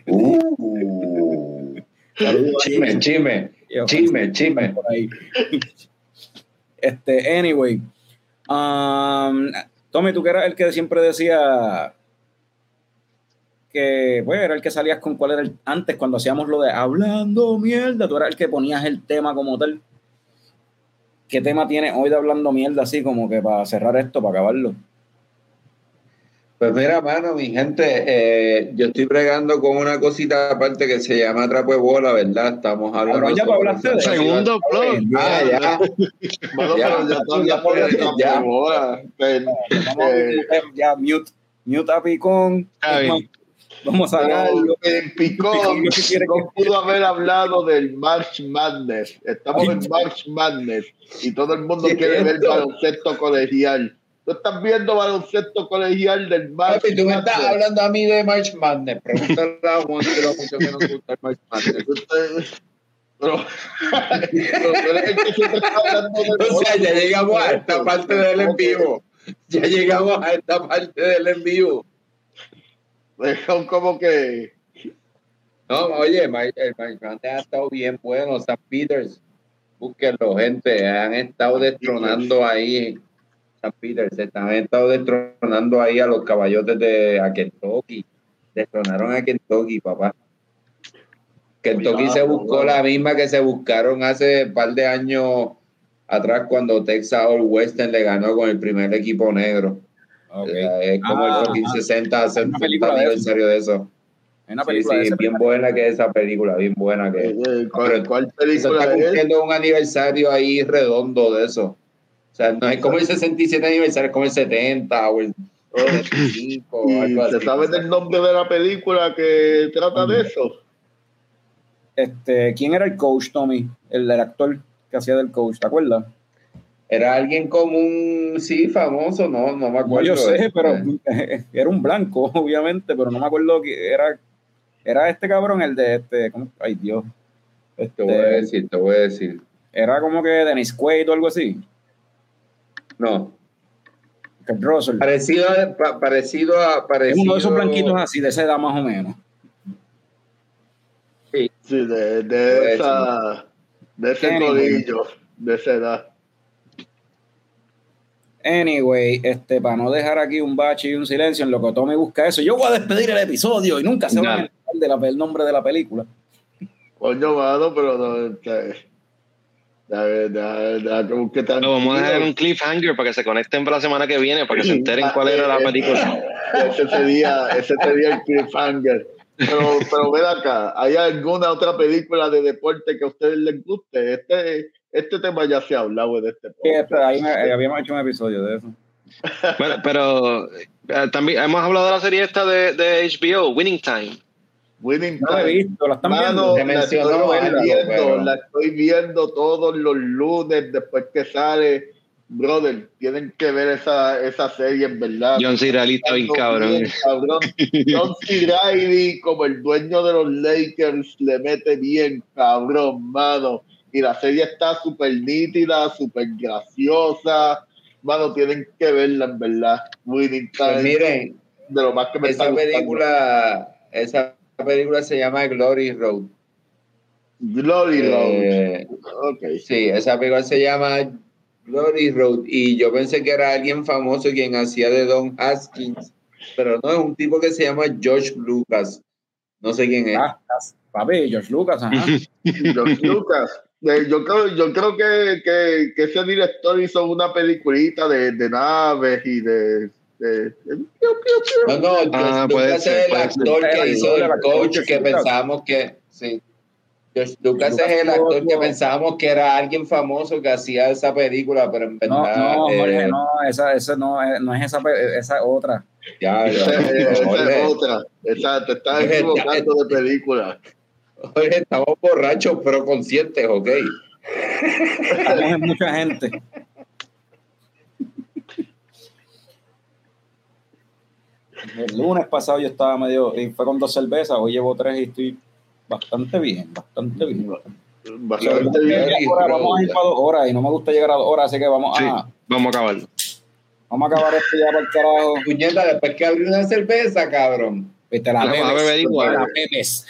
Uh, chisme, Yo, chisme, chisme. por ahí. Este, anyway. Um, Tommy, tú que eras el que siempre decía que, pues, era el que salías con cuál era el, antes cuando hacíamos lo de hablando mierda, tú eras el que ponías el tema como tal. ¿Qué tema tienes hoy de hablando mierda así como que para cerrar esto, para acabarlo? Pues mira, mano, mi gente, eh, yo estoy bregando con una cosita aparte que se llama Trapo de Bola, ¿verdad? Estamos hablando. Cabrón, ya sobre- hablaste de- Segundo blog. Ah, ya. Bueno, Ya, pero ya todavía ya, ya. campo ahora. Ven, Vamos a- eh, ya, mute, mute a Picón. Está bien. Vamos a sí quiero no pudo haber hablado del March Madness. Estamos en March Madness y todo el mundo ¿Qué quiere es ver esto? baloncesto colegial. Tú estás viendo baloncesto colegial del March Papi, tú me estás Madness. hablando a mí de March Madness. Pregúntale a Juan que lo mucho que nos gusta el March Madness. Usted- Pero, pero O sea, ya llegamos a esta parte del en vivo. Ya llegamos a esta parte del en vivo. Son como que No, oye, el March Madness ha estado bien bueno. St. Peters, búsquenlo, gente. Han estado destronando ahí. St. Peters, han estado destronando ahí a los caballotes de a Kentucky. Destronaron a Kentucky, papá. Kentucky Cuidado, se buscó la misma que se buscaron hace un par de años atrás cuando Texas All Western le ganó con el primer equipo negro. O sea, es como Ah, el fucking ah. 60, 60 película de eso. aniversario de eso. Una Sí, película de sí, ese bien buena que es esa película, bien buena que eh, ¿cuál, Pero cuál Eso película está es? cumpliendo un aniversario ahí redondo de eso. O sea, no es como el 67 aniversario, es como el 70 o el 75 o ¿Y algo así. se sabe el nombre de la película que trata de eso? Este, ¿Quién era el coach, Tommy? El, el actor que hacía del coach, ¿te acuerdas? Era alguien como un, sí, famoso, no, no me acuerdo. yo sé, Este, pero era un blanco, obviamente, pero no me acuerdo que era. Era este cabrón, el de este. ¿cómo? Ay, Dios. Te voy a Este, decir, te voy a decir. era como que Dennis Quaid o algo así. No, Russell. parecido a, pa- parecido a, Es uno de esos blanquitos así, de esa edad más o menos. Sí, de, Puede de esa, de ese corillo, de esa edad. Anyway, este, para no dejar aquí un bache y un silencio en lo que Tommy busca eso, yo voy a despedir el episodio y nunca se va a enterar nombre de la película. Coño, mano, pero no. este, Lo vamos a dejar un cliffhanger para que se conecten para la semana que viene, para que se enteren cuál era la película. Ese sería, ese sería el cliffhanger. Pero, pero ven acá, ¿hay alguna otra película de deporte que a ustedes les guste? Este, este tema ya se ha hablado de este Sí, podcast. ahí me- eh, habíamos hecho un episodio de eso. Bueno, pero eh, también hemos hablado de la serie esta de, de HBO, Winning Time. Winning No la he Time. visto, la están Mano, viendo. La estoy algo, viendo, pero- la estoy viendo todos los lunes después que sale. Brother, tienen que ver esa, esa serie, en verdad. John C. Reilly está bien cabrón. Bien, cabrón. John C. Reilly, como el dueño de los Lakers, le mete bien, cabrón, mano. Y la serie está súper nítida, súper graciosa. Mano, tienen que verla, en verdad. Winning Pues miren, de lo más que me esa película, esa película se llama Glory Road. Glory Eh, Road. Ok. Sí, esa película se llama Glory Road y yo pensé que era alguien famoso quien hacía de Don Haskins, pero no, es un tipo que se llama George Lucas. No sé quién es. Ah, papi, George Lucas, ajá. George Lucas. Eh, yo creo, yo creo que, que, que ese director hizo una peliculita de, de naves y de. de- de- No, no, George Ah, puede Lucas ser, es el puede actor ser. que hizo El coach que Lucas. pensábamos que. Sí. George Lucas Lucas es el actor que pensábamos que era alguien famoso que hacía esa película, pero en No, verdad. no, eh, Jorge, no, esa, esa no, es- no es esa, esa otra. Ya, ya, Esa, eh, esa es otra. Esa, te estás equivocando de película. Jorge, estamos borrachos, pero conscientes, ¿ok? Estamos en mucha gente. El lunes pasado yo estaba medio, y fue con dos cervezas, hoy llevo tres y estoy bastante bien, bastante bien. Bastante bien. Ahora vamos a ir para dos horas y no me gusta llegar a dos horas, así que vamos Sí, a, vamos a acabarlo. vamos a acabar esto ya para el carajo. Puñeta, después que abrí una cerveza, cabrón. Y te la bebes, igual. te la bebes.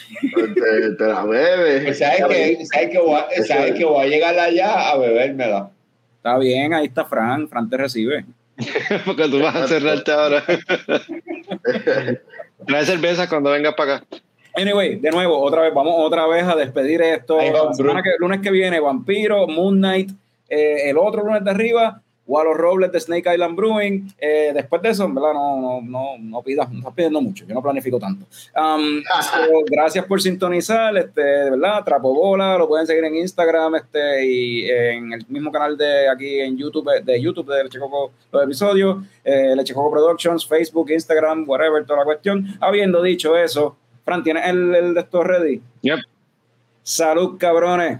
Te, te la bebes. Pues sabes que, sabes, que voy a, sabes que voy a llegar allá a bebérmela. Está bien, ahí está Fran, Fran te recibe. Porque tú vas a cerrarte ahora. Trae cerveza cuando vengas para acá. Anyway, de nuevo, otra vez, vamos otra vez a despedir esto. Va, lunes que viene, Vampiro, Moon Knight, eh, el otro lunes de arriba, Wallow Robles de Snake Island Brewing. Eh, después de eso, en verdad, no, no, no, no pidas, no estás pidiendo mucho, yo no planifico tanto. Um, so, gracias por sintonizar, este, de verdad, Trapo Bola, lo pueden seguir en Instagram este, y en el mismo canal de aquí en YouTube, de YouTube de Leche Coco, los episodios, eh, Leche Coco Productions, Facebook, Instagram, whatever, toda la cuestión. Habiendo dicho eso, Fran, ¿tienes el, el de estos ready? Yep. Salud, cabrones.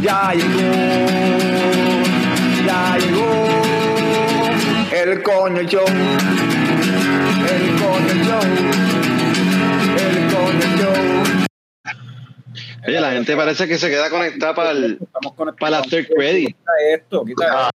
Ya llegó, ya llegó el coño show, el coño show, el coño show. Oye, la gente parece que se queda conectada para el, para el after credit. Quita esto, quita esto.